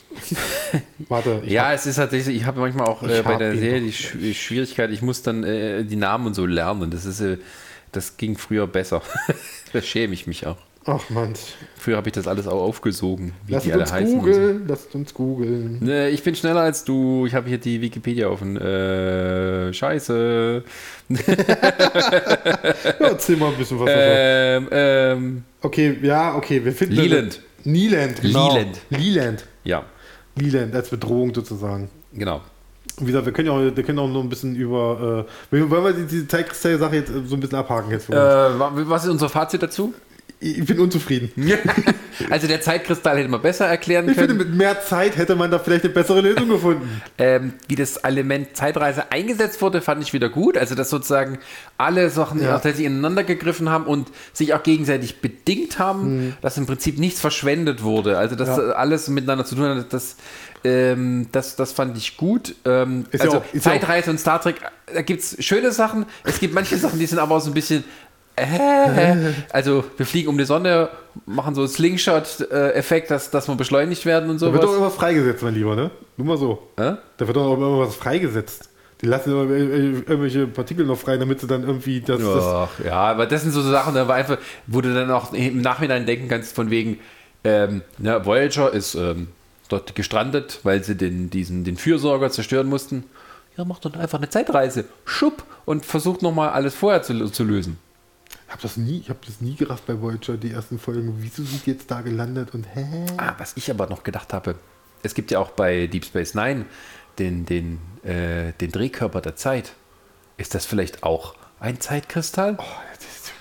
Warte, Ja, es ist tatsächlich, ich habe manchmal auch äh, bei hab der Serie die Sch Schwierigkeit, ich muss dann äh, die Namen und so lernen. Und das ist, äh, das ging früher besser. da schäme ich mich auch. Ach man, Früher habe ich das alles auch aufgesogen, wie lasst die alle uns heißen. googeln, lasst uns googeln. Ne, ich bin schneller als du. Ich habe hier die Wikipedia offen. Äh, scheiße. Ja, erzähl mal ein bisschen was. Ähm, ähm, Okay, ja, okay, wir finden... Leland. Leland, genau. Leland. Leland. ja, Leland als Bedrohung sozusagen. genau. Wie gesagt, wir können ja auch, wir können auch noch ein bisschen über... Äh, wollen wir die- diese Zeitkristalle-Sache jetzt so ein bisschen abhaken jetzt? Äh, was ist unser Fazit dazu? Ich bin unzufrieden. Also der Zeitkristall hätte man besser erklären Ich finde, können, mit mehr Zeit hätte man da vielleicht eine bessere Lösung gefunden. ähm, wie das Element Zeitreise eingesetzt wurde, fand ich wieder gut. Also dass sozusagen alle Sachen Ja. tatsächlich ineinander gegriffen haben und sich auch gegenseitig bedingt haben, dass im Prinzip nichts verschwendet wurde. Also dass Mhm. Ja. äh, alles miteinander zu tun hat, das, ähm, das, das fand ich gut. Ähm, also ja auch- Zeitreise und Star Trek, da gibt es schöne Sachen. Es gibt manche Sachen, die sind aber auch so ein bisschen äh, also wir fliegen um die Sonne, machen so Slingshot-Effekt, dass, dass wir beschleunigt werden und Da wird doch sowas. immer was freigesetzt, mein Lieber, ne? Nur mal so. Äh? Da wird doch immer was freigesetzt. Die lassen immer irgendwelche Partikel noch frei, damit sie dann irgendwie das. das Ach, ja, aber das sind so Sachen, da war einfach, wo du dann auch im Nachhinein denken kannst, von wegen, ähm, ne, Voyager ist ähm, dort gestrandet, weil sie den, diesen, den Fürsorger zerstören mussten. Ja, macht doch einfach eine Zeitreise. Schupp und versucht nochmal alles vorher zu, zu lösen. Ich habe das nie, ich habe das nie gerafft bei Voyager, die ersten Folgen. Wieso sind die jetzt da gelandet und hä? Ah, was ich aber noch gedacht habe, es gibt ja auch bei Deep Space Nine den, den, äh, den Drehkörper der Zeit. Ist das vielleicht auch ein Zeitkristall? Oh, ist,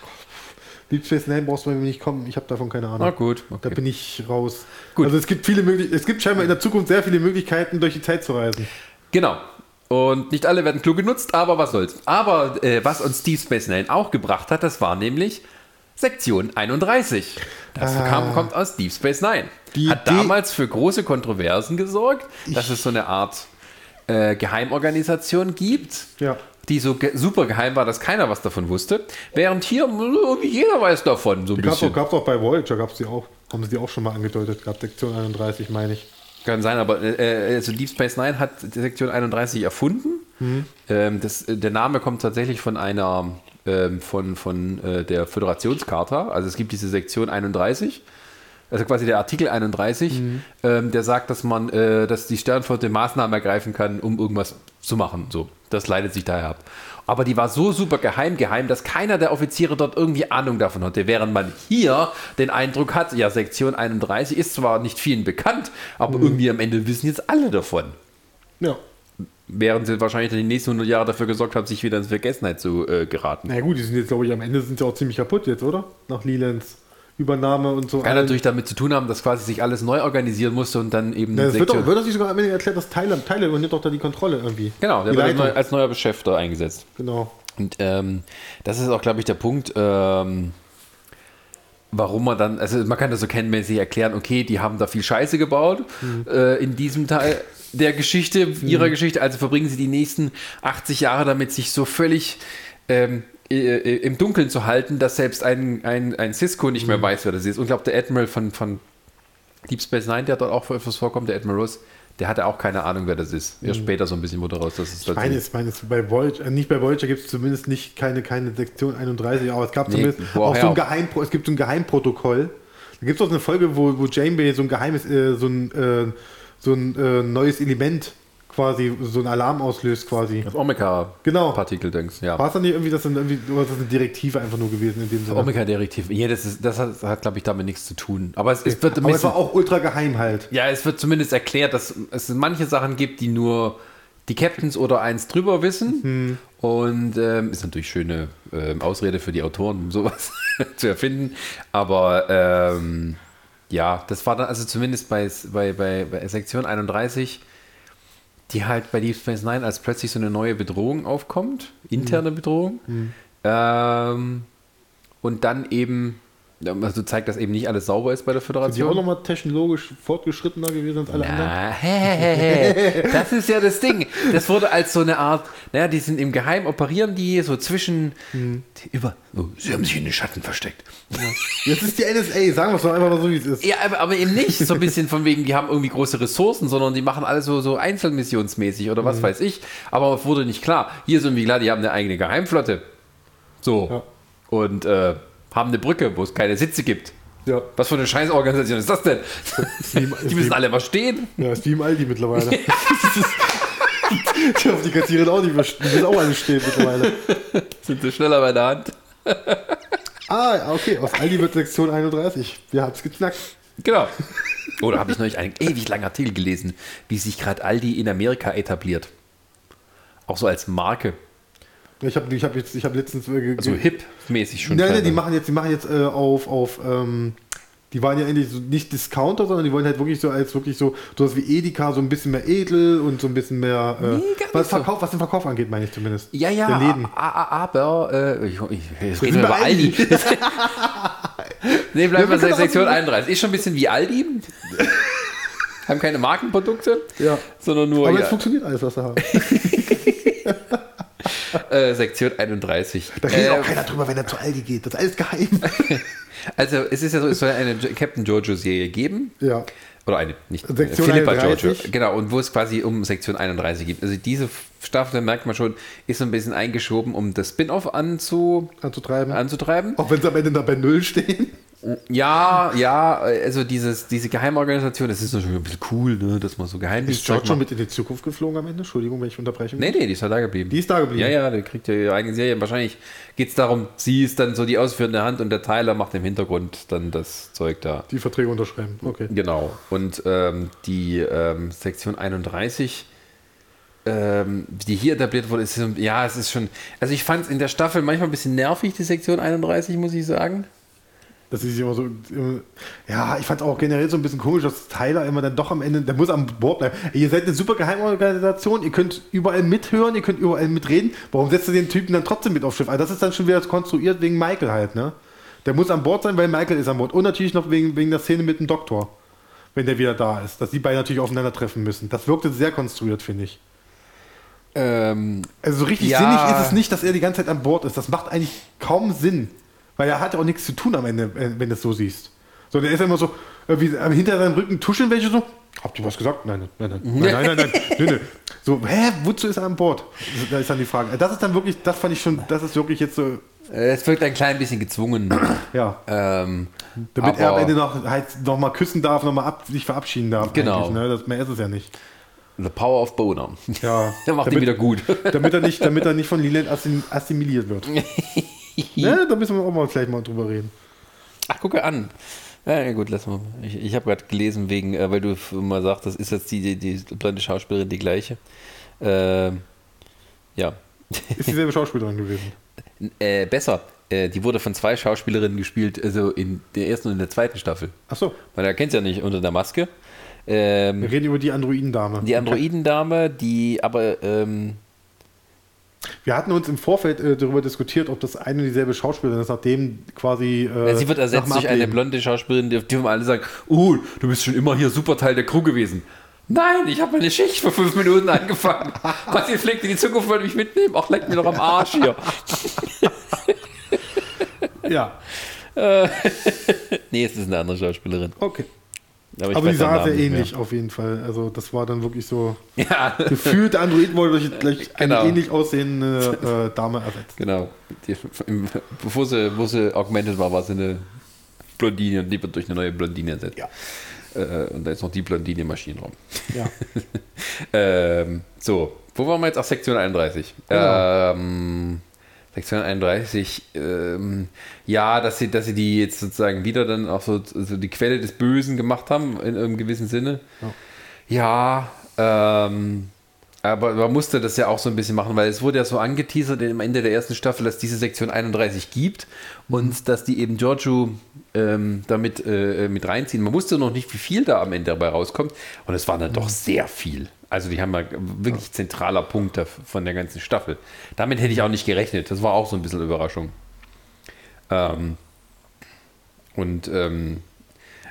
Deep Space Nine brauchst du mir nicht kommen. Ich habe davon keine Ahnung. Na gut, Da okay. bin ich raus. Gut. Also es gibt viele möglich es gibt scheinbar in der Zukunft sehr viele Möglichkeiten, durch die Zeit zu reisen. Genau. Und nicht alle werden klug genutzt, aber was soll's. Aber äh, was uns Deep Space Nine auch gebracht hat, das war nämlich Sektion 31. Das Ah. kam, kommt aus Deep Space Nine. Die hat damals für große Kontroversen gesorgt, dass es so eine Art äh, Geheimorganisation gibt, Ja. die so ge super geheim war, dass keiner was davon wusste. Während hier irgendwie jeder weiß davon, so ein Die gab's bisschen. auch, auch bei Voyager, gab's die auch. Haben sie die auch schon mal angedeutet gehabt, Sektion 31, meine ich. Kann sein, aber äh, also Deep Space Nine hat die Sektion 31 erfunden. Ähm, das, äh, der Name kommt tatsächlich von einer ähm, von, von äh, der Föderationscharta. Also es gibt diese Sektion 31. Also quasi der Artikel 31, ähm, der sagt, dass man, äh, dass die Sternflotte Maßnahmen ergreifen kann, um irgendwas zu machen. So, das leitet sich daher ab. Aber die war so super geheim, geheim, dass keiner der Offiziere dort irgendwie Ahnung davon hatte. Während man hier den Eindruck hat, ja, Sektion 31 ist zwar nicht vielen bekannt, aber irgendwie am Ende wissen jetzt alle davon. Ja. Während sie wahrscheinlich dann die nächsten 100 Jahre dafür gesorgt haben, sich wieder in Vergessenheit zu äh, geraten. Na gut, die sind jetzt, glaube ich, am Ende sind sie auch ziemlich kaputt jetzt, oder? Nach Lelands Übernahme und so. Kann natürlich damit zu tun haben, dass quasi sich alles neu organisieren musste und dann eben Ja, es wird doch, wird doch nicht sogar am Ende erklärt, dass Thailand, Thailand übernimmt doch da die Kontrolle irgendwie. Genau, der die wird neu, als neuer Beschäftigter eingesetzt. Genau. Und ähm, das ist auch, glaube ich, der Punkt, ähm, warum man dann, also man kann das so kennenmäßig erklären, okay, die haben da viel Scheiße gebaut äh, in diesem Teil der Geschichte, ihrer Geschichte, also verbringen sie die nächsten 80 Jahre damit, sich so völlig ähm, äh, äh, im Dunkeln zu halten, dass selbst ein, ein, ein Cisco nicht mehr weiß, wer das ist. Und ich glaube, der Admiral von, von Deep Space Nine, der dort auch öfters vorkommt, der Admiral Ross, der hatte auch keine Ahnung, wer das ist. Erst später so ein bisschen wurde raus, dass es Ich meine, es, meine es bei Voyager, äh, nicht bei Voyager gibt es zumindest nicht keine, keine Sektion 31, aber es gab Nee, zumindest auch woher so ein auch? Geheimpro es gibt so ein Geheimprotokoll. Da gibt es auch eine Folge, wo, wo Janeway so ein geheimes, äh, so ein, äh, so ein äh, neues Element quasi, so ein Alarm auslöst quasi. auf Omega-Partikel Genau. denkst. Ja. War es dann nicht irgendwie, das sind irgendwie, oder ist das eine Direktive einfach nur gewesen in dem Sinne? Omega-Direktiv. Ja, das, ist, das hat, hat glaube ich, damit nichts zu tun. Aber es, es wird aber es war auch ultra geheim halt. ja, es wird zumindest erklärt, dass es manche Sachen gibt, die nur die Captains oder eins drüber wissen. Und ähm, ist natürlich schöne ähm, Ausrede für die Autoren, um sowas zu erfinden. Aber ähm, ja, das war dann also zumindest bei, bei, bei, bei Sektion 31, die halt bei Deep Space Nine als plötzlich so eine neue Bedrohung aufkommt, interne Bedrohung. Ähm, und dann eben Also zeigt, dass eben nicht alles sauber ist bei der Sind die auch Föderation. nochmal technologisch fortgeschrittener gewesen als alle anderen? Na, hä, hä, hä. das ist ja das Ding. Das wurde als so eine Art, naja, die sind im Geheim, operieren die so zwischen, Hm. die über, oh, sie haben sich in den Schatten versteckt. Jetzt ist die NSA, sagen wir es doch einfach mal so, wie es ist. Ja, aber, aber eben nicht so ein bisschen von wegen, die haben irgendwie große Ressourcen, sondern die machen alles so, so einzelmissionsmäßig oder Mhm. was weiß ich. Aber es wurde nicht klar. Hier ist irgendwie klar, die haben eine eigene Geheimflotte. So. Ja. Und äh, haben eine Brücke, wo es keine Sitze gibt. Ja. Was für eine Scheißorganisation ist das denn? Die müssen alle mal stehen. Ja, ist wie im Aldi mittlerweile. hoffe, die Kassiererin auch nicht mehr, die müssen auch alle stehen mittlerweile. Sind sie schneller bei der Hand. Ah, okay, aus Aldi wird Sektion 31. Wir es geknackt. Genau. Oder habe ich neulich einen ewig langen Artikel gelesen, wie sich gerade Aldi in Amerika etabliert. Auch so als Marke. Ich habe ich hab jetzt, ich habe letztens. Äh, Also hip-mäßig schon. Nein, nein, die machen jetzt, die machen jetzt äh, auf, auf ähm, die waren ja eigentlich so nicht Discounter, sondern die wollen halt wirklich so als wirklich so, sowas wie Edeka, so ein bisschen mehr edel und so ein bisschen mehr, äh, Nee, gar was, nicht so. Verkauf, was den Verkauf angeht, meine ich zumindest. Ja, ja, Der Läden. a- a- aber äh, ich, ich, jetzt reden wir bei über Aldi. nee, bleiben Ja, wir auch Sektion so- 31. Ist schon ein bisschen wie Aldi. haben keine Markenprodukte, Ja. sondern nur Aber ja, funktioniert alles, was sie haben. äh, Sektion 31. Da redet Äh, auch keiner drüber, wenn er zu Aldi geht. Das ist alles geheim. also es ist ja so, es soll eine Captain Jojo-Serie geben. ja. Oder eine, nicht Sektion Philippa 31. Jojo. Genau, und wo es quasi um Sektion 31 geht. Also diese Staffel, merkt man schon, ist so ein bisschen eingeschoben, um das Spin-off anzu, Anzutreiben. anzutreiben. Auch wenn sie am Ende da bei Null stehen. Ja, ja, also dieses, diese Geheimorganisation, das ist natürlich ein bisschen cool, ne, dass man so geheimnis Ist George schon mit in die Zukunft geflogen am Ende? Entschuldigung, wenn ich unterbreche. Nee, nee, die ist ja da geblieben. Die ist da geblieben. Ja, ja, der kriegt ja ihre eigene Serie. Wahrscheinlich geht es darum, sie ist dann so die ausführende Hand und der Tyler macht im Hintergrund dann das Zeug da. Die Verträge unterschreiben. Okay. Genau. Und ähm, die ähm, Sektion 31, ähm, die hier etabliert wurde, ist ja, es ist schon. Also ich fand es in der Staffel manchmal ein bisschen nervig, die Sektion 31, muss ich sagen. Das ist immer so. Ja, ich fand auch generell so ein bisschen komisch, dass Tyler immer dann doch am Ende, der muss am Bord bleiben. Ihr seid eine super Geheimorganisation, ihr könnt überall mithören, ihr könnt überall mitreden. Warum setzt ihr den Typen dann trotzdem mit aufs Schiff? Also das ist dann schon wieder konstruiert wegen Michael halt, ne? Der muss an Bord sein, weil Michael ist an Bord. Und natürlich noch wegen, wegen der Szene mit dem Doktor, wenn der wieder da ist. Dass die beiden natürlich aufeinandertreffen müssen. Das wirkte sehr konstruiert, finde ich. Ähm, Also so richtig Ja. sinnig ist es nicht, dass er die ganze Zeit an Bord ist. Das macht eigentlich kaum Sinn. Weil er hat ja auch nichts zu tun am Ende, äh, wenn du es so siehst. So, der ist ja immer so, äh, wie, äh, hinter seinem Rücken tuscheln welche so. Habt ihr was gesagt? Nein, nein, nein, nein, nein, nein, nein, nein, nein, nein. So, hä, wozu ist er an Bord? Da ist dann die Frage. Das ist dann wirklich, das fand ich schon, das ist wirklich jetzt so, es wirkt ein klein bisschen gezwungen. ja. ähm, Damit er am Ende noch, halt, noch mal küssen darf, noch mal ab, sich verabschieden darf. Genau. Ne? Das, mehr ist es ja nicht. The Power of Boner. Ja. Der macht ihn damit, wieder gut. damit er nicht, damit er nicht von Leland assim- assimiliert wird. ne? Da müssen wir auch mal gleich mal drüber reden. Ach, gucke an. Ja, gut, lass mal. Ich, ich habe gerade gelesen, wegen, äh, weil du immer sagst, das ist jetzt die, die, die blonde Schauspielerin die gleiche. Ähm, ja. Ist dieselbe Schauspielerin gewesen. äh, besser. Äh, die wurde von zwei Schauspielerinnen gespielt, also in der ersten und in der zweiten Staffel. Ach so, Man erkennt ja nicht unter der Maske. Ähm, wir reden über die Androidendame. die Androidendame, die aber ähm, Wir hatten uns im Vorfeld äh, darüber diskutiert, ob das eine und dieselbe Schauspielerin ist, nachdem quasi. Äh, sie wird ersetzt durch eine blonde Schauspielerin, die dürfen alle sagen, uh, du bist schon immer hier super Teil der Crew gewesen. Nein, ich habe meine Schicht vor fünf Minuten angefangen. Martin Flick in die Zukunft wollte mich mitnehmen. Ach, leck mir doch am Arsch hier. Ja, nee, es ist eine andere Schauspielerin. okay. Aber, Aber die sah sehr ähnlich auf jeden Fall. Also, das war dann wirklich so. Ja, Gefühlt, Android wurde durch, durch eine Genau. ähnlich aussehende äh, Dame ersetzt. genau. Die, im, bevor, sie, bevor sie augmented war, war sie eine Blondine und die wird durch eine neue Blondine ersetzt. Ja. Äh, und da ist noch die Blondine im Maschinenraum. Ja. Ähm, so, wo waren wir jetzt? Ach, Sektion 31. Genau. Ähm, Sektion 31, ähm, ja, dass sie, dass sie die jetzt sozusagen wieder dann auch so, so die Quelle des Bösen gemacht haben, in einem gewissen Sinne. Ja, ähm, aber man musste das ja auch so ein bisschen machen, weil es wurde ja so angeteasert am Ende der ersten Staffel, dass diese Sektion 31 gibt und dass die eben Giorgio ähm, damit äh, mit reinziehen. Man wusste noch nicht, wie viel da am Ende dabei rauskommt und es war dann doch sehr viel. Also die haben ja wirklich zentraler Punkt von der ganzen Staffel. Damit hätte ich auch nicht gerechnet. Das war auch so ein bisschen Überraschung. Ähm, Und ähm,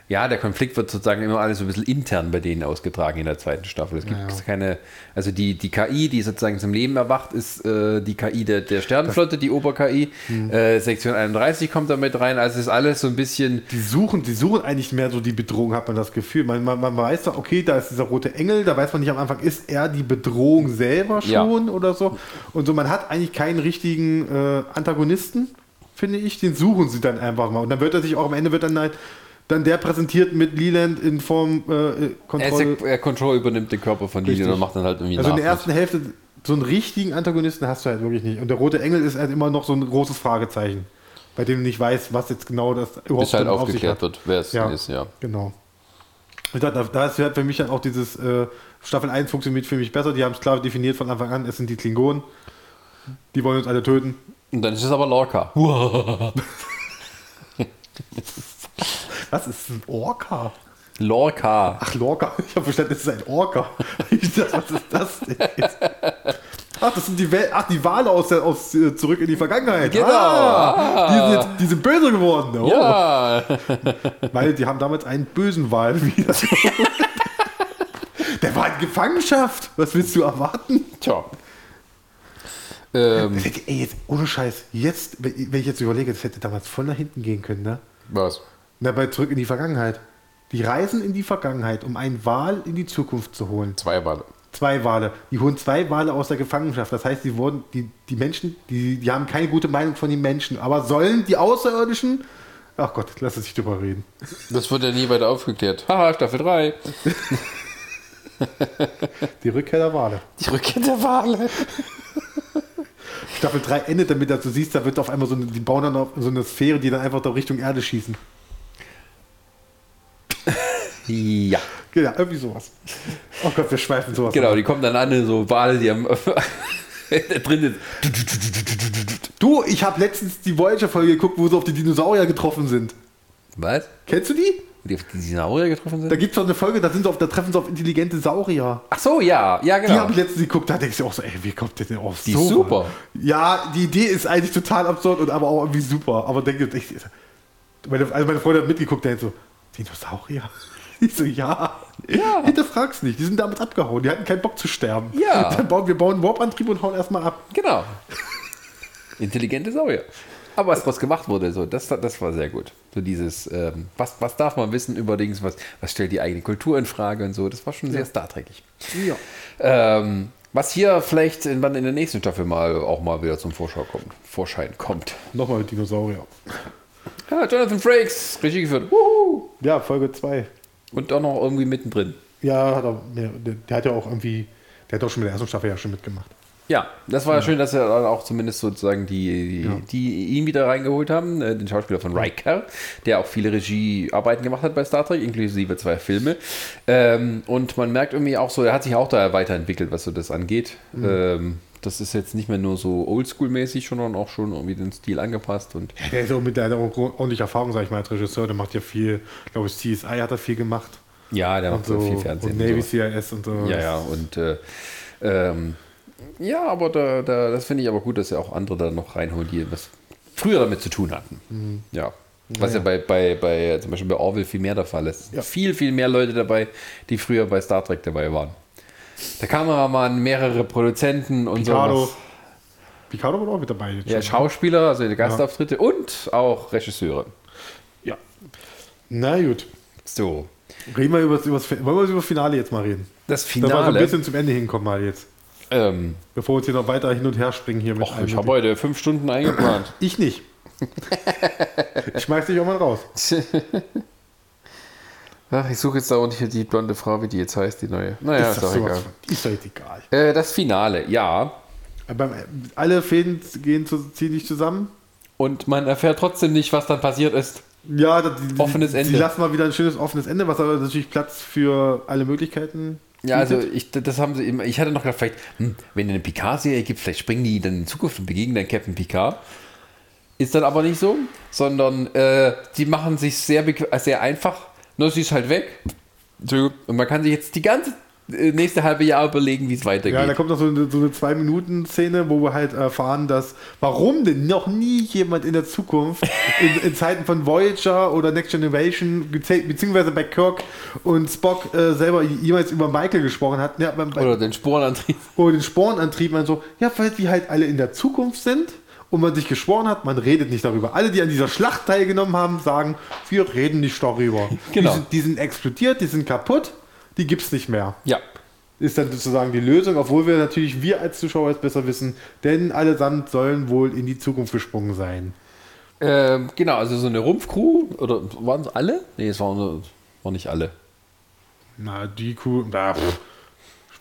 ja, der Konflikt wird sozusagen immer alles so ein bisschen intern bei denen ausgetragen in der zweiten Staffel. Es gibt Ja, ja. keine, also die, die KI, die sozusagen zum Leben erwacht, ist äh, die KI der, der Sternenflotte, die Ober-KI. Hm. Äh, Sektion 31 kommt da mit rein. Also es ist alles so ein bisschen, Die suchen, die suchen eigentlich mehr so die Bedrohung, hat man das Gefühl. Man, man, man weiß doch, okay, da ist dieser rote Engel, da weiß man nicht am Anfang, ist er die Bedrohung selber Ja. schon oder so. Und so, man hat eigentlich keinen richtigen äh, Antagonisten, finde ich. Den suchen sie dann einfach mal. Und dann wird er sich auch am Ende wird dann halt dann der präsentiert mit Leland in Form äh, er, Kontrolle. ist, er Control übernimmt den Körper von Richtig. und macht dann halt irgendwie Also in der ersten Hälfte, so einen richtigen Antagonisten hast du halt wirklich nicht. Und der rote Engel ist halt immer noch so ein großes Fragezeichen, bei dem du nicht weißt, was jetzt genau das überhaupt bis halt auf aufgeklärt hat. wird, wer es Ja. ist, ja. Genau. Und Da, da, da ist halt für mich dann auch dieses äh, Staffel 1 funktioniert für mich besser. Die haben es klar definiert von Anfang an. Es sind die Klingonen. Die wollen uns alle töten. Und dann ist es aber Lorca. Was ist ein Orca? Lorca. Ach, Lorca. Ich habe verstanden, das ist ein Orca. Ich dachte, was ist das denn jetzt? Ach, das sind die, Wel Ach, die Wale aus, der, aus äh, zurück in die Vergangenheit. Genau. Ah, die, sind die sind böse geworden. Oh. Ja, Weil die haben damals einen bösen Wal wieder. Der war in Gefangenschaft. Was willst du erwarten? tja. Ähm, Ey, jetzt, ohne Scheiß, jetzt, wenn ich jetzt überlege, das hätte damals voll nach hinten gehen können, ne? was? Na, bei Zurück in die Vergangenheit. Die reisen in die Vergangenheit, um einen Wal in die Zukunft zu holen. Zwei Wale. Zwei Wale. Die holen zwei Wale aus der Gefangenschaft. Das heißt, die wurden, die, die Menschen, die, die haben keine gute Meinung von den Menschen. Aber sollen die Außerirdischen. Ach Gott, lass es sich drüber reden. Das wird ja nie weiter aufgeklärt. Haha, Staffel 3. Die Rückkehr der Wale. Die Rückkehr der Wale. Staffel 3 endet damit, dass du siehst, da wird auf einmal so eine, die bauen dann auf so eine Sphäre, die dann einfach da Richtung Erde schießen. Ja, Genau, irgendwie sowas. Oh Gott, wir schweifen sowas. genau, ab. die kommen dann an, so Wale, die haben da drin sind. Du, ich habe letztens die Voyager-Folge geguckt, wo sie auf die Dinosaurier getroffen sind. Was? Kennst du die? Die auf die Dinosaurier getroffen Da sind? gibt es doch eine Folge, da, sind sie auf, da treffen sie auf intelligente Saurier. Ach so, ja, ja, Die genau. habe ich letztens geguckt, da denkst du auch so, ey, wie kommt der denn auf Die ist super. Ja, die Idee ist eigentlich total absurd und aber auch irgendwie super. Aber denke ich, meine, also meine Freundin hat mitgeguckt, der hat so, Dinosaurier? Ich so, ja. Ja. Hinterfrag's nicht. Die sind damals abgehauen. Die hatten keinen Bock zu sterben. Ja. Dann bauen, wir bauen einen Warp-Antrieb und hauen erstmal ab. Genau. Intelligente Saurier. Aber was daraus gemacht wurde, so, das, das war sehr gut. So dieses, ähm, was, was darf man wissen über Dings, was, was stellt die eigene Kultur in Frage und so, das war schon sehr Star Trekig. Ja. Ähm, was hier vielleicht in, wann in der nächsten Staffel mal auch mal wieder zum Vorschau kommt, Vorschein kommt. Nochmal Dinosaurier. Ja, Jonathan Frakes, Regie geführt. Wuhu. Ja, Folge 2. Und auch noch irgendwie mittendrin. Ja, hat er, der, der hat ja auch irgendwie, der hat auch schon mit der ersten Staffel ja schon mitgemacht. Ja, das war schön, dass sie dann auch zumindest sozusagen die, die, die ihn wieder reingeholt haben, äh, den Schauspieler von Riker, der auch viele Regiearbeiten gemacht hat bei Star Trek, inklusive zwei Filme. Ähm, und man merkt irgendwie auch so, er hat sich auch da weiterentwickelt, was so das angeht. Ähm, das ist jetzt nicht mehr nur so oldschool-mäßig, sondern auch schon irgendwie den Stil angepasst. Und Der ist auch mit der, der auch ordentlich Erfahrung, sag ich mal, als Regisseur. Der macht ja viel, glaube ich, CSI hat er viel gemacht. ja, der Und macht so viel Fernsehen. Und und Navy so. CIS und so. Ja, ja, und äh, ähm, ja, aber da, da, das finde ich aber gut, dass er auch andere da noch reinholt, die was früher damit zu tun hatten. Ja. Was ja, Ja. bei, bei, bei zum Beispiel bei Orville viel mehr der Fall ist. Ja. Viel, viel mehr Leute dabei, die früher bei Star Trek dabei waren. Der Kameramann, mehrere Produzenten und Picardo. sowas. Picardo war auch mit dabei. Jetzt Ja. Schauspieler, also die Gastauftritte und auch Regisseure. ja. Na gut. So. Reden wir über das, über das, wollen wir über das Finale jetzt mal reden? Das Da wir so ein Finale. bisschen zum Ende hinkommen mal jetzt. Ähm, Bevor wir uns hier noch weiter hin und her springen hier mit och, ich habe heute fünf Stunden eingeplant. Ich nicht. ich schmeiß dich auch mal raus. Ach, ich suche jetzt da unten hier die blonde Frau, wie die jetzt heißt, die neue. Naja, ist, das doch egal. Ist doch egal. Äh, das Finale, ja. Aber alle Fäden gehen zu, ziehen sich zusammen. Und man erfährt trotzdem nicht, was dann passiert ist. Ja, das, die, Offenes die, Ende. Sie lassen mal wieder ein schönes offenes Ende, was aber natürlich Platz für alle Möglichkeiten. Ja, also ich, das haben sie immer, ich hatte noch gedacht, vielleicht, hm, wenn eine Picard-Serie gibt, vielleicht springen die dann in Zukunft und begegnen dann Captain Picard. Ist dann aber nicht so, sondern äh, die machen sich sehr, äh, sehr einfach. Nur sie ist halt weg. Und man kann sich jetzt die ganze äh, nächste halbe Jahr überlegen, wie es weitergeht. Ja, da kommt noch so eine, so eine Zwei-Minuten-Szene, wo wir halt erfahren, dass, warum denn noch nie jemand in der Zukunft, in, in Zeiten von Voyager oder Next Generation, beziehungsweise bei Kirk und Spock äh, selber jemals über Michael gesprochen hat. Ja, bei, oder den Sporenantrieb. Oder den Sporenantrieb, man so, ja, weil die halt alle in der Zukunft sind und man sich geschworen hat, man redet nicht darüber. Alle, die an dieser Schlacht teilgenommen haben, sagen, wir reden nicht darüber. Genau. Die, sind, die sind explodiert, die sind kaputt die gibt es nicht mehr. Ja. Ist dann sozusagen die Lösung, obwohl wir natürlich, wir als Zuschauer es besser wissen, denn allesamt sollen wohl in die Zukunft gesprungen sein. Ähm, genau, also so eine Rumpfcrew, oder waren es alle? Nee, es waren, waren nicht alle. Na, die Crew, na, pff.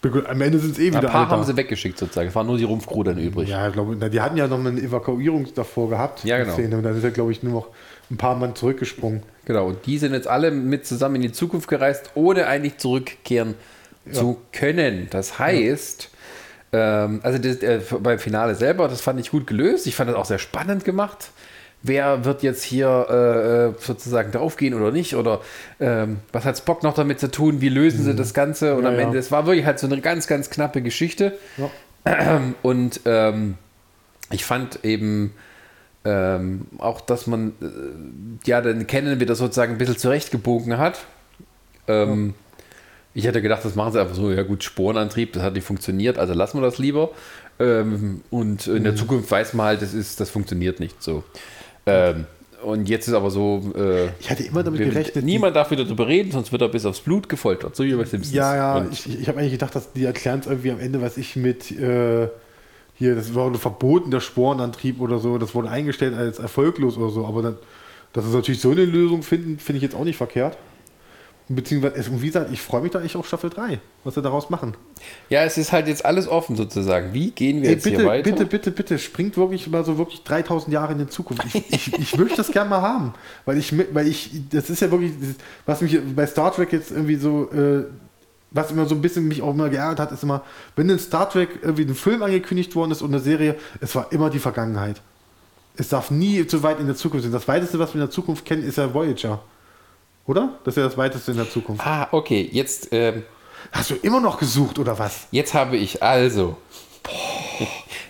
Am Ende sind es eh wieder Ein paar Alter. haben sie weggeschickt sozusagen. Es war nur die Rumpfcrew dann übrig. Ja, glaube die hatten ja noch eine Evakuierung davor gehabt. Ja, genau. Szene, und dann ist ja, glaube ich, nur noch ein paar Mann zurückgesprungen. Genau, und die sind jetzt alle mit zusammen in die Zukunft gereist, ohne eigentlich zurückkehren ja. zu können. Das heißt, ja. ähm, also das, äh, beim Finale selber, das fand ich gut gelöst. Ich fand das auch sehr spannend gemacht. Wer wird jetzt hier äh, äh sozusagen draufgehen oder nicht? Oder ähm, was hat Spock noch damit zu tun? Wie lösen mhm. sie das Ganze? Und ja, am Ende, es war wirklich halt so eine ganz, ganz knappe Geschichte. Und ähm, ich fand eben ähm, auch, dass man äh, ja den Canon wieder sozusagen ein bisschen zurechtgebogen hat. Ähm, ja. Ich hätte gedacht, das machen sie einfach so, ja gut, Sporenantrieb, das hat nicht funktioniert, also lassen wir das lieber. Ähm, und in mhm. der Zukunft weiß man halt, das, ist, das funktioniert nicht so. Ähm, und jetzt ist aber so. Äh, ich hatte immer damit gerechnet. Niemand darf wieder darüber reden, sonst wird er bis aufs Blut gefoltert. So wie bei Simpsons. Ja, ja. Und ich, ich habe eigentlich gedacht, dass die erklären es irgendwie am Ende, was ich mit. Äh, hier, das wurde verboten, der Sporenantrieb oder so, das wurde eingestellt als erfolglos oder so, aber dann, dass sie natürlich so eine Lösung finden, finde ich jetzt auch nicht verkehrt. Beziehungsweise, wie gesagt, ich freue mich da echt auf Staffel 3, was sie daraus machen. Ja, es ist halt jetzt alles offen sozusagen. Wie gehen wir Ey, jetzt bitte, hier weiter? Bitte, bitte, bitte, springt wirklich mal so wirklich 3000 Jahre in die Zukunft. Ich, ich, ich möchte das gerne mal haben, weil ich, weil ich, das ist ja wirklich, was mich bei Star Trek jetzt irgendwie so äh, was immer so ein bisschen mich auch immer geärgert hat, ist immer, wenn in Star Trek irgendwie ein Film angekündigt worden ist und eine Serie, es war immer die Vergangenheit. Es darf nie zu weit in der Zukunft sein. Das weiteste, was wir in der Zukunft kennen, ist ja Voyager. Oder? Das ist ja das weiteste in der Zukunft. Ah, okay. Jetzt. Ähm, Hast du immer noch gesucht, oder was? Jetzt habe ich also.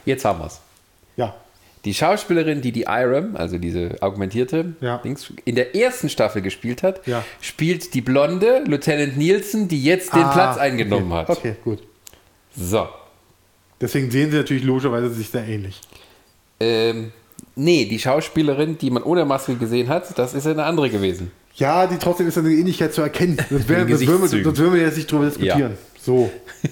Jetzt haben wir es. Ja. Die Schauspielerin, die die Iram, also diese augmentierte, ja. Dings, in der ersten Staffel gespielt hat, ja. spielt die blonde Lieutenant Nielsen, die jetzt den ah, Platz eingenommen okay. hat. Okay, gut. So. Deswegen sehen sie natürlich logischerweise sich sehr ähnlich. Ähm, nee, die Schauspielerin, die man ohne Maske gesehen hat, das ist eine andere gewesen. Ja, die trotzdem ist eine Ähnlichkeit zu erkennen. Das, würden, wir, jetzt nicht drüber diskutieren. Ja. So.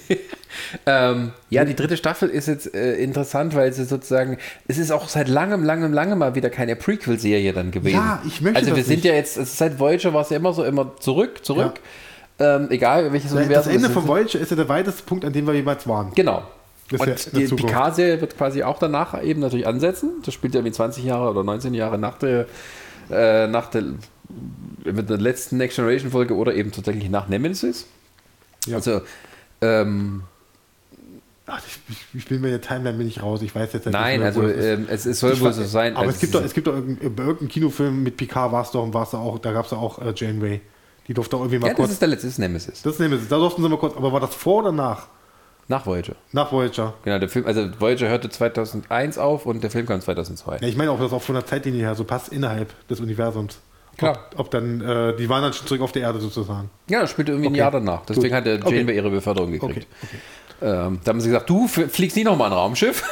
ähm, ja, die dritte Staffel ist jetzt äh, interessant, weil sie sozusagen, es ist auch seit langem, langem, langem mal wieder keine Prequel-Serie dann gewesen. Ja, ich möchte Also wir das sind nicht. ja jetzt, also seit Voyager war es ja immer so, immer zurück, zurück. Ja. Ähm, egal welches Universum. Das Ende von Voyager ist ja der weiteste Punkt, an dem wir jemals waren. Genau. Und die Picard-Serie wird quasi auch danach eben natürlich ansetzen. Das spielt ja wie 20 Jahre oder 19 Jahre nach der, äh, nach der, mit der letzten Next Generation Folge oder eben tatsächlich nach Nemesis. Ja. Also ähm, Ach, ich, ich, bin mir der Timeline bin ich raus. Ich weiß jetzt nicht. Nein, also ähm, es, es, soll ich wohl so sein. Aber es gibt, doch, es gibt doch bei irgendeinem Kinofilm mit Picard war es doch, war's auch, da gab es auch äh, Janeway. Die durfte auch irgendwie mal ja, kurz. Das ist der letzte, das ist Nemesis. Das ist Nemesis, da durften sie mal kurz. Aber war das vor oder nach? Nach Voyager. Nach Voyager. Genau, der Film, also Voyager hörte 2001 auf und der Film kam 2002. Ja, ich meine auch, dass auch von der Zeitlinie her so passt innerhalb des Universums. Klar. Ob, ob dann, äh, die waren dann schon zurück auf der Erde sozusagen. Ja, das spielte irgendwie okay. ein Jahr danach. Deswegen Gut. hat der Janeway okay. ihre Beförderung gekriegt. Okay. Ähm, da haben sie gesagt, du fliegst nie nochmal ein Raumschiff.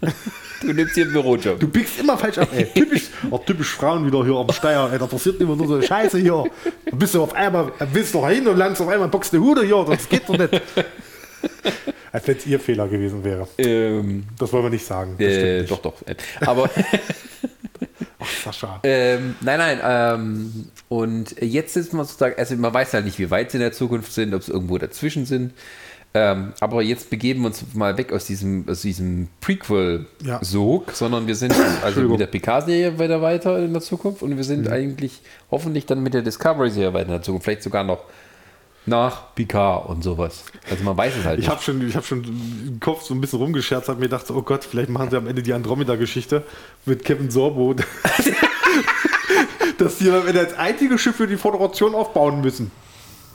du nimmst hier einen Bürojob. Du biegst immer falsch ab, ey. Typisch, oh, typisch Frauen wieder hier am Steier, ey. Da passiert immer nur so eine Scheiße hier. Du bist du auf einmal, willst du hin und landest auf einmal, boxst eine Hude hier. Das geht doch nicht. Als wenn es ihr Fehler gewesen wäre. Ähm, das wollen wir nicht sagen. Äh, doch, doch. Aber. Ach, Sascha. Ähm, nein, nein. Ähm, und jetzt ist man sozusagen, also man weiß halt nicht, wie weit sie in der Zukunft sind, ob sie irgendwo dazwischen sind. Ähm, aber jetzt begeben wir uns mal weg aus diesem, aus diesem Prequel-Sog, ja. sondern wir sind also mit der Picard-Serie weiter weiter in der Zukunft und wir sind mhm. eigentlich hoffentlich dann mit der Discovery-Serie weiter in der Zukunft. Vielleicht sogar noch nach Picard und sowas. Also man weiß es halt ich nicht. Hab schon, ich habe schon im Kopf so ein bisschen rumgescherzt, habe mir gedacht, oh Gott, vielleicht machen sie am Ende die Andromeda-Geschichte mit Kevin Sorbo. dass die am Ende als einzige Schiff für die Föderation aufbauen müssen.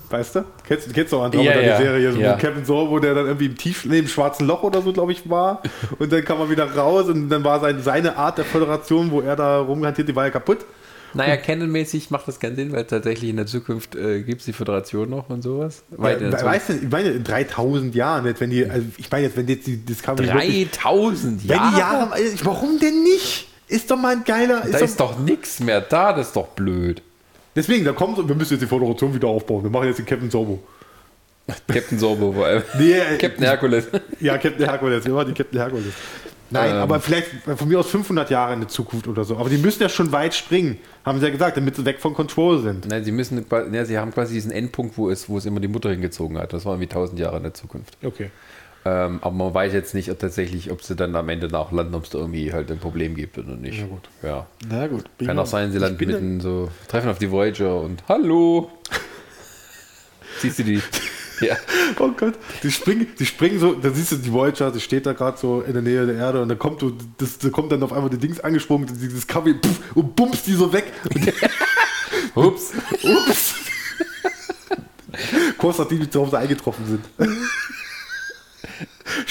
weißt du? Kennst, kennst du auch Andromeda, Ja, ja. die Serie, so Ja. mit Kevin Sorbo, der dann irgendwie im tief, nee, im schwarzen Loch oder so, glaube ich, war. Und dann kam er wieder raus und dann war sein, seine Art der Föderation, wo er da rumhantiert, die war ja kaputt. Naja, canonmäßig macht das keinen Sinn, weil tatsächlich in der Zukunft äh, gibt es die Föderation noch und sowas. Weit Ja, weißt du, ich meine, in 3000 Jahren, jetzt, wenn die, also ich meine jetzt, wenn jetzt die Discovery wirklich- 3000 wenn Jahre? die Jahre, warum denn nicht? Ist doch mal ein geiler, da ist ist doch nichts mehr da, das ist doch blöd. deswegen, da kommt wir müssen jetzt die Föderation wieder aufbauen, wir machen jetzt den Captain Sorbo. Captain Sorbo vor allem. Nee, äh, Captain Hercules. Ja, Captain Hercules, wir machen die Captain Hercules. Nein, Ähm. aber vielleicht von mir aus 500 Jahre in der Zukunft oder so. Aber die müssen ja schon weit springen, haben sie ja gesagt, damit sie weg von Control sind. Nein, sie müssen, ja, sie haben quasi diesen Endpunkt, wo es, wo es immer die Mutter hingezogen hat. Das waren wie 1000 Jahre in der Zukunft. Okay. Ähm, aber man weiß jetzt nicht ob tatsächlich, ob sie dann am Ende nach landen, ob es da irgendwie halt ein Problem gibt oder nicht. Na gut. Ja. Na gut. bin Kann auch sein, sie landen mitten so, treffen auf die Voyager und Hallo! Siehst du die? Ja. Oh Gott, die springen, die springen so, da siehst du die Voyager, die steht da gerade so in der Nähe der Erde und da kommt, das, da kommt dann auf einmal die Dings angesprungen, dieses Kaffee und bummst die so weg. Ups. ups. Kurz nachdem die zu Hause eingetroffen sind.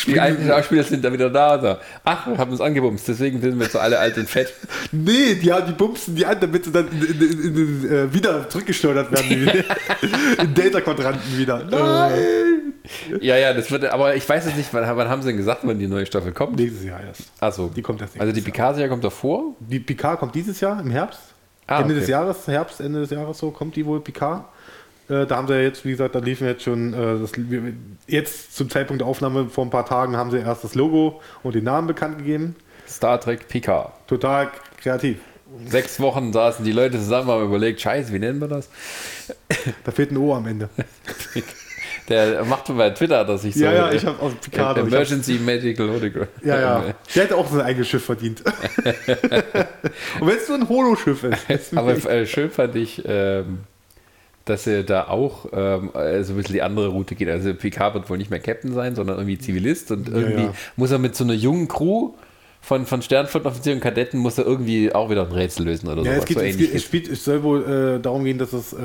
Die alten Schauspieler sind da wieder da. da. Ach, wir haben uns angebumst, deswegen sind wir jetzt so alle alt und fett. Nee, die, haben- die bumsen die an, damit sie dann in, in, in, äh, wieder zurückgesteuert werden. in Delta-Quadranten wieder. Nein! Ja, ja, das wird, aber ich weiß jetzt nicht, wann, wann haben sie denn gesagt, wann die neue Staffel kommt? Nächstes Jahr erst. Achso. Die kommt erst Also die Picard-Serie kommt davor? Die Picard kommt dieses Jahr im Herbst. Ah, Ende okay. des Jahres, Herbst, Ende des Jahres so, kommt die wohl Picard. Äh, da haben sie ja jetzt, wie gesagt, da liefen jetzt schon, äh, das, jetzt zum Zeitpunkt der Aufnahme vor ein paar Tagen haben sie erst das Logo und den Namen bekannt gegeben. Star Trek Picard. Total kreativ. Sechs Wochen saßen die Leute zusammen, haben überlegt, scheiße, wie nennen wir das? Da fehlt ein O am Ende. Der macht bei Twitter, dass ich so Ja, ja, ich habe auf Picard. Emergency Medical Hologram. Ja, ja. Der hätte auch sein eigenes Schiff verdient. und wenn es nur ein Holoschiff ist. Aber äh, schön fand ich, ähm, dass er da auch ähm, äh, so ein bisschen die andere Route geht. Also Picard wird wohl nicht mehr Captain sein, sondern irgendwie Zivilist und irgendwie ja. muss er mit so einer jungen Crew von, von Sternflottenoffizieren und Kadetten muss er irgendwie auch wieder ein Rätsel lösen oder Ja, sowas. es, geht, so es, geht, es, spielt, es soll wohl äh, darum gehen, dass es äh,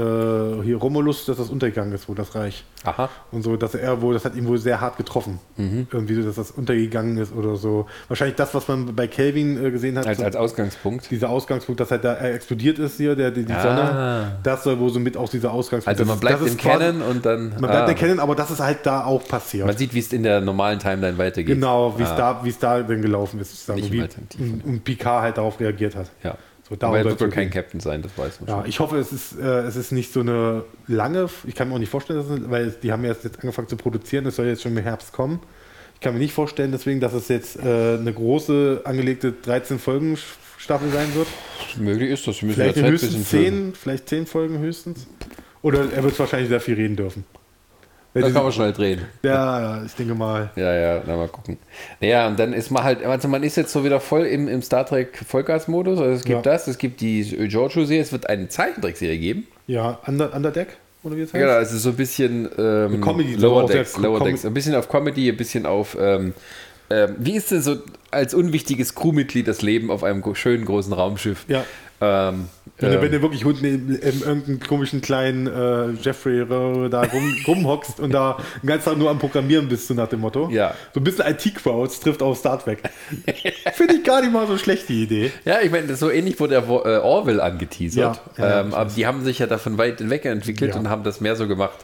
hier Romulus, dass das untergegangen ist, wo das Reich. Aha. Und so, dass er wohl, das hat ihn wohl sehr hart getroffen. Mhm. Irgendwie so, dass das untergegangen ist oder so. Wahrscheinlich das, was man bei Kelvin äh, gesehen hat. Als, so, als Ausgangspunkt. dieser Ausgangspunkt, dass halt da er explodiert ist hier, der, die, die Ah. Sonne. Das soll wohl so mit auch dieser Ausgangspunkt. Also das man bleibt das im Kennen und dann. Man bleibt ah, im Kennen, aber das ist halt da auch passiert. Man sieht, wie es in der normalen Timeline weitergeht. genau, wie es Ah, da, wie es da denn gelaufen ist. Sozusagen. Nicht wie, und, und Picard halt darauf reagiert hat. Ja. So, Aber er wird wohl kein. Captain sein, das weiß man Ja, schon. ich hoffe, es ist, äh, es ist nicht so eine lange, ich kann mir auch nicht vorstellen, dass es, weil die haben ja jetzt angefangen zu produzieren, es soll jetzt schon im Herbst kommen. Ich kann mir nicht vorstellen, deswegen, dass es jetzt äh, eine große angelegte 13 Folgen Staffel sein wird. Möglich ist das. Sie müssen Vielleicht ja Zeit höchstens bisschen füllen. 10, vielleicht 10 Folgen höchstens. Oder er wird wahrscheinlich sehr viel reden dürfen. Wenn Da die- kann man schnell drehen. ja, ja, ich denke mal. Ja, ja, na mal gucken. Naja, und dann ist man halt, also man ist jetzt so wieder voll im, im Star Trek Vollgas-Modus. Also es gibt Ja. das, es gibt die Giorgio-Serie, es wird eine Zeichentrickserie geben. Ja, Under, Underdeck, oder wie es heißt? Genau, also so ein bisschen ähm, Comedy, Lower Decks, Lower Com- Decks. Ein bisschen auf Comedy, ein bisschen auf ähm, ähm, wie ist denn so als unwichtiges Crewmitglied das Leben auf einem schönen großen Raumschiff? Ja. Ähm, Wenn, du, ähm, wenn du wirklich unten in, in irgendeinem komischen kleinen äh, Jeffrey da rum, rumhockst und da den ganzen Tag nur am Programmieren bist, so nach dem Motto. Ja. So ein bisschen IT-Crowds trifft auf Star Trek. Finde ich gar nicht mal so schlecht, die Idee. Ja, ich meine, so ähnlich wurde ja äh, Orwell angeteasert. Ja, ja, ähm, aber die haben sich ja davon weit wegentwickelt Ja. und haben das mehr so gemacht.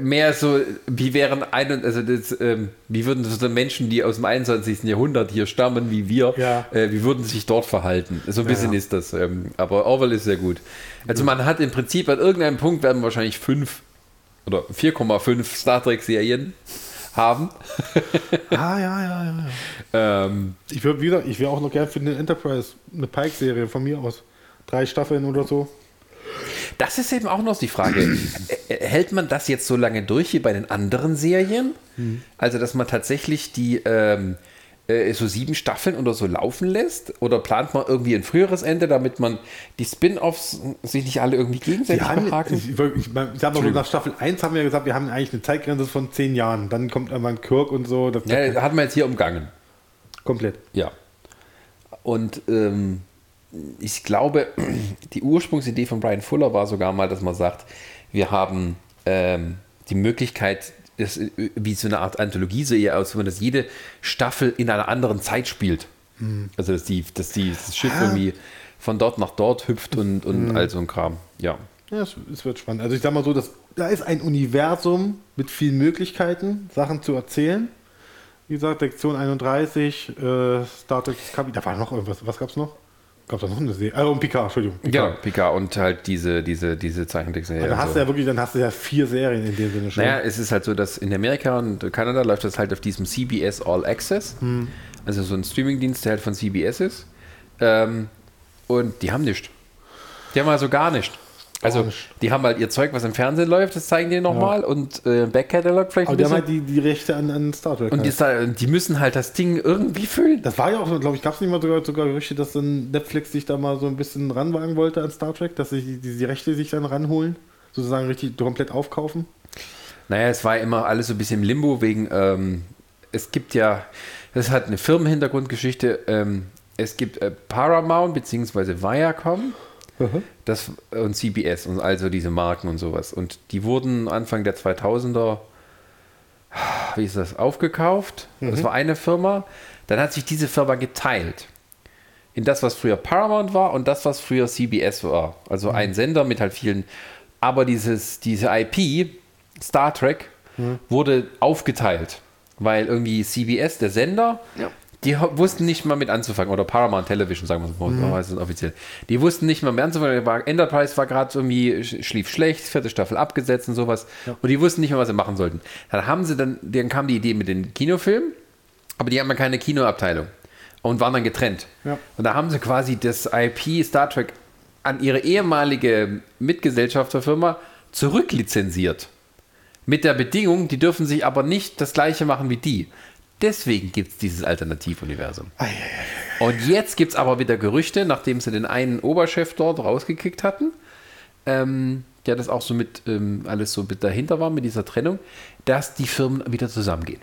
Mehr so, wie wären ein und also das, ähm, wie würden so Menschen, die aus dem 21. Jahrhundert hier stammen, wie wir, Ja. äh, wie würden sie sich dort verhalten? So ein bisschen ja. ist das. Ähm, aber Orwell ist sehr gut. Also man hat im Prinzip an irgendeinem Punkt werden wahrscheinlich fünf oder 4,5 Star Trek-Serien haben. Ah, ja, ja, ja. ja. Ähm, Ich würde wieder, ich wäre auch noch gern für eine Enterprise, eine Pike-Serie von mir aus. Drei Staffeln oder so. Das ist eben auch noch die Frage. Äh, Hält man das jetzt so lange durch wie bei den anderen Serien? Also, dass man tatsächlich die ähm, äh, so sieben Staffeln oder so laufen lässt? Oder plant man irgendwie ein früheres Ende, damit man die Spin-Offs sich nicht alle irgendwie gegenseitig haben, verhaken? ich, ich, ich, ich sag mal so, nach Staffel 1 haben wir gesagt, wir haben eigentlich eine Zeitgrenze von zehn Jahren. Dann kommt ein Kirk und so. Das Ja, hat man jetzt hier umgangen. komplett. Ja. Und ähm, ich glaube, die Ursprungsidee von Brian Fuller war sogar mal, dass man sagt, wir haben ähm, die Möglichkeit, das, äh, wie so eine Art Anthologie sehe ich aus, wenn das jede Staffel in einer anderen Zeit spielt. Also dass, die, dass die, das Schiff Ah. irgendwie von dort nach dort hüpft und, und all so ein Kram. Ja. Ja, es, es wird spannend. Also ich sag mal so, dass, da ist ein Universum mit vielen Möglichkeiten, Sachen zu erzählen. Wie gesagt, Sektion 31, äh, Star Trek Discovery, da war noch irgendwas. Was gab's noch? Gab da noch eine Serie? Ah, und Picard, Entschuldigung. Ja, Picard. Picard und halt diese, diese, diese Zeichentrickserie. Dann und hast so. du ja wirklich, dann hast du ja vier Serien in dem Sinne schon. Naja, es ist halt so, dass in Amerika und Kanada läuft das halt auf diesem CBS All Access. Hm. Also so ein Streamingdienst, der halt von CBS ist. Ähm, und die haben nichts. Die haben also gar nichts. Also, die haben halt ihr Zeug, was im Fernsehen läuft, das zeigen die nochmal und äh, Backcatalog vielleicht Aber ein die haben halt die, die Rechte an, an Star Trek. und halt. die, die müssen halt das Ding irgendwie füllen. Das war ja auch, glaube ich, gab es nicht mal sogar, sogar Gerüchte, dass dann Netflix sich da mal so ein bisschen ranwagen wollte an Star Trek, dass sie die, die, die Rechte sich dann ranholen, sozusagen richtig komplett aufkaufen. Naja, es war immer alles so ein bisschen im Limbo wegen, ähm, es gibt ja, das hat eine Firmenhintergrundgeschichte, ähm, es gibt äh, Paramount bzw. Viacom das, und CBS und also diese Marken und sowas. Und die wurden Anfang der 2000er, wie ist das, aufgekauft. Das war eine Firma. Dann hat sich diese Firma geteilt in das, was früher Paramount war und das, was früher CBS war. Also ein Sender mit halt vielen. Aber dieses, diese IP, Star Trek, wurde aufgeteilt, weil irgendwie CBS, der Sender, die wussten nicht mal mit anzufangen. Oder Paramount Television, sagen wir es mal, so heißt es offiziell. Die wussten nicht mal mit anzufangen. Enterprise war gerade irgendwie, sch- schlief schlecht, vierte Staffel abgesetzt und sowas. Und die wussten nicht mehr, was sie machen sollten. Dann haben sie dann, dann kam die Idee mit den Kinofilmen, aber die haben ja keine Kinoabteilung und waren dann getrennt. Ja. Und da haben sie quasi das IP Star Trek an ihre ehemalige Mitgesellschafterfirma zurücklizenziert. Mit der Bedingung, die dürfen sich aber nicht das gleiche machen wie die. Deswegen gibt es dieses Alternativuniversum. Und jetzt gibt es aber wieder Gerüchte, nachdem sie den einen Oberchef dort rausgekickt hatten, ähm, der das auch so mit ähm, alles so mit dahinter war, mit dieser Trennung, dass die Firmen wieder zusammengehen.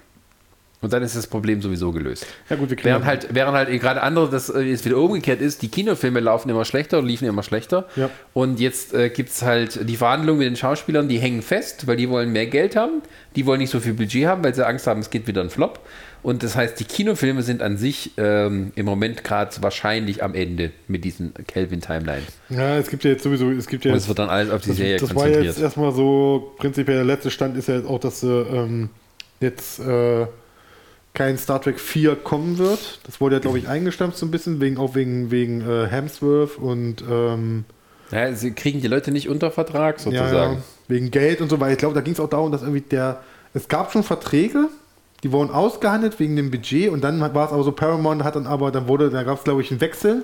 Und dann ist das Problem sowieso gelöst. Ja gut, wir Während halt, während halt gerade andere, das äh, jetzt wieder umgekehrt ist, die Kinofilme laufen immer schlechter und liefen immer schlechter. Ja. Und jetzt äh, gibt es halt die Verhandlungen mit den Schauspielern, die hängen fest, weil die wollen mehr Geld haben, die wollen nicht so viel Budget haben, weil sie Angst haben, es geht wieder ein Flop. Und das heißt, die Kinofilme sind an sich ähm, im Moment gerade wahrscheinlich am Ende mit diesen Kelvin-Timelines. Ja, es gibt ja jetzt sowieso, es gibt ja Und es wird dann alles auf die das, Serie das war jetzt konzentriert. erstmal so, prinzipiell der letzte Stand ist ja jetzt auch, dass äh, ähm, jetzt äh, kein Star Trek 4 kommen wird. Das wurde ja, glaube ich, eingestampft so ein bisschen, wegen, auch wegen, wegen äh, Hemsworth und ähm, ja, sie kriegen die Leute nicht unter Vertrag sozusagen. ja, wegen Geld und so, weil ich glaube, da ging es auch darum, dass irgendwie der, es gab schon Verträge, die wurden ausgehandelt wegen dem Budget und dann war es aber so, Paramount hat dann aber, dann wurde, da gab es glaube ich einen Wechsel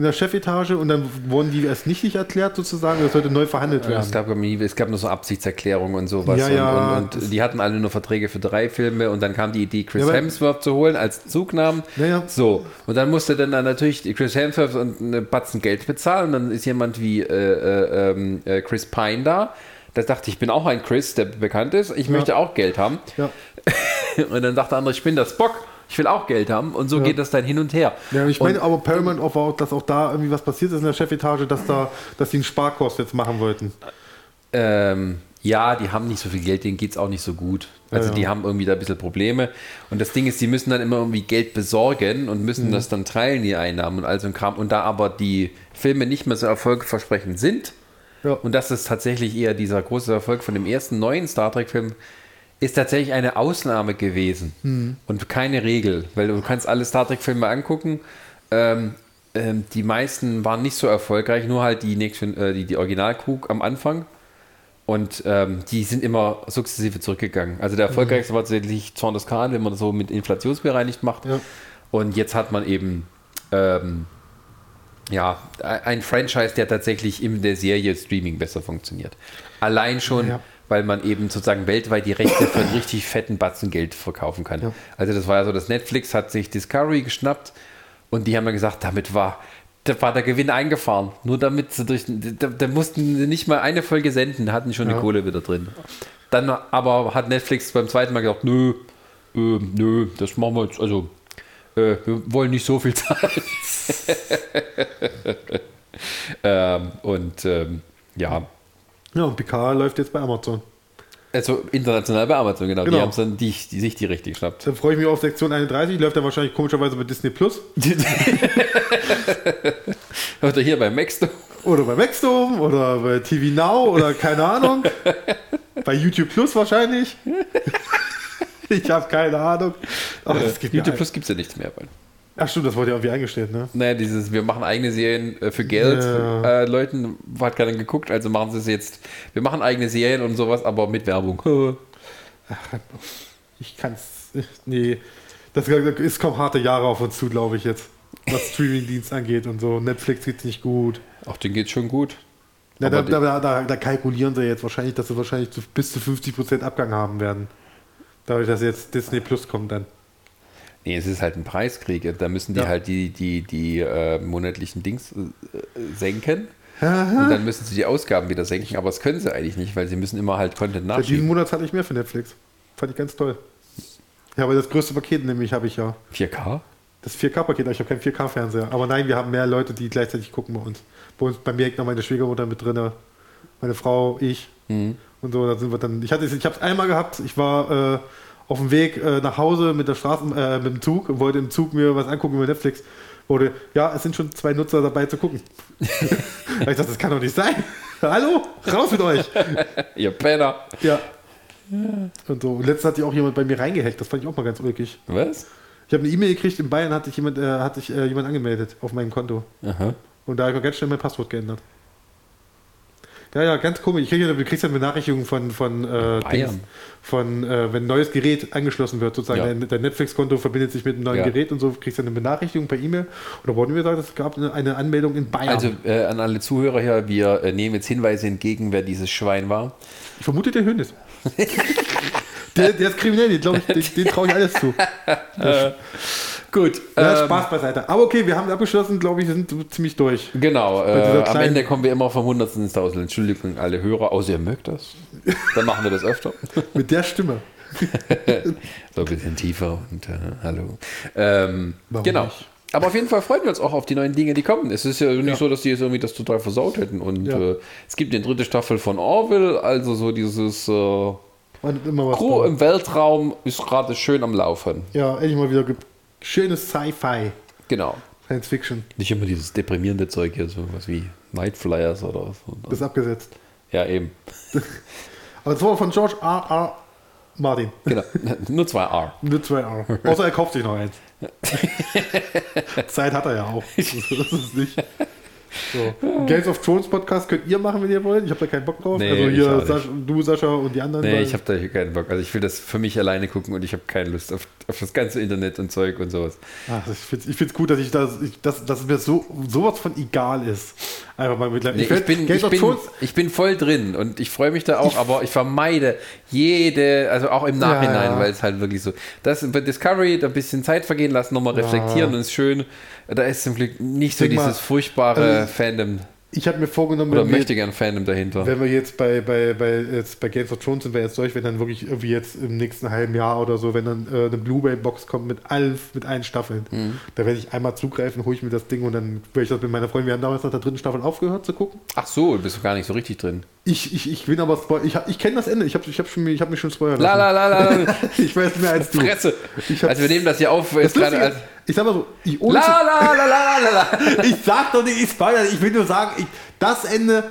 in der Chefetage und dann wurden die erst nichtig erklärt sozusagen, das sollte neu verhandelt werden. Es gab, es gab nur so Absichtserklärungen und sowas. Ja, ja, und, und, und die hatten alle nur Verträge für drei Filme und dann kam die Idee, Chris Ja, Hemsworth zu holen als Zugnamen. Ja, ja. So, und dann musste dann, natürlich Chris Hemsworth und eine Batzen Geld bezahlen und dann ist jemand wie äh, äh, ähm, äh, Chris Pine da. Da dachte ich, ich bin auch ein Chris, der bekannt ist. Ich möchte auch Geld haben. Ja. Und dann dachte der andere, ich bin der Spock. Ich will auch Geld haben. Und so geht das dann hin und her. Ja, ich Und- meine aber Paramount auch, dass auch da irgendwie was passiert ist in der Chefetage, dass da, dass die einen Sparkurs jetzt machen wollten. Ähm, ja, die haben nicht so viel Geld, denen geht es auch nicht so gut. Also Ja, ja. die haben irgendwie da ein bisschen Probleme. Und das Ding ist, die müssen dann immer irgendwie Geld besorgen und müssen Mhm. das dann teilen, die Einnahmen und all so ein Kram. Und da aber die Filme nicht mehr so erfolgversprechend sind, Ja. und das ist tatsächlich eher dieser große Erfolg von dem ersten neuen Star Trek-Film, ist tatsächlich eine Ausnahme gewesen Mhm. und keine Regel, weil du kannst alle Star Trek-Filme angucken. Ähm, ähm, die meisten waren nicht so erfolgreich, nur halt die, äh, die, die Original-Crew am Anfang. Und ähm, die sind immer sukzessive zurückgegangen. Also der erfolgreichste war tatsächlich Zorn des Khan, wenn man das so mit inflationsbereinigt macht. Ja. Und jetzt hat man eben ähm, ja, ein Franchise, der tatsächlich in der Serie Streaming besser funktioniert. Allein schon, Ja. weil man eben sozusagen weltweit die Rechte für einen richtig fetten Batzen Geld verkaufen kann. Ja. Also das war ja so, dass Netflix hat sich Discovery geschnappt und die haben dann gesagt, damit war, da war der Gewinn eingefahren. Nur damit sie durch, da, da mussten sie nicht mal eine Folge senden, hatten schon die Ja. Kohle wieder drin. Dann aber hat Netflix beim zweiten Mal gesagt, nö, äh, nö, das machen wir jetzt, also äh, wir wollen nicht so viel zahlen. ähm, und ähm, ja, Ja, und Picard läuft jetzt bei Amazon. Also international bei Amazon, genau. Genau. Die haben dann die, die sich die richtig geschnappt. Dann freue ich mich auf Sektion 31. Läuft dann wahrscheinlich komischerweise bei Disney Plus. Oder hier bei Maxdome. Oder bei Maxdome oder bei TV Now oder keine Ahnung. bei YouTube Plus wahrscheinlich. Ich habe keine Ahnung. Aber das gibt YouTube Plus gibt es ja nichts mehr. Ach stimmt, das wurde ja irgendwie eingestellt, ne? Naja, dieses, wir machen eigene Serien äh, für Geld. Ja. Äh, Leuten hat keiner geguckt, also machen sie es jetzt. Wir machen eigene Serien und sowas, aber mit Werbung. Ich kann's. Nee. Das ist kommen harte Jahre auf uns zu, glaube ich jetzt. Was Streamingdienst angeht und so. Netflix geht's nicht gut. Auch den geht schon gut. Na, da, da, da, da, kalkulieren sie jetzt wahrscheinlich, dass sie wahrscheinlich bis zu 50% Abgang haben werden. Dadurch, dass jetzt Disney Plus kommt dann. Nee, es ist halt ein Preiskrieg. Da müssen die Ja. halt die, die, die äh, monatlichen Dings äh, senken. Und dann müssen sie die Ausgaben wieder senken. Aber das können sie eigentlich nicht, weil sie müssen immer halt Content Seit diesem nachschieben. Monat zahle ich mehr für Netflix. Fand ich ganz toll. Ja, aber das größte Paket nämlich habe ich ja. 4K? Das 4K-Paket, ich habe keinen 4K-Fernseher. Aber nein, wir haben mehr Leute, die gleichzeitig gucken bei uns. Bei uns, bei mir hängt noch meine Schwiegermutter mit drin, meine Frau, ich Mhm. Und so. Da sind wir dann. Ich hatte, ich habe es einmal gehabt. Ich war äh, auf dem Weg äh, nach Hause mit der Straßen, äh, mit dem Zug und wollte im Zug mir was angucken über Netflix. Wurde, ja, es sind schon zwei Nutzer dabei zu gucken. ich dachte, das kann doch nicht sein. Hallo, raus mit euch. Ihr Penner. Ja. Und so. Und letztens hat sich auch jemand bei mir reingehackt. Das fand ich auch mal ganz ulkig. Was? Ich habe eine E-Mail gekriegt, in Bayern hat sich jemand, äh, hat sich, äh, jemand angemeldet auf meinem Konto. Aha. Und da habe ich ganz schnell mein Passwort geändert. Ja, ja, ganz komisch. Ich krieg, ja- du kriegst ja Benachrichtigungen von, von, äh, Bayern. Dings, von äh, wenn ein neues Gerät angeschlossen wird, sozusagen. Ja. Dein, dein Netflix-Konto verbindet sich mit einem neuen Ja. Gerät und so, kriegst du eine Benachrichtigung per E-Mail. Da wurden wir gesagt, es gab eine, eine Anmeldung in Bayern. Also äh, an alle Zuhörer hier, wir äh, nehmen jetzt Hinweise entgegen, wer dieses Schwein war. ich vermute der Hönes. der, der ist kriminell, den, glaub ich, den, den traue ich alles zu. Gut. Ja, ähm, Spaß beiseite. Aber okay, wir haben abgeschlossen, glaube ich, wir sind ziemlich durch. Genau, äh, am Ende kommen wir immer vom Hundertsten ins Tausend. Entschuldigung, alle Hörer, außer ihr mögt das. Dann machen wir das öfter. Mit der Stimme. So ein bisschen tiefer und äh, hallo. Ähm, Warum genau. nicht? Aber auf jeden Fall freuen wir uns auch auf die neuen Dinge, die kommen. Es ist ja nicht Ja. so, dass die jetzt irgendwie das total versaut hätten. Und Ja. äh, es gibt eine dritte Staffel von Orville, also so dieses äh, Crew da. im Weltraum ist gerade schön am Laufen. Ja, endlich mal wieder schönes Sci-Fi, Genau. Science Fiction. Nicht immer dieses deprimierende Zeug hier, so was wie Night Flyers oder so. Das ist abgesetzt. Ja, eben. Aber das war von George R. R. Martin. Genau. Nur zwei R. Nur zwei R. Außer er kauft sich noch eins. Zeit hat er ja auch. Das ist nicht. So. Games of Thrones Podcast könnt ihr machen, wenn ihr wollt. Ich habe da keinen Bock drauf. Nee, also hier. Sascha, du, Sascha und die anderen. Nee, ich habe da hier keinen Bock. Also ich will das für mich alleine gucken und ich habe keine Lust auf, auf das ganze Internet und Zeug und sowas. Ach, ich finde es gut, dass ich das, ich, dass, dass es mir so sowas von egal ist. Einfach mal mit Nee, ich, find, bin, ich, bin, ich bin voll drin und ich freue mich da auch, aber ich vermeide jede, also auch im Nachhinein, ja. weil es halt wirklich so. Das bei Discovery, da ein bisschen Zeit vergehen lassen, nochmal reflektieren und ist schön. Da ist zum Glück nicht so Denk mal, dieses furchtbare also Fandom ich habe mir vorgenommen, oder wenn wir- möchte gern Fandom dahinter. Wenn wir jetzt bei, bei, bei, jetzt bei Games of Thrones sind wir jetzt durch, wenn dann wirklich irgendwie jetzt im nächsten halben Jahr oder so, wenn dann äh, eine Blu-ray-Box kommt mit allen, mit allen Staffeln, Mhm. da werde ich einmal zugreifen, hole ich mir das Ding und dann werde ich das mit meiner Freundin, wir haben damals nach der dritten Staffel aufgehört zu gucken. Ach so, bist du gar nicht so richtig drin. Ich, ich, ich bin aber, Spoil- ich, ich kenne das Ende, ich habe ich hab schon, ich hab mich schon spoilern La lassen. la la la. la. Ich weiß mehr als du. Fresse. Also wir nehmen das hier auf. Das Jetzt gerade ist, ich sag mal so, ich, ohne la la la la la la. ich sag doch nicht, ich spoilere, ich will nur sagen, ich, das Ende,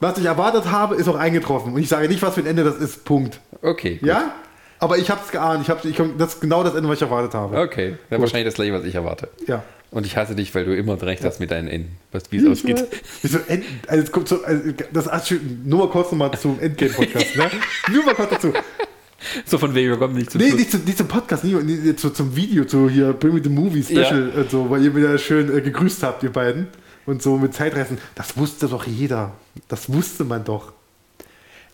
was ich erwartet habe, ist auch eingetroffen. Und ich sage nicht, was für ein Ende das ist, Punkt. Okay. gut. Ja? Aber ich habe es geahnt. Ich hab, ich, das ist genau das Ende, was ich erwartet habe. Okay. Dann wahrscheinlich das gleiche, was ich erwarte. Ja. Und ich hasse dich, weil du immer recht hast mit deinen Enden, was wie es ausgeht. Wieso End, also es kommt so, also das nur mal kurz nochmal zum Endgame-Podcast, ne? Nur mal kurz dazu. So von wegen, wir kommen nicht zu Nee, Schluss. nicht, zu, nicht zum Podcast, nie, nie, zu, zum Video, zu hier Bring Me the Movie Special und so, weil ihr wieder schön äh, gegrüßt habt, ihr beiden. Und so mit Zeitreisen. Das wusste doch jeder. Das wusste man doch.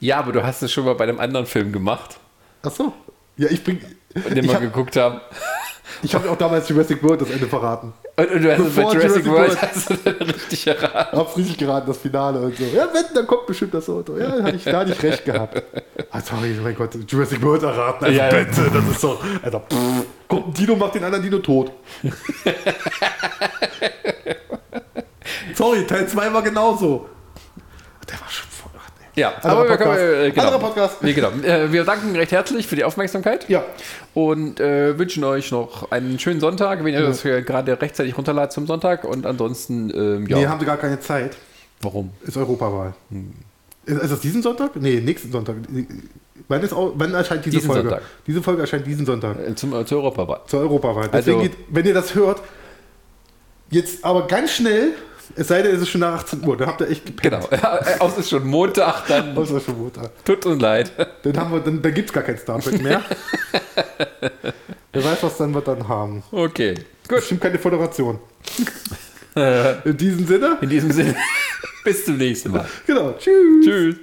Ja, aber du hast es schon mal bei einem anderen Film gemacht, Ach so. Ja, ich bring. den Ich wir habe geguckt haben. Hab auch damals Jurassic World das Ende verraten. Und, und du hast es bei Bevor Jurassic Jurassic World hast du richtig erraten. Hab's richtig geraten, das Finale und so. Ja, wenn, dann kommt bestimmt das Auto. Ja, da hatte ich, da ich recht gehabt. Ah, sorry, mein Gott, Jurassic World erraten. Also Ja, ja. bitte, das ist doch. Alter, pff. Kommt ein Dino, macht den anderen Dino tot. sorry, Teil 2 war genauso. Der war schon Ja, aber wir, Podcast. können, äh, genau. Anderer Podcast. Nee, genau. Äh, wir danken recht herzlich für die Aufmerksamkeit. Ja. Und äh, wünschen euch noch einen schönen Sonntag, wenn ihr das hier gerade rechtzeitig runterladet zum Sonntag. Und ansonsten, ähm, ja. Nee, haben sie gar keine Zeit. Warum? Ist Europawahl. Hm. Ist, ist das diesen Sonntag? Nee, nächsten Sonntag. Wann, ist, wann erscheint diese Diesen Folge? Sonntag. Diese Folge erscheint diesen Sonntag. Äh, Zum, äh, zur Europawahl. Zur Europawahl. Deswegen, Also- geht, wenn ihr das hört, jetzt aber ganz schnell, es sei denn, es ist schon nach 18 Uhr, dann habt ihr echt gepennt. Genau. Äh, Außer es ist schon Montag, dann ist schon Montag. tut uns leid. Dann, haben wir, dann, dann gibt es gar kein Star Trek mehr. Wer weiß, was dann wir dann haben. Okay. Gut. Bestimmt keine Föderation. In diesem Sinne, In diesem Sinne, bis zum nächsten Mal. genau. Tschüss. Tschüss.